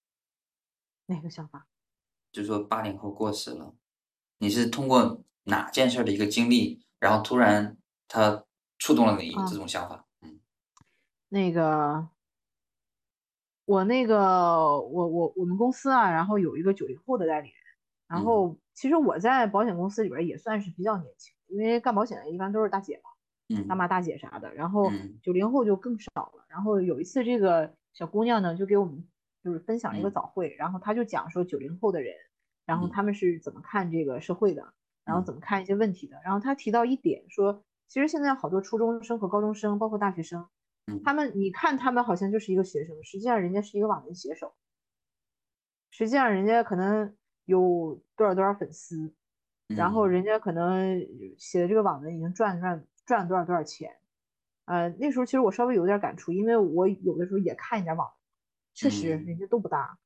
哪个想法？就是说八零后过时了，你是通过哪件事的一个经历？然后突然，他触动了你这种想法，嗯，那个，我那个，我我我们公司啊，然后有一个九零后的代理人，然后其实我在保险公司里边也算是比较年轻，因为干保险的一般都是大姐嘛，嗯，大妈大姐啥的，然后九零后就更少了。然后有一次，这个小姑娘呢，就给我们就是分享了一个早会，然后他就讲说九零后的人，然后他们是怎么看这个社会的。然后怎么看一些问题的？然后他提到一点说，其实现在好多初中生和高中生，包括大学生，他们你看他们好像就是一个学生，实际上人家是一个网文写手，实际上人家可能有多少多少粉丝，然后人家可能写的这个网文已经赚赚赚了多少多少钱。呃，那时候其实我稍微有点感触，因为我有的时候也看一点网，确实人家都不大。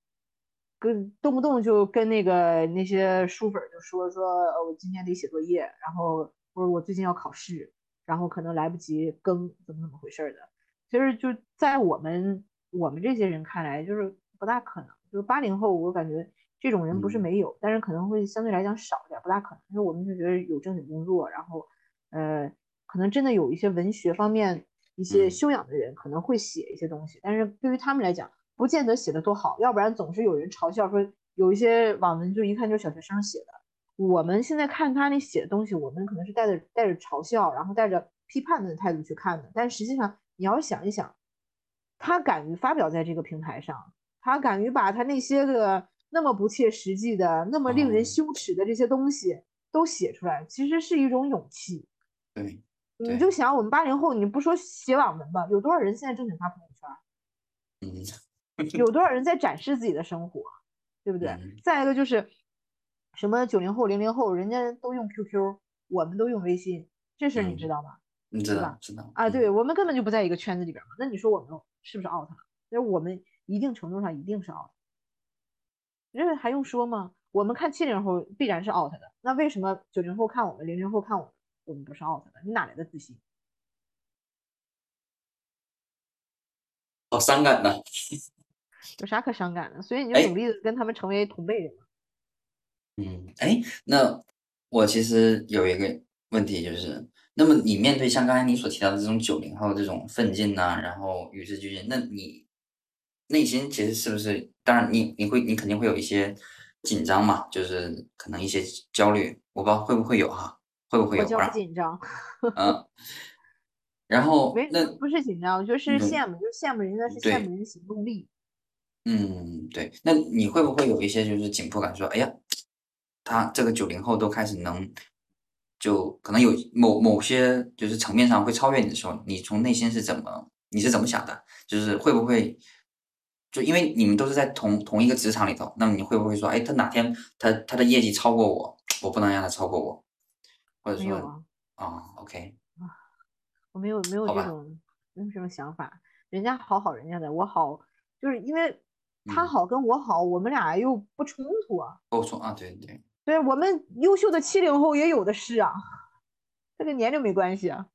跟动不动就跟那个那些书粉就说说，我今天得写作业，然后或者我最近要考试，然后可能来不及更，怎么怎么回事的。其实就在我们我们这些人看来，就是不大可能。就是八零后，我感觉这种人不是没有，但是可能会相对来讲少一点，不大可能。因为我们就觉得有正经工作，然后呃，可能真的有一些文学方面一些修养的人，可能会写一些东西，但是对于他们来讲。不见得写的多好，要不然总是有人嘲笑说有一些网文就一看就是小学生写的。我们现在看他那写的东西，我们可能是带着带着嘲笑，然后带着批判的态度去看的。但实际上你要想一想，他敢于发表在这个平台上，他敢于把他那些个那么不切实际的、那么令人羞耻的这些东西都写出来，其实是一种勇气。对，你就想我们八零后，你不说写网文吧，有多少人现在正经发朋友圈？嗯。[LAUGHS] 有多少人在展示自己的生活，对不对？再一个就是什么九零后、零零后，人家都用 QQ，我们都用微信，这事你知道吗？你知道，知道啊？对我们根本就不在一个圈子里边嘛。那你说我们是不是 out 了？那我们一定程度上一定是 out。这还用说吗？我们看七零后必然是 out 的，那为什么九零后看我们，零零后看我们，我们不是 out 的？你哪来的自信？好伤感呐！有啥可伤感的？所以你就努力的跟他们成为同辈人嘛。嗯，哎，那我其实有一个问题，就是那么你面对像刚才你所提到的这种九零后这种奋进呐，然后与时俱进，那你内心其实是不是？当然你你会你肯定会有一些紧张嘛，就是可能一些焦虑，我不知道会不会有哈，会不会有？我叫紧张。[LAUGHS] 嗯。然后没那不是紧张，就是羡慕，就是羡慕人家是羡慕人的行动力。嗯，对。那你会不会有一些就是紧迫感，说哎呀，他这个九零后都开始能，就可能有某某些就是层面上会超越你的时候，你从内心是怎么你是怎么想的？就是会不会就因为你们都是在同同一个职场里头，那么你会不会说，哎，他哪天他他的业绩超过我，我不能让他超过我，或者说啊，OK。我没有没有这种没有这种想法，人家好好人家的，我好就是因为他好跟我好，我们俩又不冲突啊。不冲啊，对对对，我们优秀的七零后也有的是啊，这跟年龄没关系啊，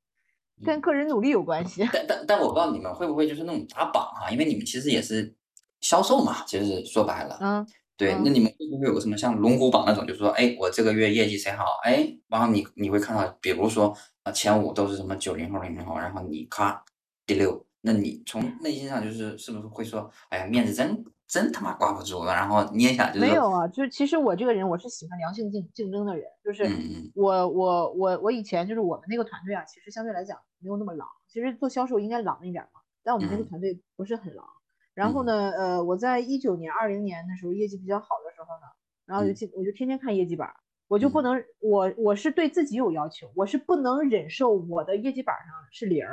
跟个人努力有关系。但但但我不知道你们会不会就是那种打榜哈，因为你们其实也是销售嘛，其实说白了，嗯，对，那你们会不会有个什么像龙虎榜那种，就是说，哎，我这个月业绩谁好，哎，然后你你会看到，比如说。啊，前五都是什么九零后、零零后，然后你咔第六，那你从内心上就是是不是会说，哎呀，面子真真他妈挂不住了，然后捏一下就是没有啊，就是其实我这个人我是喜欢良性竞竞争的人，就是我我我我以前就是我们那个团队啊，其实相对来讲没有那么狼，其实做销售应该狼一点嘛，但我们那个团队不是很狼。然后呢，呃，我在一九年、二零年的时候业绩比较好的时候呢，然后就天我就天天看业绩板。我就不能，我我是对自己有要求，我是不能忍受我的业绩板上是零，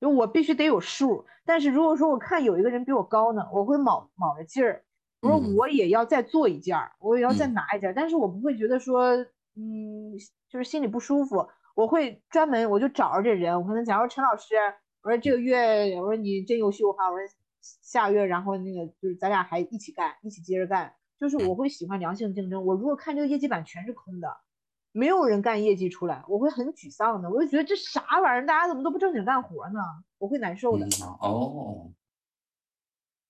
就我必须得有数。但是如果说我看有一个人比我高呢，我会卯卯着劲儿，我说我也要再做一件儿，我也要再拿一件儿，但是我不会觉得说，嗯，就是心里不舒服，我会专门我就找着这人，我可能假如陈老师，我说这个月我说你真优秀哈，我说下个月然后那个就是咱俩还一起干，一起接着干。就是我会喜欢良性竞争。我如果看这个业绩板全是空的，没有人干业绩出来，我会很沮丧的。我就觉得这啥玩意儿，大家怎么都不正经干活呢？我会难受的。哦，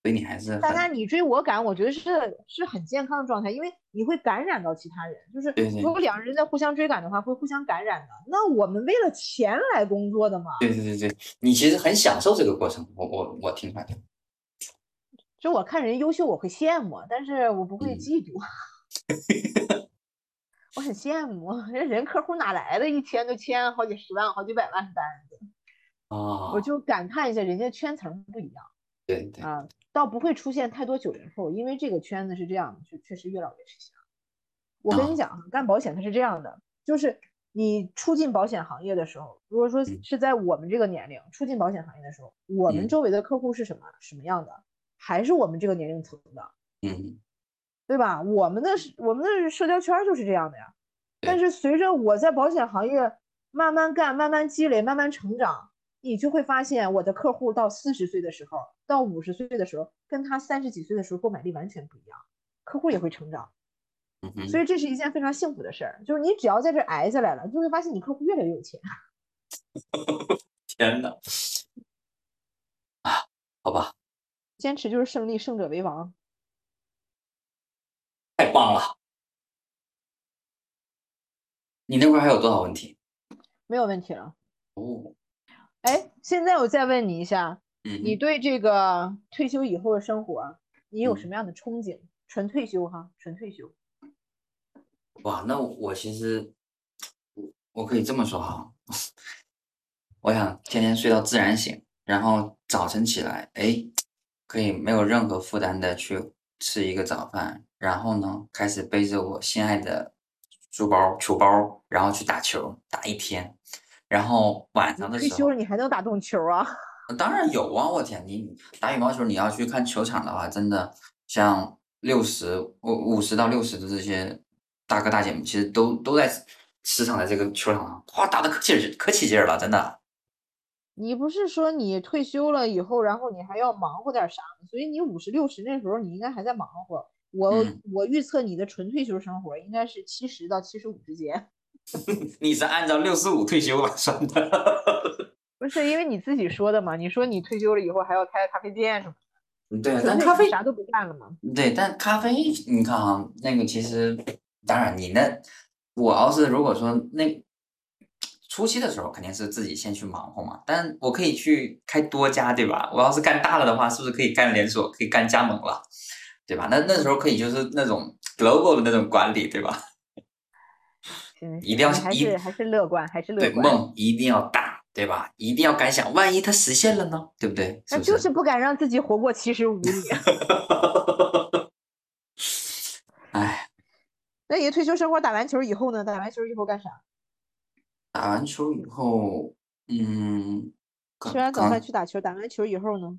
所以你还是大家你追我赶，我觉得是是很健康的状态，因为你会感染到其他人。就是如果两个人在互相追赶的话，会互相感染的。那我们为了钱来工作的嘛？对对对对，你其实很享受这个过程。我我我听出来的。就我看人优秀，我会羡慕，但是我不会嫉妒。[LAUGHS] 我很羡慕，人 [LAUGHS] 人客户哪来的？一天都签好几十万、好几百万单子。啊！我就感叹一下，人家圈层不一样。对对。啊，倒不会出现太多九零后，因为这个圈子是这样，就确实越老越吃香。我跟你讲，干保险它是这样的，就是你初进保险行业的时候，如果说是在我们这个年龄初进保险行业的时候，我们周围的客户是什么什么样的？还是我们这个年龄层的，嗯，对吧？我们的我们的社交圈就是这样的呀。但是随着我在保险行业慢慢干、慢慢积累、慢慢成长，你就会发现我的客户到四十岁的时候，到五十岁的时候，跟他三十几岁的时候购买力完全不一样，客户也会成长。所以这是一件非常幸福的事儿，就是你只要在这挨下来了，就会发现你客户越来越有钱。[LAUGHS] 天哪！啊，好吧。坚持就是胜利，胜者为王。太棒了！你那块还有多少问题？没有问题了。哦。哎，现在我再问你一下，嗯，你对这个退休以后的生活，你有什么样的憧憬？纯退休哈，纯退休。哇，那我其实，我可以这么说哈，我想天天睡到自然醒，然后早晨起来，哎。可以没有任何负担的去吃一个早饭，然后呢，开始背着我心爱的书包、球包，然后去打球，打一天，然后晚上的时候，退休了你还能打动球啊？[LAUGHS] 当然有啊！我天，你打羽毛球，你要去看球场的话，真的像六十、五五十到六十的这些大哥大姐们，其实都都在时常在这个球场上，哇，打的可劲可起劲了，真的。你不是说你退休了以后，然后你还要忙活点啥吗？所以你五十六十那时候，你应该还在忙活。我我预测你的纯退休生活应该是七十到七十五之间。[LAUGHS] 你是按照六十五退休算的？[LAUGHS] 不是，因为你自己说的嘛。你说你退休了以后还要开咖啡店什么的。对，但咖啡啥都不干了嘛。对，但咖啡你看啊，那个其实当然你那，我要是如果说那。初期的时候肯定是自己先去忙活嘛，但我可以去开多家，对吧？我要是干大了的话，是不是可以干连锁，可以干加盟了，对吧？那那时候可以就是那种 global 的那种管理，对吧？一定要还是还是乐观，还是乐观。对，梦一定要大，对吧？一定要敢想，万一它实现了呢？对不对？那就是不敢让自己活过七十五年。[LAUGHS] 哎，[LAUGHS] 那你退休生活打完球以后呢？打完球以后干啥？打完球以后，嗯，吃完早饭去打球。打完球以后呢？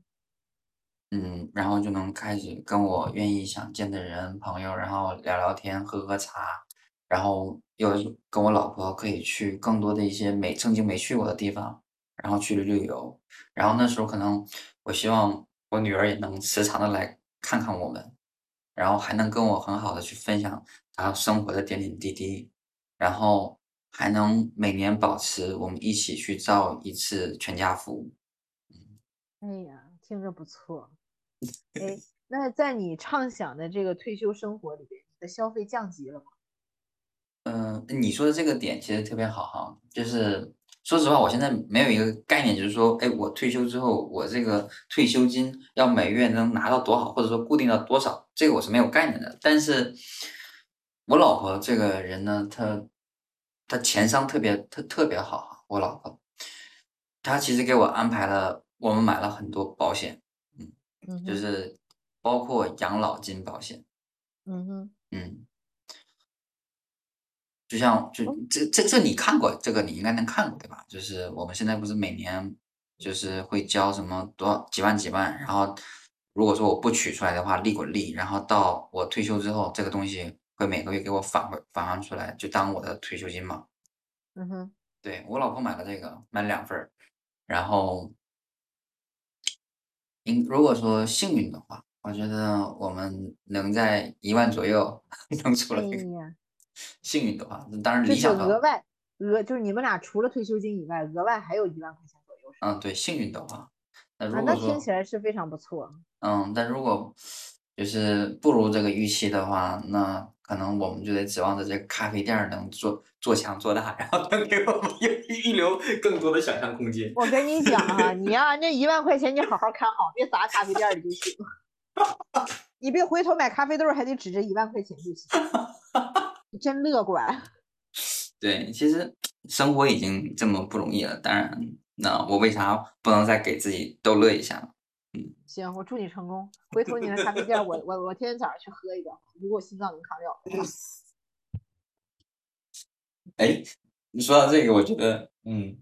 嗯，然后就能开始跟我愿意想见的人、朋友，然后聊聊天、喝喝茶。然后又跟我老婆可以去更多的一些没曾经没去过的地方，然后去旅旅游。然后那时候可能我希望我女儿也能时常的来看看我们，然后还能跟我很好的去分享她生活的点点滴滴，然后还能每年保持我们一起去照一次全家福。哎呀，听着不错。哎，那在你畅想的这个退休生活里边，你的消费降级了吗？嗯，你说的这个点其实特别好哈，就是说实话，我现在没有一个概念，就是说，哎，我退休之后，我这个退休金要每月能拿到多少，或者说固定到多少，这个我是没有概念的。但是，我老婆这个人呢，她她钱商特别特特别好，我老婆，她其实给我安排了，我们买了很多保险，嗯，就是包括养老金保险，嗯哼，嗯。就像就这这这你看过这个你应该能看过对吧？就是我们现在不是每年就是会交什么多少几万几万，然后如果说我不取出来的话，利滚利，然后到我退休之后，这个东西会每个月给我返回返还出来，就当我的退休金嘛。嗯哼，对我老婆买了这个，买了两份儿，然后，应如果说幸运的话，我觉得我们能在一万左右 [LAUGHS] 能出来。幸运的话，那当然理想。额外额就是你们俩除了退休金以外，额外还有一万块钱左右。嗯，对，幸运的话，那如果那听起来是非常不错。嗯，但如果就是不如这个预期的话，那可能我们就得指望着这个咖啡店能做做强做大，然后能给我们预 [LAUGHS] 留更多的想象空间。我跟你讲啊，你呀，那一万块钱你好好看好，别砸咖啡店里就行。你别回头买咖啡豆还得指着一万块钱就行。你真乐观，[LAUGHS] 对，其实生活已经这么不容易了，当然，那我为啥不能再给自己逗乐一下呢？嗯，行，我祝你成功。回头你的咖啡店，我 [LAUGHS] 我我天天早上去喝一个，如果我心脏能扛了。哎，你说到这个，我觉得，嗯，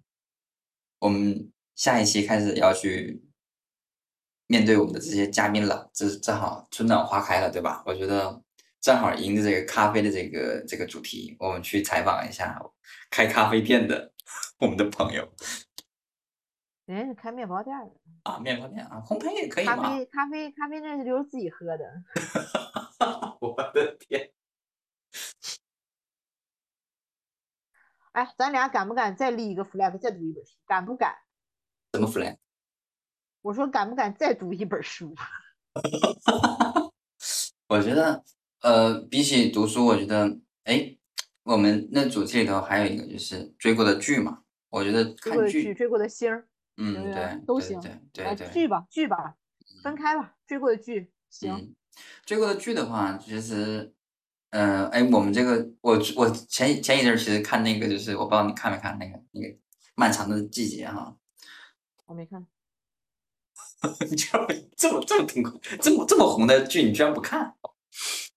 我们下一期开始要去面对我们的这些嘉宾了，这正好春暖花开了，对吧？我觉得。正好迎着这个咖啡的这个这个主题，我们去采访一下开咖啡店的 [LAUGHS] 我们的朋友。人家是开面包店的啊，面包店啊，烘焙也可以吗？咖啡咖啡咖啡那是留着自己喝的。[LAUGHS] 我的天！哎，咱俩敢不敢再立一个 flag，再读一本书？敢不敢？什么 flag？我说敢不敢再读一本书？[LAUGHS] 我觉得。呃，比起读书，我觉得，哎，我们那主题里头还有一个就是追过的剧嘛。我觉得看剧，追过的星儿，嗯，对，都行，对对对，剧吧，剧吧，分开吧，追过的剧行。追过的剧的话，其实，嗯，哎，我们这个，我我前前一阵其实看那个，就是我不知道你看没看那个那个漫长的季节哈。我没看。[LAUGHS] 你居然这么这么痛苦，这么这么红的剧，你居然不看？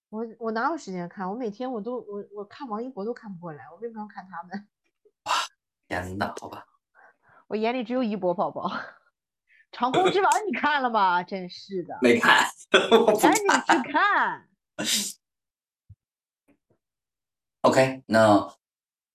我我哪有时间看？我每天我都我我看王一博都看不过来，我为什么要看他们？哇，天呐，好吧。我眼里只有一博宝宝，[LAUGHS]《长空之王 [LAUGHS]》你看了吗？真是的，没看，[LAUGHS] 赶紧去看。OK，那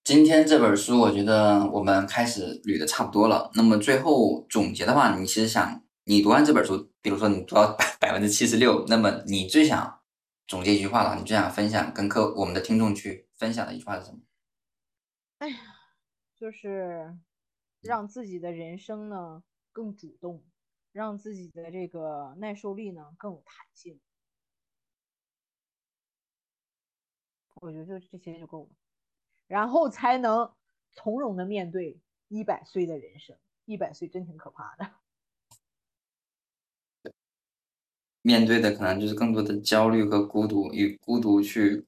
今天这本书，我觉得我们开始捋的差不多了。那么最后总结的话，你其实想，你读完这本书，比如说你读到百百分之七十六，那么你最想？总结一句话了，你最想分享跟客我们的听众去分享的一句话是什么？哎呀，就是让自己的人生呢更主动，让自己的这个耐受力呢更有弹性。我觉得就这些就够了，然后才能从容的面对一百岁的人生。一百岁真挺可怕的。[LAUGHS] 面对的可能就是更多的焦虑和孤独，与孤独去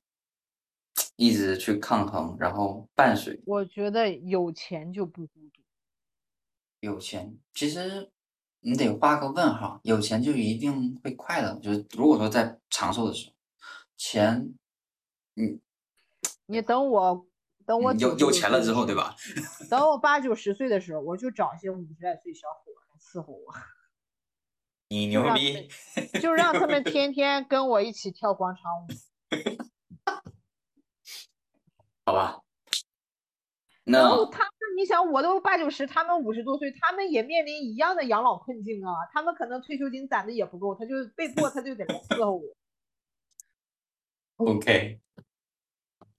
一直去抗衡，然后伴随。我觉得有钱就不孤独。有钱，其实你得画个问号。有钱就一定会快乐？就是如果说在长寿的时候，钱，嗯，你等我，等我有有钱了之后，对吧？等我 [LAUGHS] 八九十岁的时候，我就找些五十来岁小伙来伺候我。[LAUGHS] 你牛逼，就让他们天天跟我一起跳广场舞，[LAUGHS] 好吧？然后他们，你想，我都八九十，他们五十多岁，他们也面临一样的养老困境啊。他们可能退休金攒的也不够，他就被迫他就得来伺候我。OK，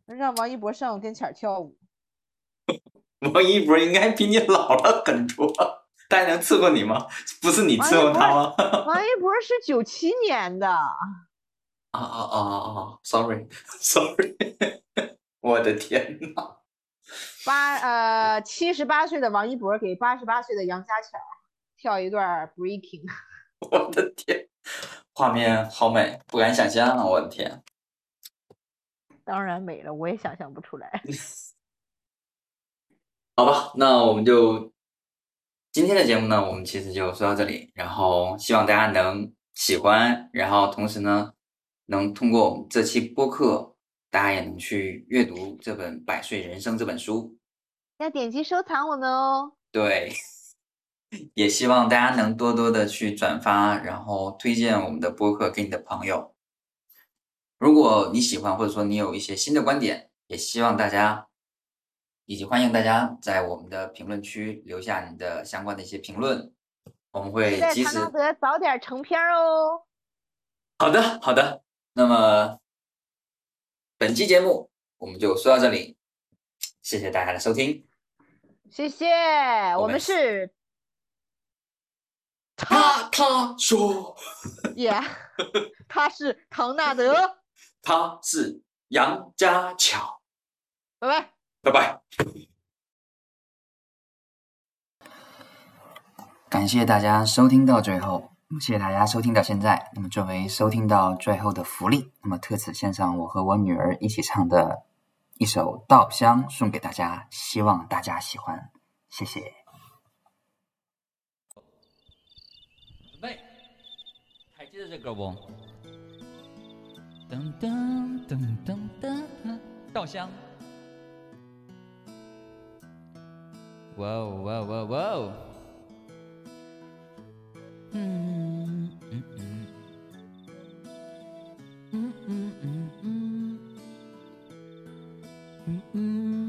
让王一博上我跟前跳舞。[LAUGHS] 王一博应该比你老了很多。他还能伺候你吗？不是你伺候他吗？[LAUGHS] 王一博是九七年的。啊啊啊啊啊！[LAUGHS] Sorry，Sorry，我的天呐。八呃七十八岁的王一博给八十八岁的杨家巧跳一段 breaking。[LAUGHS] 我的天，画面好美，不敢想象啊！我的天。当然美了，我也想象不出来。[LAUGHS] 好吧，那我们就。今天的节目呢，我们其实就说到这里，然后希望大家能喜欢，然后同时呢，能通过我们这期播客，大家也能去阅读这本《百岁人生》这本书，要点击收藏我们哦。对，也希望大家能多多的去转发，然后推荐我们的播客给你的朋友。如果你喜欢，或者说你有一些新的观点，也希望大家。以及欢迎大家在我们的评论区留下你的相关的一些评论，我们会及时。唐德早点成片哦。好的，好的。那么本期节目我们就说到这里，谢谢大家的收听。谢谢，我们是。他他说。Yeah，[LAUGHS] 他是唐纳德。[LAUGHS] 他是杨家巧。拜拜。拜拜！感谢大家收听到最后，谢谢大家收听到现在。那么作为收听到最后的福利，那么特此献上我和我女儿一起唱的一首《稻香》送给大家，希望大家喜欢，谢谢。准备，还记得这歌不？噔噔噔噔噔，稻香。哇哦哇哦哇哦哇哦！Mm-mm. Mm-mm. Mm-mm.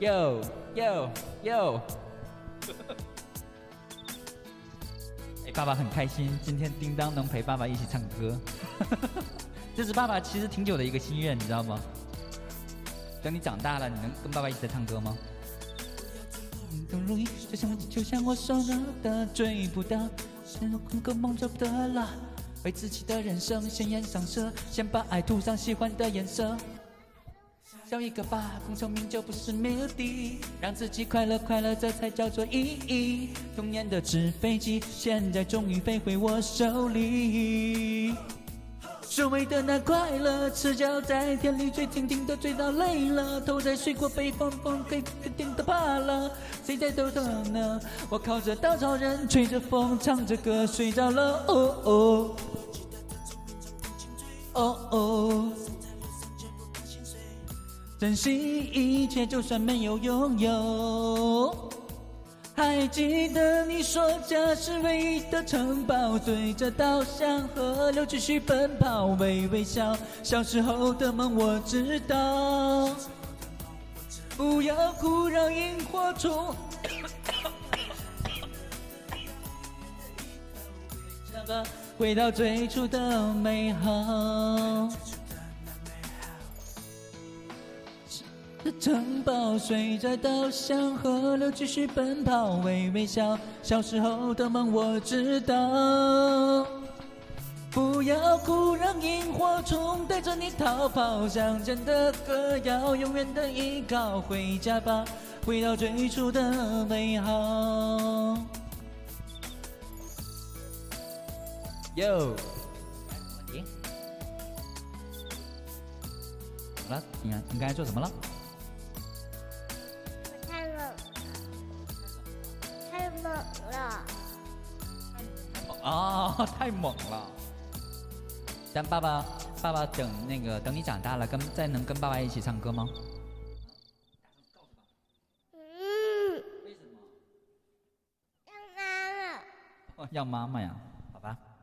yo yo yo yo。哎，爸爸很开心，今天叮当能陪爸爸一起唱歌。[LAUGHS] 这是爸爸其实挺久的一个心愿，你知道吗？等你长大了，你能跟爸爸一起唱歌吗？就像就像我说的，追不到，现在空个梦就得了。为自己的人生鲜艳上色，先把爱涂上喜欢的颜色。笑一个吧，功成名就不是目的，让自己快乐快乐，这才叫做意义。童年的纸飞机，现在终于飞回我手里。所谓的那快乐，赤脚在田里追，停停的追到累了，头在水果被风风给给叮的怕了，谁在逗逗呢？我靠着稻草人，吹着风，唱着歌，睡着了。哦哦，哦哦，珍惜一切，就算没有拥有。还记得你说家是唯一的城堡，对着稻香河流继续奔跑，微微笑。小时候的梦我知道，不要哭，让萤火虫。[COUGHS] 回到最初的美好。城堡睡在稻香河流，继续奔跑，微微笑。小时候的梦我知道，不要哭，让萤火虫带着你逃跑。乡间的歌谣，永远的依靠。回家吧，回到最初的美好。Yo，好了，你你刚才做什么了？猛了！哦，太猛了！但爸爸，爸爸等那个等你长大了，跟再能跟爸爸一起唱歌吗？嗯。为什么？要妈妈。要妈妈呀。